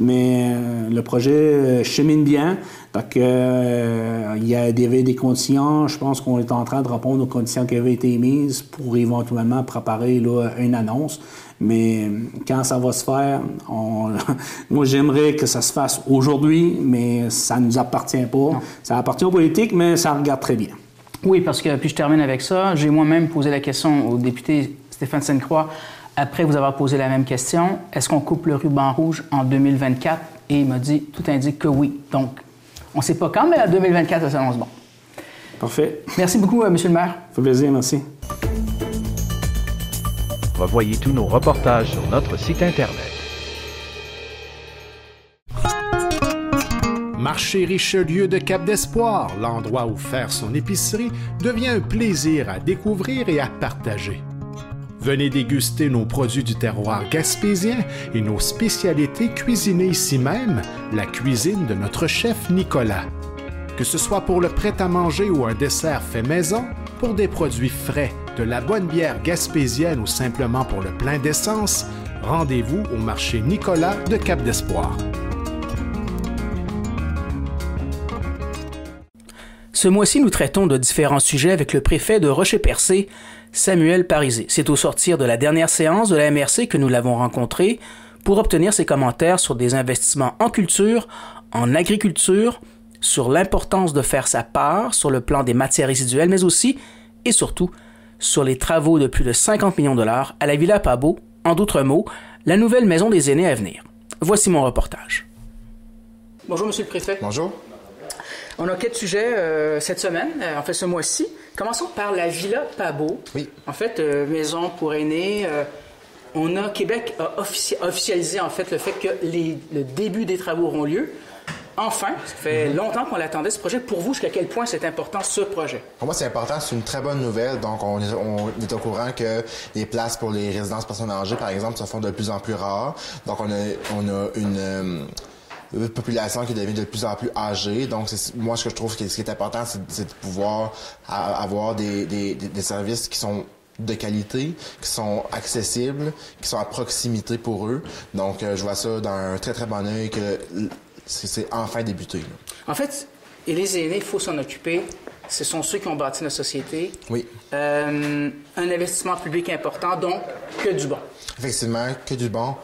Mais le projet chemine bien. Donc, euh, il y avait des conditions. Je pense qu'on est en train de répondre aux conditions qui avaient été mises pour éventuellement préparer là, une annonce. Mais quand ça va se faire, on... moi j'aimerais que ça se fasse aujourd'hui, mais ça ne nous appartient pas. Ça appartient aux politiques, mais ça regarde très bien. Oui, parce que, puis je termine avec ça, j'ai moi-même posé la question au député Stéphane Sainte-Croix, après vous avoir posé la même question, est-ce qu'on coupe le ruban rouge en 2024? Et il m'a dit, tout indique que oui. Donc, on ne sait pas quand, mais à 2024, ça s'annonce bon. Parfait. Merci beaucoup, euh, Monsieur le maire. Ça fait plaisir, merci. Revoyez tous nos reportages sur notre site Internet. Marché Richelieu de Cap d'Espoir, l'endroit où faire son épicerie devient un plaisir à découvrir et à partager. Venez déguster nos produits du terroir gaspésien et nos spécialités cuisinées ici même, la cuisine de notre chef Nicolas. Que ce soit pour le prêt-à-manger ou un dessert fait maison, pour des produits frais, de la bonne bière gaspésienne ou simplement pour le plein d'essence, rendez-vous au marché Nicolas de Cap d'Espoir. Ce mois-ci, nous traitons de différents sujets avec le préfet de Rocher-Percé, Samuel Parisé. C'est au sortir de la dernière séance de la MRC que nous l'avons rencontré pour obtenir ses commentaires sur des investissements en culture, en agriculture, sur l'importance de faire sa part sur le plan des matières résiduelles, mais aussi et surtout sur les travaux de plus de 50 millions de dollars à la Villa Pabo, en d'autres mots, la nouvelle maison des aînés à venir. Voici mon reportage. Bonjour, Monsieur le Préfet. Bonjour. On a quatre sujets euh, cette semaine, euh, en fait ce mois-ci. Commençons par la Villa Pabo. Oui. En fait, euh, maison pour aînés. on a Québec a offici- officialisé en fait le fait que les- le début des travaux auront lieu. Enfin, ça fait longtemps qu'on l'attendait ce projet. Pour vous, jusqu'à quel point c'est important ce projet? Pour moi, c'est important, c'est une très bonne nouvelle. Donc, on est, on est au courant que les places pour les résidences personnes âgées, par exemple, se font de plus en plus rares. Donc, on a, on a une, une population qui devient de plus en plus âgée. Donc, moi, ce que je trouve que ce qui est important, c'est de pouvoir avoir des, des, des- des services qui sont de qualité, qui sont accessibles, qui sont à proximité pour eux. Donc, euh, je vois ça d'un très, très bon œil que c'est c'est enfin débuté. là. En fait, et les aînés, il faut s'en occuper. Ce sont ceux qui ont bâti notre société. Oui. Euh, un investissement public important, donc que du bon. Effectivement, que du bon.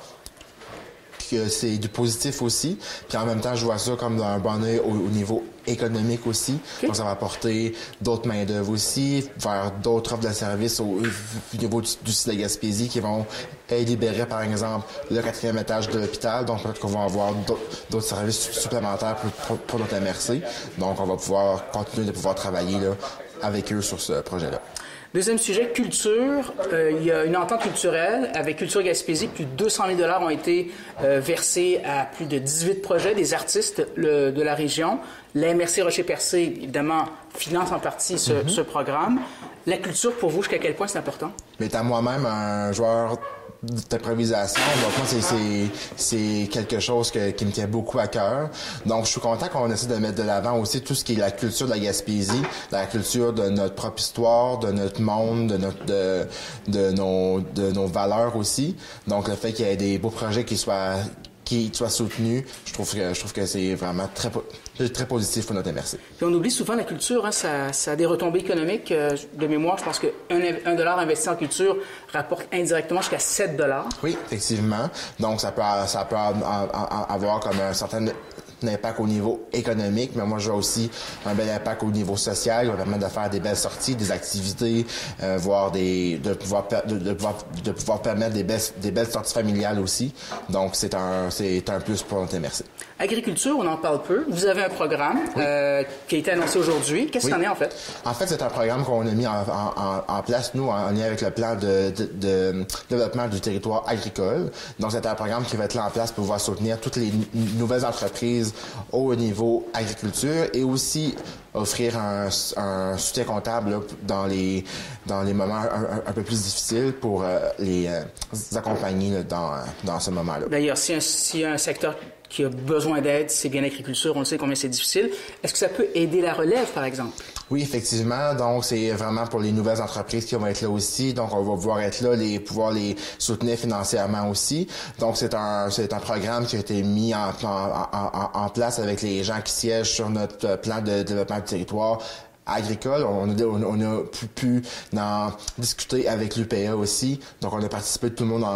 Que c'est du positif aussi. Puis en même temps, je vois ça comme un bon œil au, au niveau économique aussi. Donc ça va apporter d'autres main-d'œuvre aussi, vers d'autres offres de services au, au niveau du, du site de Gaspésie qui vont euh, libérer, par exemple, le quatrième étage de l'hôpital. Donc peut-être qu'on va avoir d'autres d'autres services supplémentaires pour, pour, pour notre MRC. Donc on va pouvoir continuer de pouvoir travailler là, avec eux sur ce projet-là. Deuxième sujet, culture. Euh, il y a une entente culturelle avec Culture Gaspésie. Plus de 200 000 dollars ont été euh, versés à plus de 18 projets des artistes le- de la région. La MRC Rocher-Percé, évidemment, finance en partie ce, Mhm. ce programme. La culture, pour vous, jusqu'à quel point c'est important? Mais étant moi-même un joueur d'improvisation, donc moi, c'est- quelque chose que- qui me tient beaucoup à cœur. Donc, je suis content qu'on essaie de mettre de l'avant aussi tout ce qui est la culture de la Gaspésie, la culture de notre propre histoire, de notre monde, de notre de, de nos de nos valeurs aussi. Donc, le fait qu'il y ait des beaux projets qui soient qui soient soutenus, je trouve que je trouve que c'est vraiment très très positif pour notre MRC. Puis on oublie souvent la culture, hein, ça, ça a des retombées économiques. Euh, de mémoire, je pense qu'un un dollar investi en culture rapporte indirectement jusqu'à 7 dollars. Oui, effectivement. Donc, ça peut, ça peut avoir comme un certain impact au niveau économique, mais moi, je vois aussi un bel impact au niveau social. Va permettre de faire des belles sorties, des activités, euh, des, de pouvoir, de, de pouvoir, de pouvoir permettre des belles, des belles sorties familiales aussi. Donc, c'est un, c'est un plus pour notre MRC. Agriculture, on en parle peu. Vous avez un programme euh, qui a été annoncé aujourd'hui. Qu'est-ce Oui. qu'il en est en fait? En fait, c'est un programme qu'on a mis en, en- en- en place, nous, en lien avec le plan de, de- de développement du territoire agricole. Donc, c'est un programme qui va être là en place pour pouvoir soutenir toutes les nouvelles entreprises au niveau agriculture et aussi offrir un, un soutien comptable là, dans les dans les moments un, peu plus difficiles pour euh, les euh, accompagner là, dans, dans ce moment-là. D'ailleurs, a un- a un secteur qui a besoin d'aide, c'est bien l'agriculture, on sait combien c'est difficile. Est-ce que ça peut aider la relève, par exemple? Oui, effectivement. Donc, c'est vraiment pour les nouvelles entreprises qui vont être là aussi. Donc, on va pouvoir être là, les pouvoir les soutenir financièrement aussi. Donc, c'est un c'est un programme qui a été mis en, place avec les gens qui siègent sur notre plan de développement du territoire agricole. On a, on a pu, pu en discuter avec l'UPA aussi. Donc, on a participé tout le monde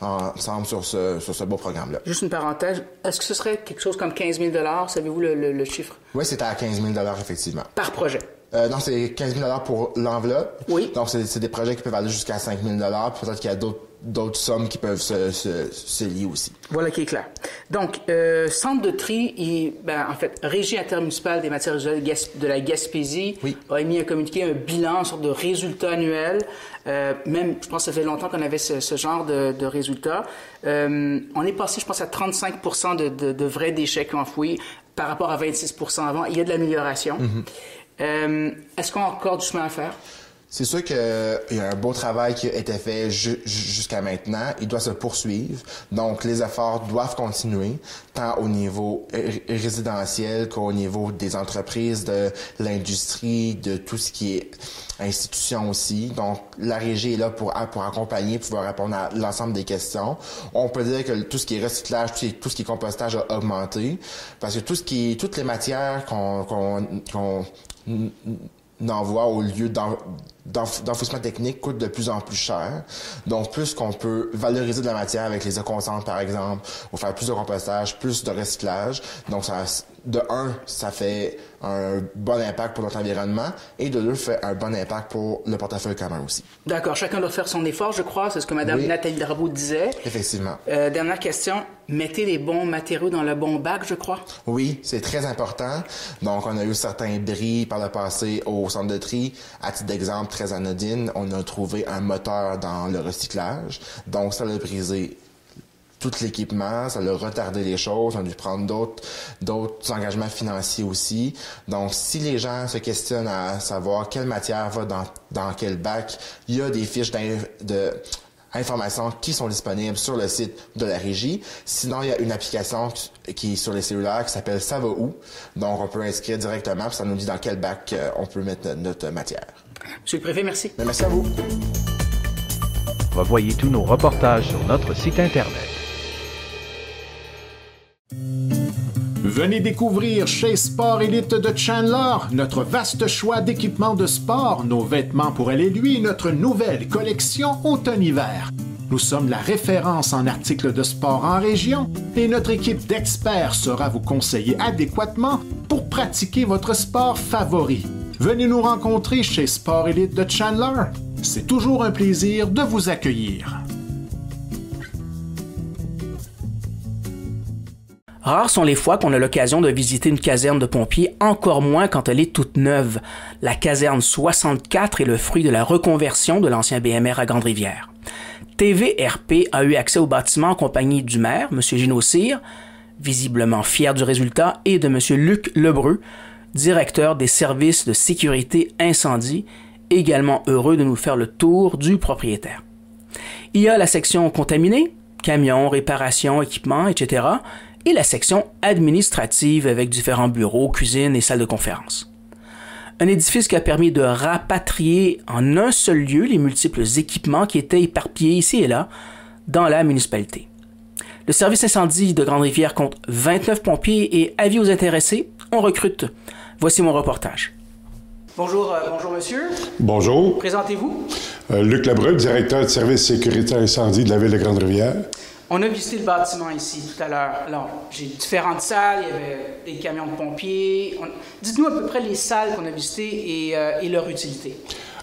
ensemble sur ce, sur ce beau programme-là. Juste une parenthèse, est-ce que ce serait quelque chose comme 15 000 Savez-vous le, le, chiffre? Oui, c'était à 15 000 effectivement. Par projet? Euh, non, c'est 15 000 pour l'enveloppe. Oui. Donc, c'est des projets qui peuvent aller jusqu'à 5 000 Peut-être qu'il y a d'autres d'autres sommes qui peuvent se, se, se, lier aussi. Voilà qui est clair. Donc, euh, centre de tri, il, ben, en fait, Régie intermunicipale des matières usuelles de la Gaspésie a émis un communiqué, un bilan, une sorte de résultat annuel. Euh, même, je pense que ça fait longtemps qu'on avait ce, ce, genre de, de résultats. Euh, on est passé, je pense, à 35 de, de, de, vrais déchets enfouis par rapport à 26 avant. Il y a de l'amélioration. Mm-hmm. Est-ce qu'on a encore du chemin à faire? C'est sûr qu'il y a un beau travail qui a été fait jusqu'à maintenant. Il doit se poursuivre. Donc, les efforts doivent continuer, tant au niveau résidentiel qu'au niveau des entreprises, de l'industrie, de tout ce qui est institution aussi. Donc, la régie est là pour, pour accompagner, pouvoir répondre à l'ensemble des questions. On peut dire que tout ce qui est recyclage, tout ce qui est compostage a augmenté, parce que tout ce qui toutes les matières qu'on qu'on envoie au lieu d'enfouissement technique coûte de plus en plus cher. Donc, plus qu'on peut valoriser de la matière avec les éconcendres, par exemple, ou faire plus de compostage, plus de recyclage. Donc, ça, de un, ça fait un bon impact pour notre environnement et de deux, fait un bon impact pour le portefeuille commun aussi. D'accord. Chacun doit faire son effort, je crois. C'est ce que Mme Nathalie Darbo disait. Effectivement. Euh, dernière question. Mettez les bons matériaux dans le bon bac, je crois. Oui, c'est très important. Donc, on a eu certains bris par le passé au centre de tri. À titre d'exemple, très anodine, on a trouvé un moteur dans le recyclage. Donc, ça l'a brisé tout l'équipement, ça a retardé les choses, on a dû prendre d'autres d'autres engagements financiers aussi. Donc, si les gens se questionnent à savoir quelle matière va dans, dans quel bac, il y a des fiches de informations qui sont disponibles sur le site de la régie. Sinon, il y a une application qui est sur les cellulaires qui s'appelle Ça va où? Donc, on peut inscrire directement, puis ça nous dit dans quel bac euh, on peut mettre notre matière. Monsieur le préfet, merci. merci à vous. Revoyez tous nos reportages sur notre site Internet. Venez découvrir chez Sport Elite de Chandler notre vaste choix d'équipements de sport, nos vêtements pour elle et lui, notre nouvelle collection automne-hiver. Nous sommes la référence en articles de sport en région et notre équipe d'experts saura vous conseiller adéquatement pour pratiquer votre sport favori. Venez nous rencontrer chez Sport Elite de Chandler. C'est toujours un plaisir de vous accueillir. Rares sont les fois qu'on a l'occasion de visiter une caserne de pompiers, encore moins quand elle est toute neuve. La caserne 64 est le fruit de la reconversion de l'ancien BMR à Grande-Rivière. TVRP a eu accès au bâtiment en compagnie du maire, M. Gino Cyr, visiblement fier du résultat, et de M. Luc Lebreu, directeur des services de sécurité incendie, également heureux de nous faire le tour du propriétaire. Il y a la section contaminée, camions, réparations, équipements, etc., et la section administrative avec différents bureaux, cuisines et salles de conférence. Un édifice qui a permis de rapatrier en un seul lieu les multiples équipements qui étaient éparpillés ici et là dans la municipalité. Le service incendie de Grande-Rivière compte 29 pompiers et avis aux intéressés, on recrute. Voici mon reportage. Bonjour, euh, bonjour monsieur. Bonjour. Présentez-vous. Euh, Luc Labreu, directeur de service sécurité incendie de la ville de Grande-Rivière. On a visité le bâtiment ici tout à l'heure. Alors, j'ai différentes salles, il y avait des camions de pompiers. Dites-nous à peu près les salles qu'on a visitées et, euh, leur utilité.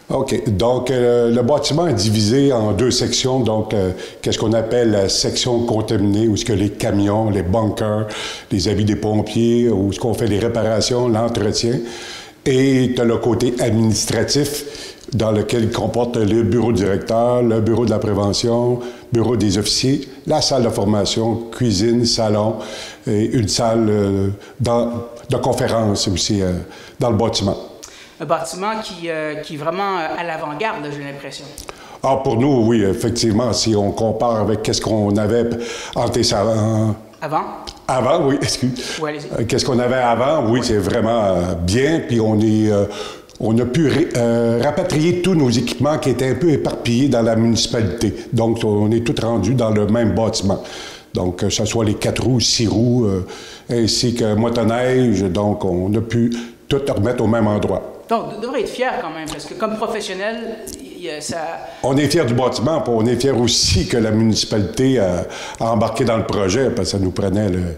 OK. Donc, euh, le bâtiment est divisé en deux sections. Donc, euh, qu'est-ce qu'on appelle la section contaminée, où ce que les camions, les bunkers, les habits des pompiers, où ce qu'on fait les réparations, l'entretien. Et tu as le côté administratif, dans lequel il comporte le bureau directeur, le bureau de la prévention, bureau des officiers, la salle de formation, cuisine, salon et une salle euh, de conférence aussi dans le bâtiment. Un bâtiment qui, euh, qui est vraiment à l'avant-garde, j'ai l'impression. Ah, pour nous, oui, effectivement, si on compare avec ce qu'on avait en, Avant? Avant, oui, excuse. Oui, allez-y. Euh, Qu'est-ce qu'on avait avant? Oui, c'est vraiment euh, bien. Puis on est, euh, on a pu euh, rapatrier tous nos équipements qui étaient un peu éparpillés dans la municipalité. Donc, on est tous rendus dans le même bâtiment. Donc, que ce soit les quatre roues, six roues, euh, ainsi que motoneige. Donc, on a pu tout remettre au même endroit. Donc, vous devrez être fier quand même, parce que comme professionnel, ça... On est fiers du bâtiment, puis on est fiers aussi que la municipalité a, a embarqué dans le projet, parce que ça nous prenait le-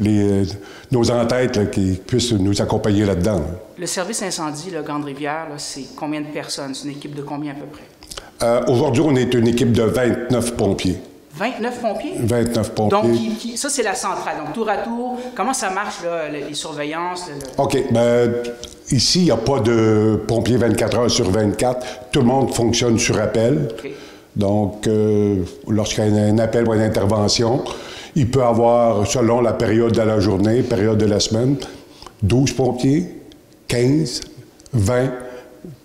les, nos entêtes là, qui puissent nous accompagner là-dedans. là. Le service incendie, la Grande Rivière, là, c'est combien de personnes? C'est une équipe de combien à peu près? Euh, Aujourd'hui, on est une équipe de 29 pompiers. 29 pompiers? 29 pompiers. Donc, qui- qui- ça, c'est la centrale. Donc, tour à tour, comment ça marche, là, les, surveillances? le- OK. Ben, ici, il n'y a pas de pompiers 24 heures sur 24. Tout le monde fonctionne sur appel. Donc, euh, lorsqu'il y a un appel ou une intervention, il peut avoir, selon la période de la journée, période de la semaine, 12 pompiers, 15, 20.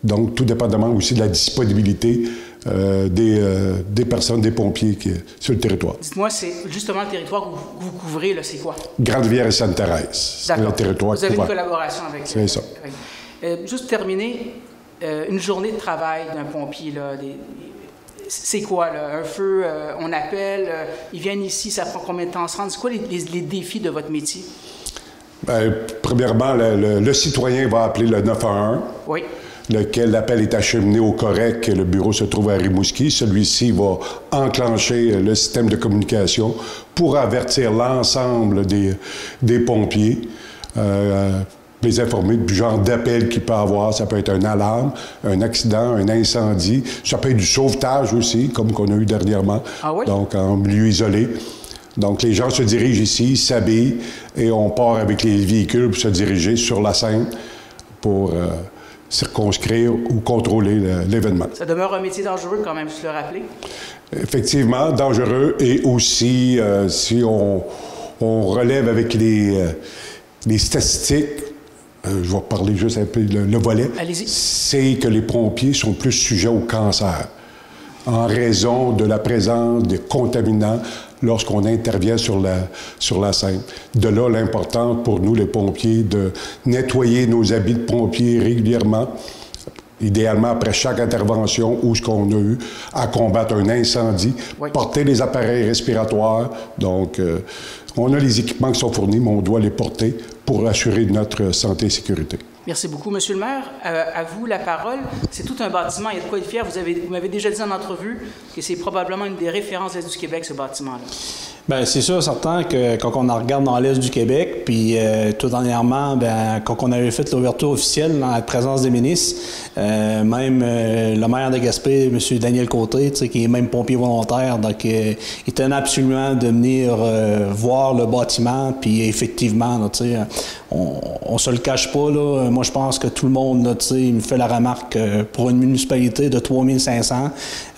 Donc, tout dépendamment aussi de la disponibilité euh, des, euh, des personnes, des pompiers qui, sur le territoire. Dites-moi, c'est justement le territoire que vous, vous couvrez, c'est quoi? Grande-Rivière et Sainte-Thérèse. C'est le territoire Vous avez une couvert. collaboration avec... C'est ça. avec- Euh, juste terminer, une journée de travail d'un pompier, là, des- c'est quoi, là? Un feu, euh, on appelle, euh, ils viennent ici, ça prend combien de temps à se rendre? C'est quoi les, les- les défis de votre métier? Ben, premièrement, le, le- le citoyen va appeler le 911, Oui. Lequel l'appel est acheminé au correct. Le bureau se trouve à Rimouski. Celui-ci va enclencher le système de communication pour avertir l'ensemble des, des pompiers. euh, les informer du genre d'appel qu'il peut avoir. Ça peut être un alarme, un accident, un incendie. Ça peut être du sauvetage aussi, comme qu'on a eu dernièrement. Ah oui? Donc, en milieu isolé. Donc, les gens se dirigent ici, s'habillent et on part avec les véhicules pour se diriger sur la scène pour euh, circonscrire ou contrôler le- l'événement. Ça demeure un métier dangereux quand même, je le rappeler. Effectivement, dangereux et aussi, euh, si on, on relève avec les, euh, les statistiques, euh, je vais parler juste un peu le, le volet, Allez-y. c'est que les pompiers sont plus sujets au cancer en raison de la présence de contaminants lorsqu'on intervient sur la, sur la scène. De là l'importance pour nous, les pompiers, de nettoyer nos habits de pompiers régulièrement, idéalement après chaque intervention où ce qu'on a eu à combattre un incendie, Oui. porter les appareils respiratoires. Donc, euh, on a les équipements qui sont fournis, mais on doit les porter pour assurer notre santé et sécurité. Merci beaucoup, Monsieur le maire. Euh, à vous la parole. C'est tout un bâtiment, il y a de quoi être fier. Vous, avez- vous m'avez déjà dit en entrevue que c'est probablement une des références de du Québec, ce bâtiment-là. Bien, c'est sûr, certain que quand on en regarde dans l'Est du Québec, puis euh, tout dernièrement, ben, quand on avait fait l'ouverture officielle dans la présence des ministres, euh, même euh, le maire de Gaspé, M. Daniel Côté, qui est même pompier volontaire, donc il tenait absolument de venir voir le bâtiment, puis effectivement, là, on, on se le cache pas, là, moi je pense que tout le monde, là, il me fait la remarque pour une municipalité de 3500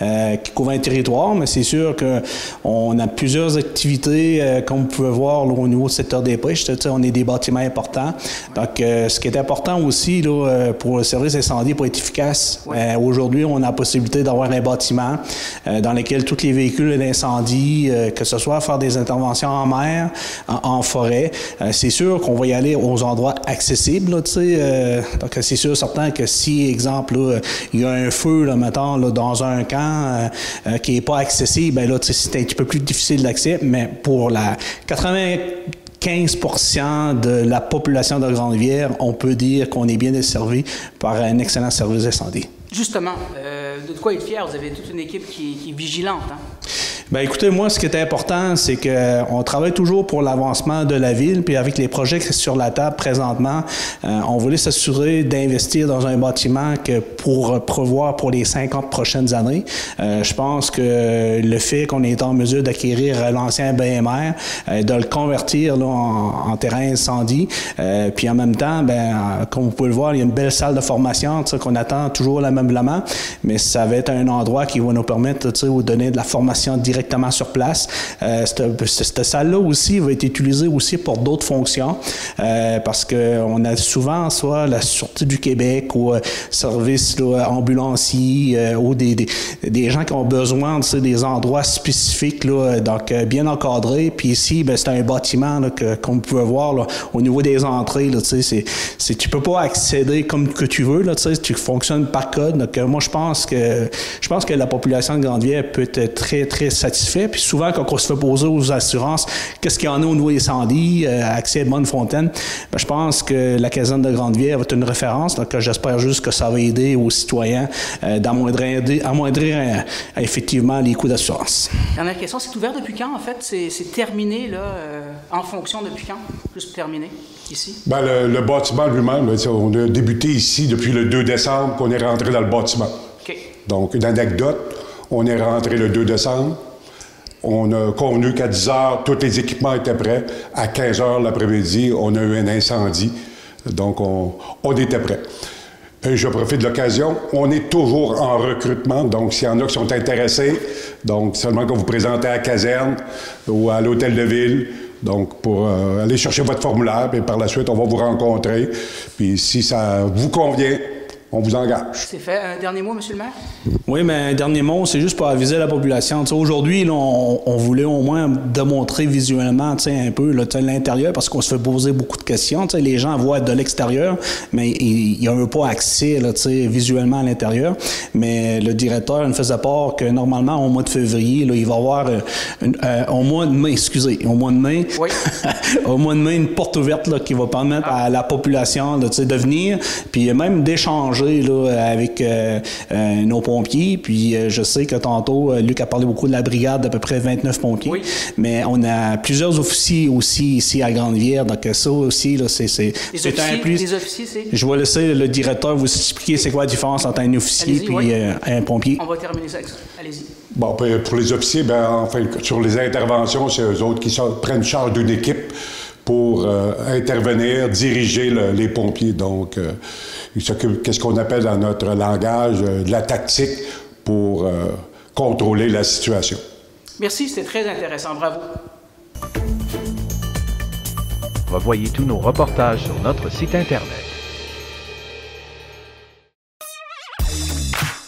euh, qui couvre un territoire, mais c'est sûr qu'on a plusieurs activités, euh, comme vous pouvez voir là, au niveau du secteur des pêches, on est des bâtiments importants. Donc, euh, ce qui est important aussi là, euh, pour le service incendie, pour être efficace, euh, aujourd'hui, on a la possibilité d'avoir un bâtiment dans lequel tous les véhicules d'incendie, que ce soit faire des interventions en mer, en, en forêt, c'est sûr qu'on va y aller aux endroits accessibles, là, donc, c'est sûr, certain que si, exemple, il y a un feu, là, mettons, dans un camp qui n'est pas accessible, ben là, c'est un petit peu plus difficile d'accès, mais pour la 95% de la population de Grande-Rivière, on peut dire qu'on est bien desservi par un excellent service d'incendie. Justement, euh, de quoi être fier? Vous avez toute une équipe qui, est vigilante. Hein? Ben écoutez, moi, ce qui est important, c'est qu'on travaille toujours pour l'avancement de la ville, puis avec les projets qui sont sur la table présentement, euh, on voulait s'assurer d'investir dans un bâtiment que pour prévoir pour les 50 prochaines années. Euh, je pense que le fait qu'on est en mesure d'acquérir l'ancien BMR, euh, de le convertir là, en, terrain incendie, puis en même temps, ben, comme vous pouvez le voir, il y a une belle salle de formation qu'on attend toujours l'ameublement, mais ça va être un endroit qui va nous permettre de donner de la formation directe directement sur place. cette, cette salle-là aussi va être utilisée aussi pour d'autres fonctions parce qu'on a souvent soit la Sûreté du Québec ou service ambulancier ou des, des, gens qui ont besoin de des endroits spécifiques, là, donc bien encadrés. Puis ici, ben, c'est un bâtiment là, qu'on peut voir là, au niveau des entrées. Là, c'est, tu peux pas accéder comme que tu veux. Là, tu fonctionnes par code. Donc, moi, je pense que je pense que la population de Grande-Vière peut être très, très. Puis souvent, quand on se fait poser aux assurances, qu'est-ce qu'il y en a au niveau incendie, euh, accès à Bonne-Fontaine, ben, je pense que la caserne de Grande-Vière va être une référence. Donc, j'espère juste que ça va aider aux citoyens euh, d'amoindrir amoindrir, euh, effectivement les coûts d'assurance. Dernière question, c'est ouvert depuis quand, en fait? C'est, terminé, là, euh, en fonction depuis quand? Juste terminé, ici? Ben, le, bâtiment lui-même, on a débuté ici depuis le 2 décembre qu'on est rentré dans le bâtiment. OK. Donc, une anecdote, on est rentré le 2 décembre. On a convenu qu'à 10 heures, tous les équipements étaient prêts. À 15 heures l'après-midi, on a eu un incendie. Donc, on, était prêts. Et je profite de l'occasion. On est toujours en recrutement, donc s'il y en a qui sont intéressés, donc seulement quand vous présentez à la caserne ou à l'hôtel de ville, donc pour euh, aller chercher votre formulaire, et par la suite, on va vous rencontrer. Puis si ça vous convient, on vous engage. C'est fait. Un dernier mot, Monsieur le maire? Oui, mais un dernier mot, c'est juste pour aviser la population. Aujourd'hui, on, on, voulait au moins démontrer visuellement un peu l'intérieur parce qu'on se fait poser beaucoup de questions. Les gens voient de l'extérieur, mais ils n'ont pas accès là, visuellement à l'intérieur. Mais le directeur nous faisait part que normalement, au mois de février, là, il va y avoir euh, euh, au mois de mai, excusez, au mois de mai, oui. au mois de mai, une porte ouverte là, qui va permettre à la population de, de venir, puis même d'échanger avec euh, euh, nos pompiers. Puis euh, je sais que tantôt, Luc a parlé beaucoup de la brigade d'à peu près 29 pompiers. Mais on a plusieurs officiers aussi ici à Grande-Vière. Donc ça aussi, c'est, c'est, un plus. Les officiers, c'est? Je vais laisser le directeur vous expliquer c'est quoi la différence entre un officier et un pompier. On va terminer ça. Allez-y. Bon, pour les officiers, ben, enfin, sur les interventions, c'est eux autres qui prennent charge d'une équipe pour intervenir, diriger les pompiers. Donc, il s'occupe, qu'est-ce qu'on appelle dans notre langage, euh, de la tactique pour euh, contrôler la situation. Merci, c'était très intéressant. Bravo. Revoyez tous nos reportages sur notre site Internet.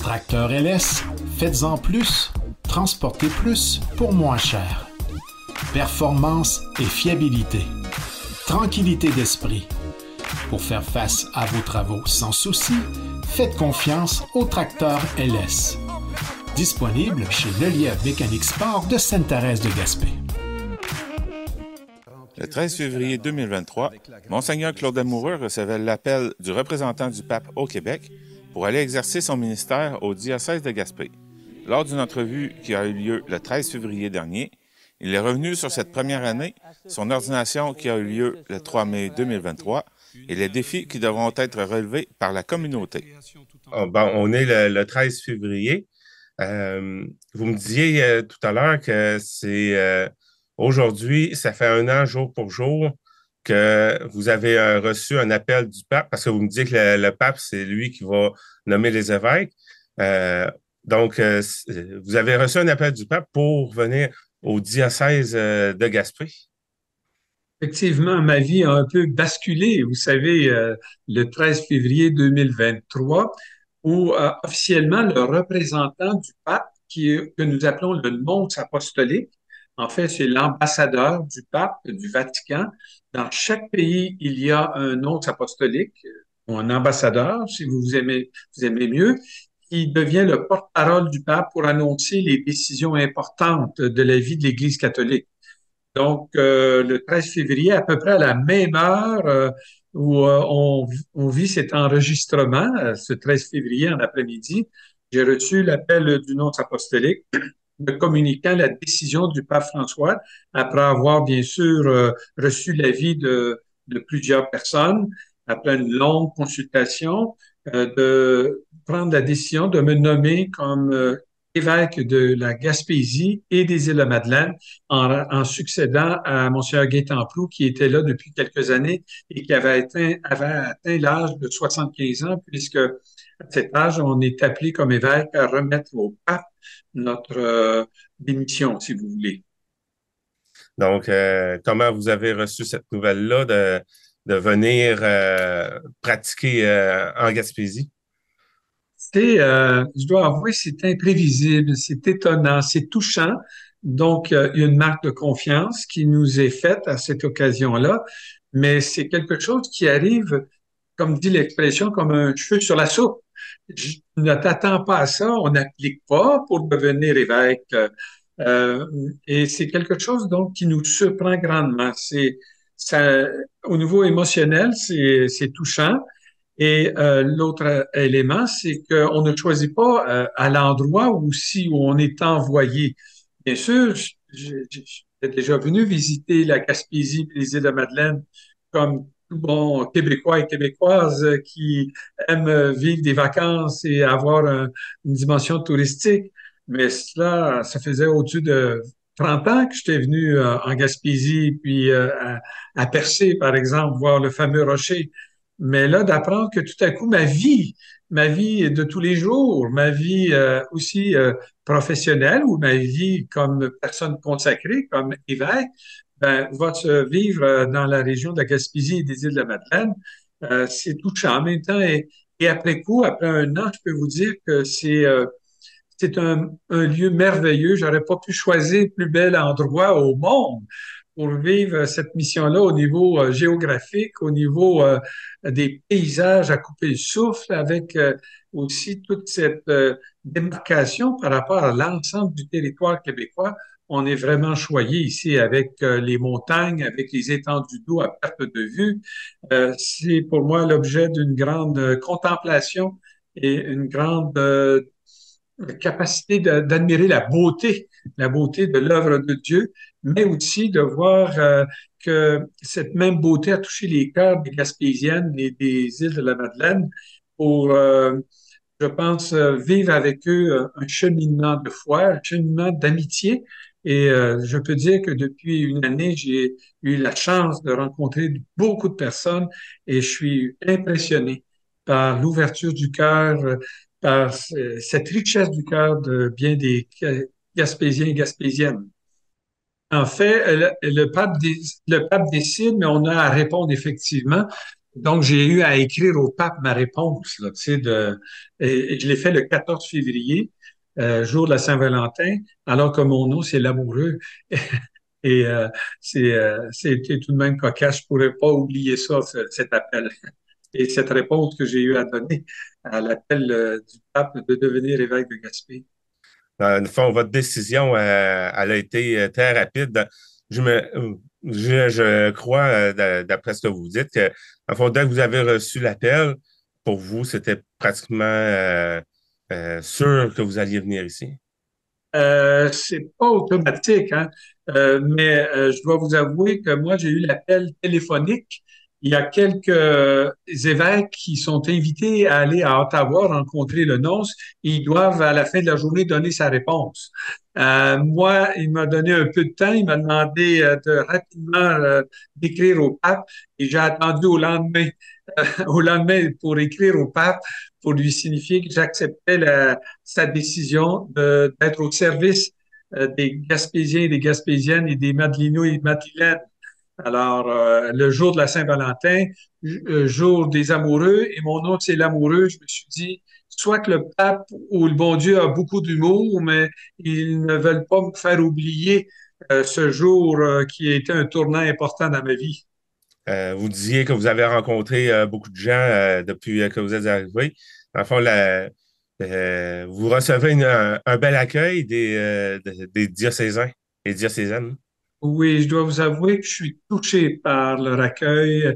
Tracteur LS, faites-en plus, transportez plus pour moins cher. Performance et fiabilité. Tranquillité d'esprit pour faire face à vos travaux sans souci, faites confiance au tracteur LS. Disponible chez Lelièvre Mécanique Sport de Sainte-Thérèse de Gaspé. Le 13 février 2023, Monseigneur Claude Amoureux recevait l'appel du représentant du pape au Québec pour aller exercer son ministère au diocèse de Gaspé. Lors d'une entrevue qui a eu lieu le 13 février dernier, il est revenu sur cette première année, son ordination qui a eu lieu le 3 mai 2023 et les défis qui devront être relevés par la communauté. Oh, on est le, 13 février. Euh, vous me disiez euh, tout à l'heure que c'est euh, aujourd'hui, ça fait un an jour pour jour que vous avez reçu un appel du pape, parce que vous me disiez que le, pape, c'est lui qui va nommer les évêques. donc, vous avez reçu un appel du pape pour venir au diocèse de Gaspé. Effectivement, ma vie a un peu basculé, vous savez, euh, le 13 février 2023, où euh, officiellement le représentant du pape, que nous appelons le nonce apostolique, en fait, c'est l'ambassadeur du pape du Vatican. Dans chaque pays, il y a un nonce apostolique, ou un ambassadeur, si vous aimez mieux, qui devient le porte-parole du pape pour annoncer les décisions importantes de la vie de l'Église catholique. Donc, euh, le 13 février, à peu près à la même heure euh, où euh, on, vit cet enregistrement, ce 13 février en après-midi, j'ai reçu l'appel du nonce apostolique me communiquant la décision du pape François, après avoir bien sûr reçu l'avis de plusieurs personnes, après une longue consultation, de prendre la décision de me nommer comme évêque de la Gaspésie et des îles-de-Madeleine en, succédant à Monseigneur Gaétan qui était là depuis quelques années et qui avait atteint, l'âge de 75 ans, puisque À cet âge, on est appelé comme évêque à remettre au pape notre démission, si vous voulez. Donc, comment vous avez reçu cette nouvelle-là de, de venir pratiquer en Gaspésie? C'est, je dois avouer, c'est imprévisible, c'est étonnant, c'est touchant. Donc, a une marque de confiance qui nous est faite à cette occasion-là, mais c'est quelque chose qui arrive, comme dit l'expression, comme un cheveu sur la soupe. Je ne t'attends pas à ça, on n'applique pas pour devenir évêque. Euh, et c'est quelque chose donc qui nous surprend grandement. C'est ça, au niveau émotionnel, c'est touchant. Et euh, l'autre élément, c'est qu'on ne choisit pas euh, à l'endroit où si où on est envoyé. Bien sûr, j'ai déjà venu visiter la Gaspésie et les îles de Madeleine comme tout bon Québécois et Québécoises qui aiment vivre des vacances et avoir une dimension touristique. Mais cela, ça faisait au-dessus de 30 ans que j'étais venu euh, en Gaspésie, puis euh, à, à Percé, par exemple, voir le fameux rocher. Mais là, d'apprendre que tout à coup, ma vie, ma vie de tous les jours, ma vie euh, aussi euh, professionnelle ou ma vie comme personne consacrée, comme évêque, ben, va se vivre euh, dans la région de la Gaspésie et des îles de la Madeleine. c'est touchant en même temps. Et, et, après coup, après un an, je peux vous dire que c'est c'est un, un, lieu merveilleux. J'aurais pas pu choisir plus bel endroit au monde pour vivre cette mission-là au niveau euh, géographique, au niveau euh, des paysages à couper le souffle, avec euh, aussi toute cette démarcation par rapport à l'ensemble du territoire québécois. On est vraiment choyé ici avec les montagnes, avec les étendues d'eau à perte de vue. C'est pour moi l'objet d'une grande contemplation et une grande capacité d'admirer la beauté, la beauté de l'œuvre de Dieu, mais aussi de voir euh, que cette même beauté a touché les cœurs des Gaspésiennes et des îles de la Madeleine pour, euh, je pense, euh, vivre avec eux un cheminement de foi, un cheminement d'amitié. Et je peux dire que depuis une année, j'ai eu la chance de rencontrer beaucoup de personnes et je suis impressionné par l'ouverture du cœur, par cette richesse du cœur de bien des Gaspésiens et Gaspésiennes. En fait, le, pape, décide, mais on a à répondre effectivement. Donc, j'ai eu à écrire au pape ma réponse. Là, de, je l'ai fait le 14 février, euh, jour de la Saint-Valentin, alors que mon nom, c'est l'amoureux. et euh, c'est euh, tout de même cocasse. Je pourrais pas oublier ça, cet appel et cette réponse que j'ai eu à donner à l'appel euh, du pape de devenir évêque de Gaspé. Dans le fond, votre décision, euh, elle a été euh, très rapide. Je me, je, crois, d'après ce que vous dites, que, en fond, dès que vous avez reçu l'appel, pour vous, c'était pratiquement sûr que vous alliez venir ici? Euh, c'est pas automatique, hein? mais je dois vous avouer que moi, j'ai eu l'appel téléphonique il y a quelques euh, évêques qui sont invités à aller à Ottawa rencontrer le nonce. Et ils doivent à la fin de la journée donner sa réponse. Euh, moi, il m'a donné un peu de temps, il m'a demandé euh, de rapidement d'écrire au pape. Et j'ai attendu au lendemain, au lendemain pour écrire au pape pour lui signifier que j'acceptais sa décision d'être au service des Gaspésiens et des Gaspésiennes et des Madelinois et Madeleines alors, euh, le jour de la Saint-Valentin, euh, jour des amoureux, et mon nom, c'est l'amoureux, je me suis dit, soit que le pape ou le bon Dieu a beaucoup d'humour, mais ils ne veulent pas me faire oublier euh, ce jour qui a été un tournant important dans ma vie. vous disiez que vous avez rencontré beaucoup de gens depuis que vous êtes arrivé. En fond, vous recevez un, bel accueil des, des diocésains et diocésaines. Oui, je dois vous avouer que je suis touché par leur accueil.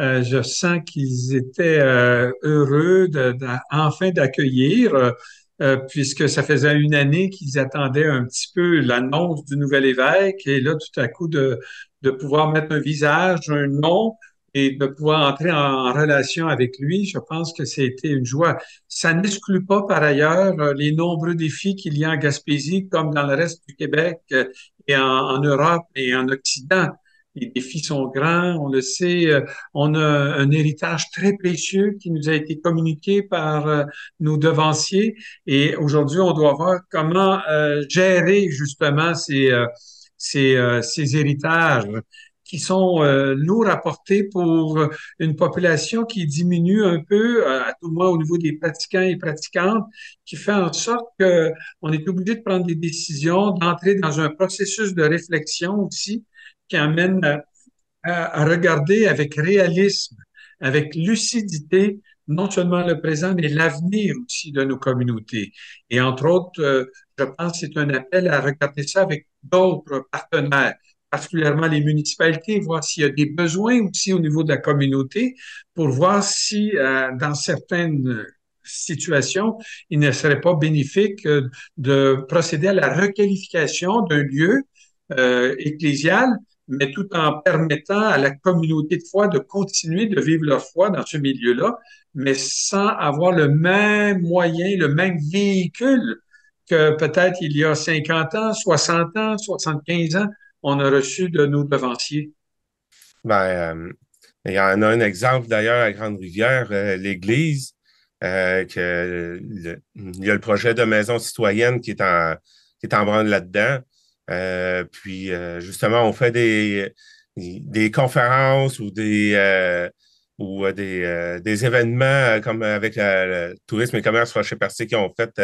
Euh, je sens qu'ils étaient euh, heureux de, enfin d'accueillir, euh, puisque ça faisait une année qu'ils attendaient un petit peu l'annonce du nouvel évêque, et là, tout à coup, de, de pouvoir mettre un visage, un nom, et de pouvoir entrer en, relation avec lui, je pense que c'était une joie. Ça n'exclut pas par ailleurs euh, les nombreux défis qu'il y a en Gaspésie, comme dans le reste du Québec euh, et en, Europe et en Occident. les défis sont grands, on le sait. Euh, on a un héritage très précieux qui nous a été communiqué par euh, nos devanciers. Et aujourd'hui, on doit voir comment euh, gérer justement ces, ces, ces héritages qui sont lourds à porter pour une population qui diminue un peu, à tout le moins au niveau des pratiquants et pratiquantes, qui fait en sorte qu'on est obligé de prendre des décisions, d'entrer dans un processus de réflexion aussi qui amène à, regarder avec réalisme, avec lucidité, non seulement le présent, mais l'avenir aussi de nos communautés. Et entre autres, euh, je pense que c'est un appel à regarder ça avec d'autres partenaires, particulièrement les municipalités, voir s'il y a des besoins aussi au niveau de la communauté pour voir si euh, dans certaines situations, il ne serait pas bénéfique de procéder à la requalification d'un lieu euh, ecclésial mais tout en permettant à la communauté de foi de continuer de vivre leur foi dans ce milieu-là, mais sans avoir le même moyen, le même véhicule que peut-être il y a 50 ans, 60 ans, 75 ans, on a reçu de nos devanciers. Ben, euh, il y en a un exemple d'ailleurs à Grande-Rivière, euh, l'Église, euh, il y a le projet de maison citoyenne qui est en, qui est en branle là-dedans. Puis justement, on fait des, des conférences ou des ou des, des, événements comme avec le Tourisme et Commerce Rocher Percé qui ont fait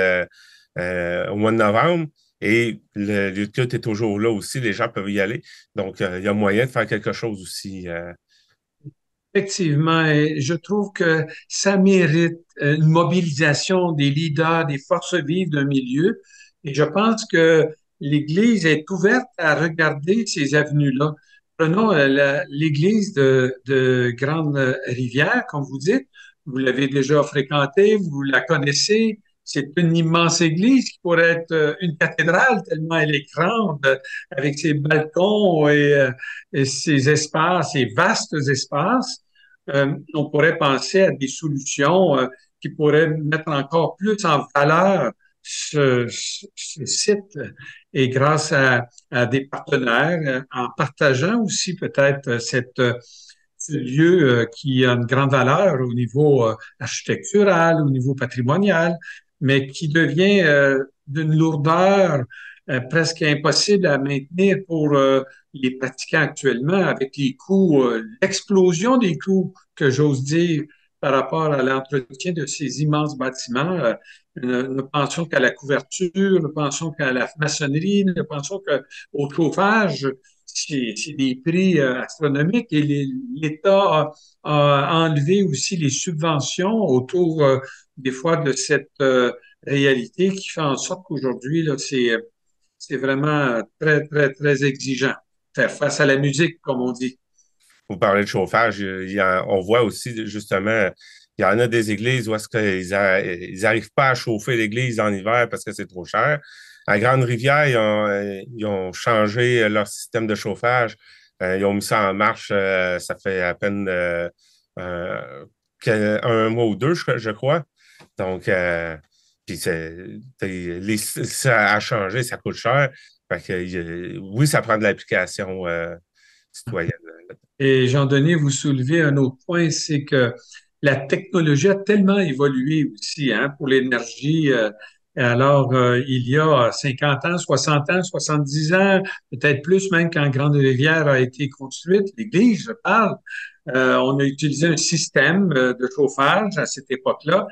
au mois de novembre. Et le lieu de culte est toujours là aussi, les gens peuvent y aller. Donc, il y a moyen de faire quelque chose aussi. Effectivement, je trouve que ça mérite une mobilisation des leaders, des forces vives d'un milieu. Et je pense que l'Église est ouverte à regarder ces avenues-là. Prenons euh, l'Église de, de Grande-Rivière, comme vous dites. Vous l'avez déjà fréquentée, vous la connaissez. C'est une immense église qui pourrait être euh, une cathédrale tellement elle est grande, avec ses balcons et, euh, et ses espaces, ses vastes espaces. on pourrait penser à des solutions qui pourraient mettre encore plus en valeur ce, site et grâce à, des partenaires, en partageant aussi peut-être cette ce lieu euh, qui a une grande valeur au niveau euh, architectural, au niveau patrimonial, mais qui devient euh, d'une lourdeur presque impossible à maintenir pour les pratiquants actuellement avec les coûts, l'explosion des coûts que j'ose dire par rapport à l'entretien de ces immenses bâtiments. Euh, nous, pensons qu'à la couverture, nous pensons qu'à la maçonnerie, nous pensons qu'au chauffage, c'est des prix euh, astronomiques et l'État a, enlevé aussi les subventions autour euh, des fois de cette réalité qui fait en sorte qu'aujourd'hui, c'est vraiment très, très, très exigeant. Faire face à la musique, comme on dit vous parlez de chauffage, on voit aussi justement, il y en a des églises où est-ce qu'ils n'arrivent pas à chauffer l'église en hiver parce que c'est trop cher. À Grande-Rivière, ils ont, changé leur système de chauffage. Euh, ils ont mis ça en marche, euh, ça fait à peine euh, un mois ou deux, je, crois. Donc, puis ça a changé, ça coûte cher. oui, ça prend de l'application citoyenne. Et Jean-Denis, vous soulevez un autre point, c'est que la technologie a tellement évolué aussi hein, pour l'énergie. Euh, alors, euh, il y a 50 ans, 60 ans, 70 ans, peut-être plus même quand Grande-Rivière a été construite, l'église, je parle, euh, on a utilisé un système de chauffage à cette époque-là.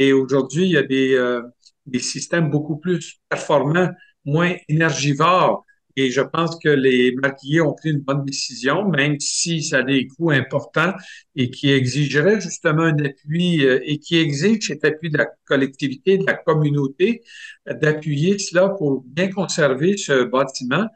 Et aujourd'hui, il y a des, des systèmes beaucoup plus performants, moins énergivores. Et je pense que les maquillés ont pris une bonne décision, même si ça a des coûts importants et qui exigerait justement un appui euh, et qui exige cet appui de la collectivité, de la communauté, euh, d'appuyer cela pour bien conserver ce bâtiment.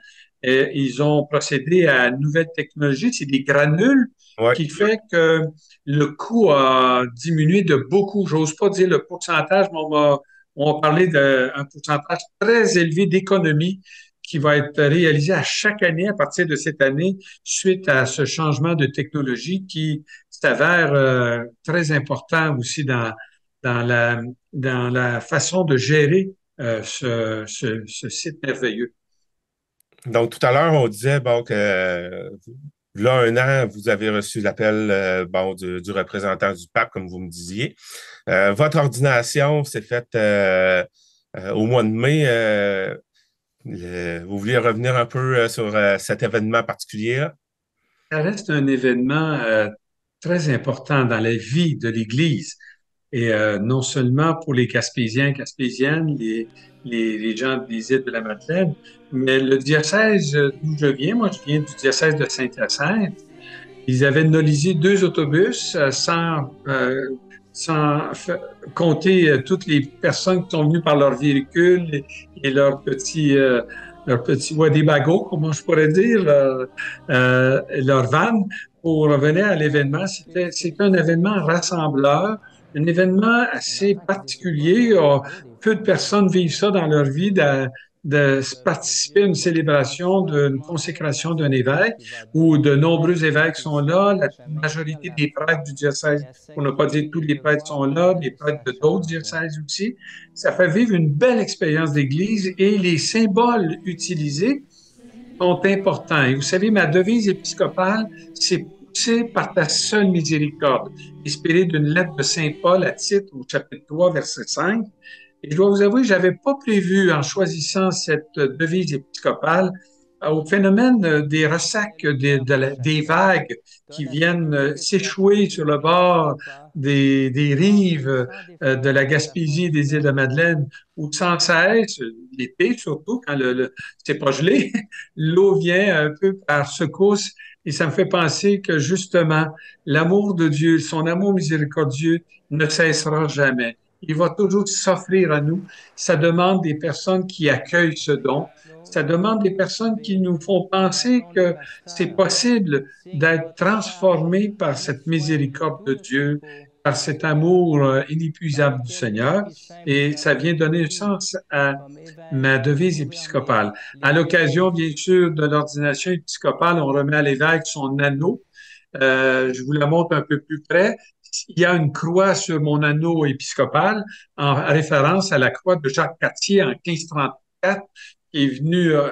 Et ils ont procédé à une nouvelle technologie, c'est des granules qui fait que le coût a diminué de beaucoup. J'ose pas dire le pourcentage, mais on va, on va parler d'un pourcentage très élevé d'économie qui va être réalisé à chaque année à partir de cette année suite à ce changement de technologie qui s'avère euh, très important aussi dans, dans, la, dans la façon de gérer euh, ce, ce, ce, site merveilleux. Donc, tout à l'heure, on disait bon, que là, un an, vous avez reçu l'appel bon, du, représentant du pape, comme vous me disiez. votre ordination s'est faite au mois de mai. vous vouliez revenir un peu sur cet événement particulier? Ça reste un événement très important dans la vie de l'Église. Et euh, non seulement pour les Gaspésiens, Gaspésiennes, les, les, les, gens des îles de la Madeleine, mais le diocèse d'où je viens, moi je viens du diocèse de Saint-Hyacinthe, ils avaient nolisé deux autobus euh, sans, euh, sans compter euh, toutes les personnes qui sont venues par leur véhicule et, leurs petits, euh, leur petit bagots, comment je pourrais dire, leur, leur van pour revenir à l'événement. C'était, c'était un événement rassembleur un événement assez particulier. Peu de personnes vivent ça dans leur vie de, participer à une célébration d'une consécration d'un évêque où de nombreux évêques sont là, la majorité des prêtres du diocèse, pour ne pas dire tous les prêtres sont là, les prêtres de d'autres diocèses aussi. Ça fait vivre une belle expérience d'église et les symboles utilisés sont importants. Et vous savez, ma devise épiscopale, c'est poussé par ta seule miséricorde, inspiré d'une lettre de Saint Paul à titre au chapitre 3, verset 5. Et je dois vous avouer, j'avais pas prévu, en choisissant cette devise épiscopale, euh, au phénomène euh, des ressacs, des, vagues qui viennent euh, s'échouer sur le bord des, des rives de la Gaspésie des îles de Madeleine, où sans cesse, l'été surtout, quand le, le c'est pas gelé, l'eau vient un peu par secousse et ça me fait penser que justement, l'amour de Dieu, son amour miséricordieux ne cessera jamais. Il va toujours s'offrir à nous. Ça demande des personnes qui accueillent ce don. Ça demande des personnes qui nous font penser que c'est possible d'être transformé par cette miséricorde de Dieu, par cet amour euh, inépuisable du Seigneur et ça vient donner sens à ma devise épiscopale. À l'occasion, bien sûr, de l'ordination épiscopale, on remet à l'évêque son anneau. Euh, je vous la montre un peu plus près. Il y a une croix sur mon anneau épiscopal en référence à la croix de Jacques Cartier en 1534 qui est venu euh,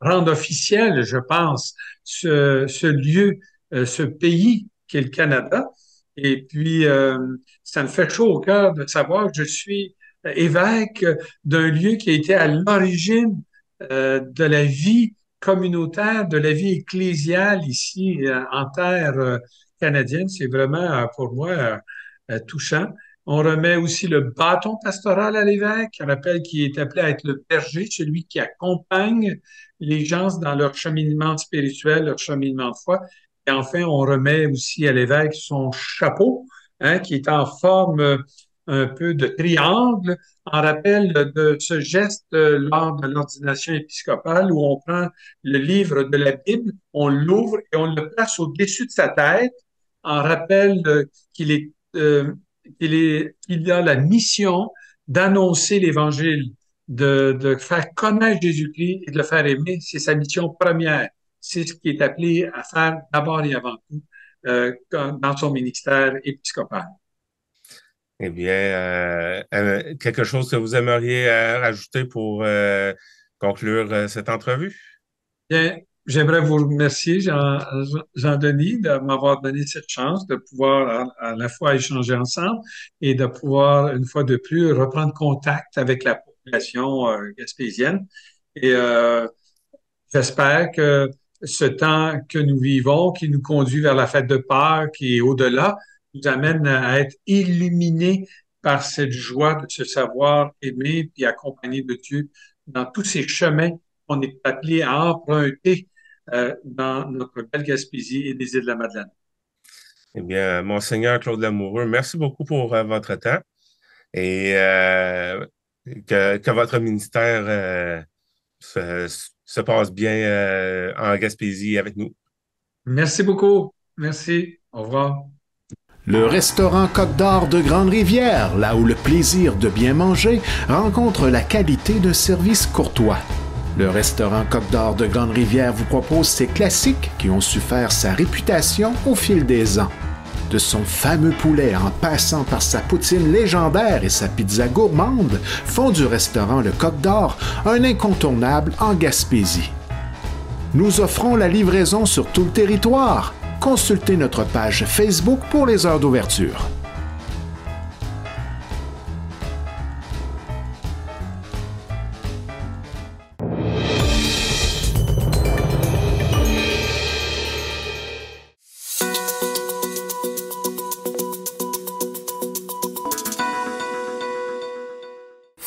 rendre officiel, je pense, ce, ce lieu, euh, ce pays qu'est le Canada. Et puis, euh, ça me fait chaud au cœur de savoir que je suis évêque d'un lieu qui a été à l'origine euh, de la vie communautaire, de la vie ecclésiale ici euh, en terre canadienne. C'est vraiment pour moi touchant. On remet aussi le bâton pastoral à l'évêque, on rappelle qu'il est appelé à être le berger, celui qui accompagne les gens dans leur cheminement spirituel, leur cheminement de foi. Et enfin, on remet aussi à l'évêque son chapeau, hein, qui est en forme euh, un peu de triangle, en rappel de ce geste euh, lors de l'ordination épiscopale où on prend le livre de la Bible, on l'ouvre et on le place au-dessus de sa tête, en rappel euh, qu'il est, qu'il est, qu'il a la mission d'annoncer l'Évangile, de, de faire connaître Jésus-Christ et de le faire aimer. C'est sa mission première c'est ce qui est appelé à faire d'abord et avant tout euh, dans son ministère épiscopal. Eh bien, euh, euh, quelque chose que vous aimeriez rajouter pour conclure cette entrevue? Bien, j'aimerais vous remercier, Jean-Denis, de m'avoir donné cette chance de pouvoir à, la fois échanger ensemble et de pouvoir, une fois de plus, reprendre contact avec la population gaspésienne. Et j'espère que ce temps que nous vivons, qui nous conduit vers la fête de Pâques et au-delà, nous amène à être illuminés par cette joie de se savoir aimer puis accompagner de Dieu dans tous ces chemins qu'on est appelé à emprunter euh, dans notre belle Gaspésie et les îles de la Madeleine. Eh bien, Monseigneur Claude Lamoureux, merci beaucoup pour euh, votre temps et euh, que, que, votre ministère se, se passe bien euh, en Gaspésie avec nous. Merci beaucoup. Merci. Au revoir. Le restaurant Côte d'Or de Grande-Rivière, là où le plaisir de bien manger rencontre la qualité de service courtois. Le restaurant Côte d'Or de Grande-Rivière vous propose ses classiques qui ont su faire sa réputation au fil des ans de son fameux poulet en passant par sa poutine légendaire et sa pizza gourmande, font du restaurant Le Coq d'Or un incontournable en Gaspésie. Nous offrons la livraison sur tout le territoire. Consultez notre page Facebook pour les heures d'ouverture.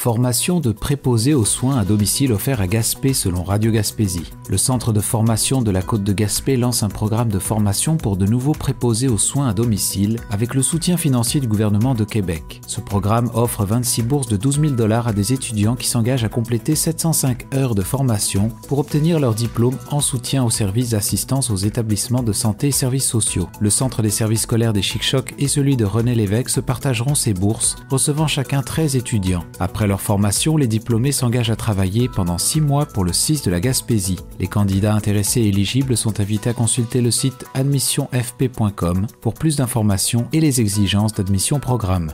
Formation de préposés aux soins à domicile offert à Gaspé selon Radio Gaspésie. Le centre de formation de la Côte de Gaspé lance un programme de formation pour de nouveaux préposés aux soins à domicile avec le soutien financier du gouvernement de Québec. Ce programme offre 26 bourses de 12 000 dollars à des étudiants qui s'engagent à compléter 705 heures de formation pour obtenir leur diplôme en soutien aux services d'assistance aux établissements de santé et services sociaux. Le centre des services scolaires des Chic-Chocs et celui de René Lévesque se partageront ces bourses, recevant chacun 13 étudiants. Après leur formation, les diplômés s'engagent à travailler pendant six mois pour le 6 de la Gaspésie. Les candidats intéressés et éligibles sont invités à consulter le site admissionfp.com pour plus d'informations et les exigences d'admission programme.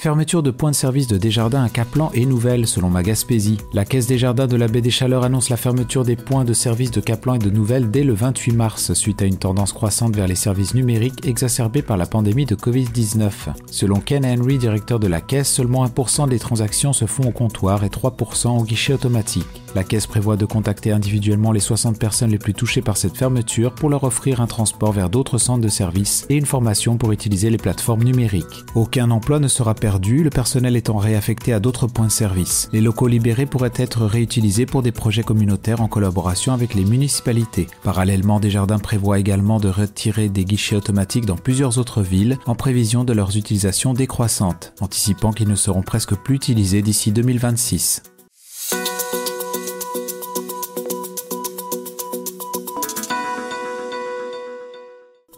Fermeture de points de service de Desjardins à Caplan est nouvelle selon ma Gaspésie. La Caisse des Jardins de la baie des Chaleurs annonce la fermeture des points de service de Caplan et de Nouvelles dès le 28 mars suite à une tendance croissante vers les services numériques exacerbée par la pandémie de Covid-19. Selon Ken Henry, directeur de la Caisse, seulement 1% des transactions se font au comptoir et 3% au guichet automatique. La Caisse prévoit de contacter individuellement les 60 personnes les plus touchées par cette fermeture pour leur offrir un transport vers d'autres centres de services et une formation pour utiliser les plateformes numériques. Aucun emploi ne sera perdu le personnel étant réaffecté à d'autres points de service. Les locaux libérés pourraient être réutilisés pour des projets communautaires en collaboration avec les municipalités. Parallèlement, Desjardins prévoit également de retirer des guichets automatiques dans plusieurs autres villes en prévision de leur utilisation décroissante, anticipant qu'ils ne seront presque plus utilisés d'ici 2026.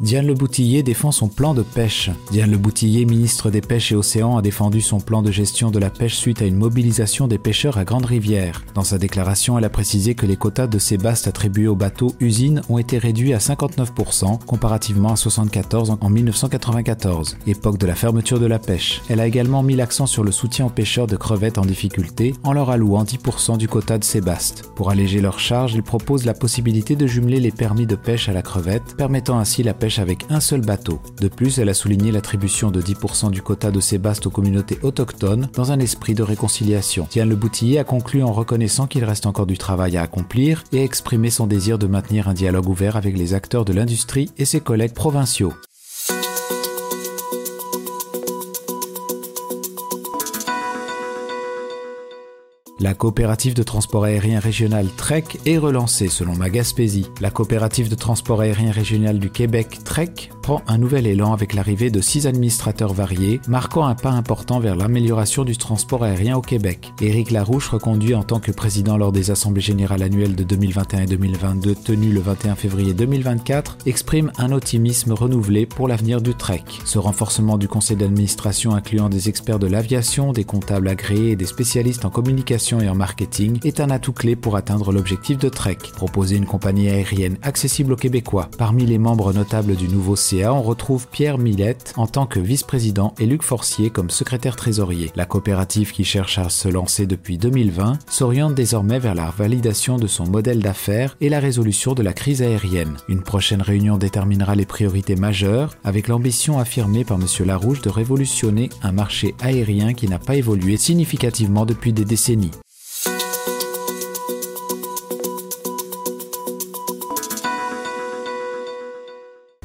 Diane Le Boutillier défend son plan de pêche. Diane Le Boutillier, ministre des Pêches et Océans, a défendu son plan de gestion de la pêche suite à une mobilisation des pêcheurs à Grande Rivière. Dans sa déclaration, elle a précisé que les quotas de sébaste attribués aux bateaux usines ont été réduits à 59% comparativement à 74 en 1994, époque de la fermeture de la pêche. Elle a également mis l'accent sur le soutien aux pêcheurs de crevettes en difficulté en leur allouant 10% du quota de sébaste. Pour alléger leurs charges, il propose la possibilité de jumeler les permis de pêche à la crevette, permettant ainsi la pêche avec un seul bateau. De plus, elle a souligné l'attribution de 10% du quota de sébaste aux communautés autochtones dans un esprit de réconciliation. Diane Le Boutillier a conclu en reconnaissant qu'il reste encore du travail à accomplir et exprimé son désir de maintenir un dialogue ouvert avec les acteurs de l'industrie et ses collègues provinciaux. La coopérative de transport aérien régional TREC est relancée selon ma Gaspésie. La coopérative de transport aérien régional du Québec TREC prend un nouvel élan avec l'arrivée de six administrateurs variés, marquant un pas important vers l'amélioration du transport aérien au Québec. Éric Larouche, reconduit en tant que président lors des assemblées générales annuelles de 2021 et 2022 tenues le 21 février 2024, exprime un optimisme renouvelé pour l'avenir du TREC. Ce renforcement du conseil d'administration incluant des experts de l'aviation, des comptables agréés et des spécialistes en communication et en marketing est un atout clé pour atteindre l'objectif de Trek, proposer une compagnie aérienne accessible aux Québécois. Parmi les membres notables du nouveau CA, on retrouve Pierre Millette en tant que vice-président et Luc Forcier comme secrétaire trésorier. La coopérative qui cherche à se lancer depuis 2020 s'oriente désormais vers la validation de son modèle d'affaires et la résolution de la crise aérienne. Une prochaine réunion déterminera les priorités majeures avec l'ambition affirmée par M. Larouche de révolutionner un marché aérien qui n'a pas évolué significativement depuis des décennies.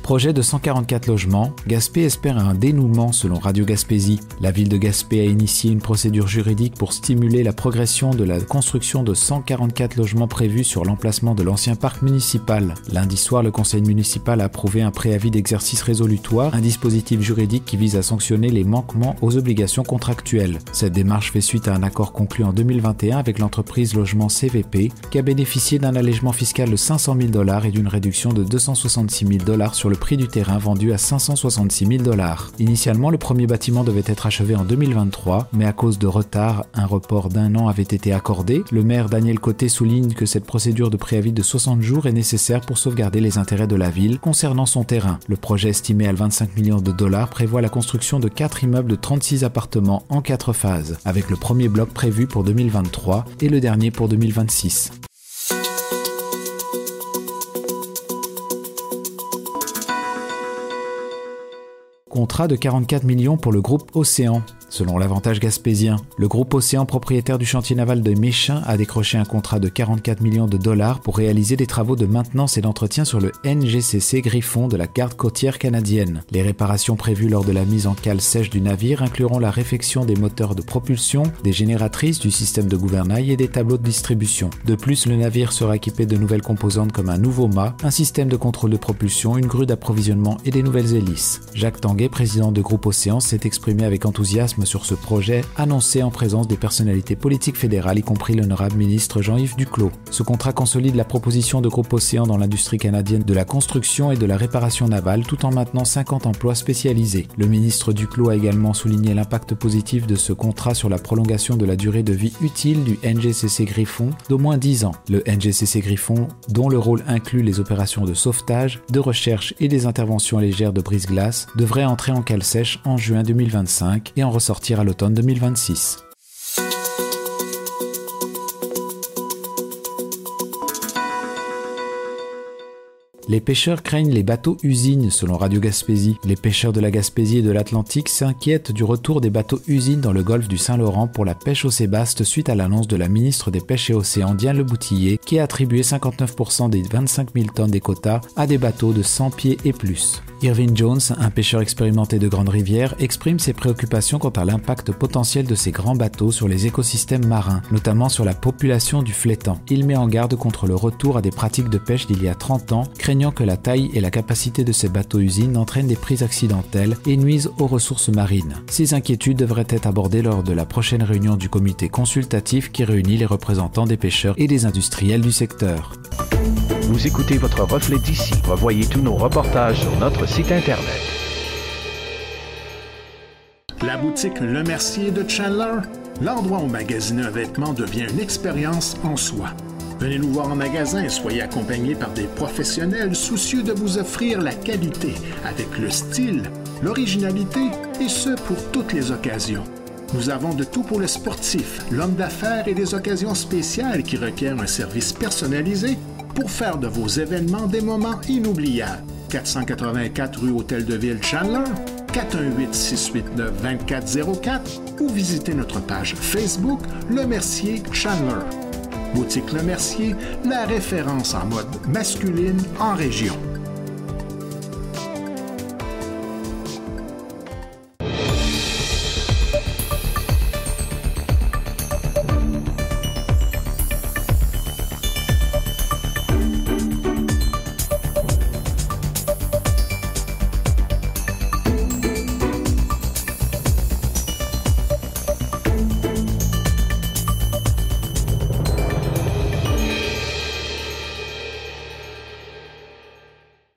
Projet de 144 logements, Gaspé espère un dénouement selon Radio Gaspésie. La ville de Gaspé a initié une procédure juridique pour stimuler la progression de la construction de 144 logements prévus sur l'emplacement de l'ancien parc municipal. Lundi soir, le conseil municipal a approuvé un préavis d'exercice résolutoire, un dispositif juridique qui vise à sanctionner les manquements aux obligations contractuelles. Cette démarche fait suite à un accord conclu en 2021 avec l'entreprise Logement CVP qui a bénéficié d'un allègement fiscal de 500 000 dollars et d'une réduction de 266 000 dollars sur le prix du terrain vendu à 566 000 dollars. Initialement, le premier bâtiment devait être achevé en 2023, mais à cause de retard, un report d'un an avait été accordé. Le maire Daniel Côté souligne que cette procédure de préavis de 60 jours est nécessaire pour sauvegarder les intérêts de la ville concernant son terrain. Le projet estimé à 25 millions de dollars prévoit la construction de 4 immeubles de 36 appartements en 4 phases, avec le premier bloc prévu pour 2023 et le dernier pour 2026. Contrat de 44 millions pour le groupe Océan. Selon l'avantage gaspésien, le groupe Océan propriétaire du chantier naval de Méchin a décroché un contrat de 44 millions de dollars pour réaliser des travaux de maintenance et d'entretien sur le NGCC Griffon de la garde côtière canadienne. Les réparations prévues lors de la mise en cale sèche du navire incluront la réfection des moteurs de propulsion, des génératrices, du système de gouvernail et des tableaux de distribution. De plus, le navire sera équipé de nouvelles composantes comme un nouveau mât, un système de contrôle de propulsion, une grue d'approvisionnement et des nouvelles hélices. Jacques Tanguay, président de groupe Océan, s'est exprimé avec enthousiasme sur ce projet annoncé en présence des personnalités politiques fédérales, y compris l'honorable ministre Jean-Yves Duclos. Ce contrat consolide la proposition de Groupe Océan dans l'industrie canadienne de la construction et de la réparation navale tout en maintenant 50 emplois spécialisés. Le ministre Duclos a également souligné l'impact positif de ce contrat sur la prolongation de la durée de vie utile du NGCC Griffon d'au moins 10 ans. Le NGCC Griffon, dont le rôle inclut les opérations de sauvetage, de recherche et des interventions légères de brise-glace, devrait entrer en cale sèche en juin 2025 et en sortir à l'automne 2026. Les pêcheurs craignent les bateaux-usines, selon Radio Gaspésie. Les pêcheurs de la Gaspésie et de l'Atlantique s'inquiètent du retour des bateaux-usines dans le golfe du Saint-Laurent pour la pêche au sébaste suite à l'annonce de la ministre des Pêches et Océans, Diane Le Boutillier, qui a attribué 59% des 25 000 tonnes des quotas à des bateaux de 100 pieds et plus. Irvin Jones, un pêcheur expérimenté de Grande Rivière, exprime ses préoccupations quant à l'impact potentiel de ces grands bateaux sur les écosystèmes marins, notamment sur la population du flétan. Il met en garde contre le retour à des pratiques de pêche d'il y a 30 ans, craignant que la taille et la capacité de ces bateaux-usines entraînent des prises accidentelles et nuisent aux ressources marines. Ces inquiétudes devraient être abordées lors de la prochaine réunion du comité consultatif qui réunit les représentants des pêcheurs et des industriels du secteur. Vous écoutez votre reflet d'ici. Revoyez tous nos reportages sur notre site Internet. La boutique Le Mercier de Chandler, l'endroit où magasiner un vêtement devient une expérience en soi. Venez nous voir en magasin et soyez accompagnés par des professionnels soucieux de vous offrir la qualité avec le style, l'originalité et ce pour toutes les occasions. Nous avons de tout pour le sportif, l'homme d'affaires et des occasions spéciales qui requièrent un service personnalisé pour faire de vos événements des moments inoubliables. 484 rue Hôtel de Ville Chandler, 418-689-2404 ou visitez notre page Facebook Le Mercier Chandler. Boutique Le Mercier, la référence en mode masculine en région.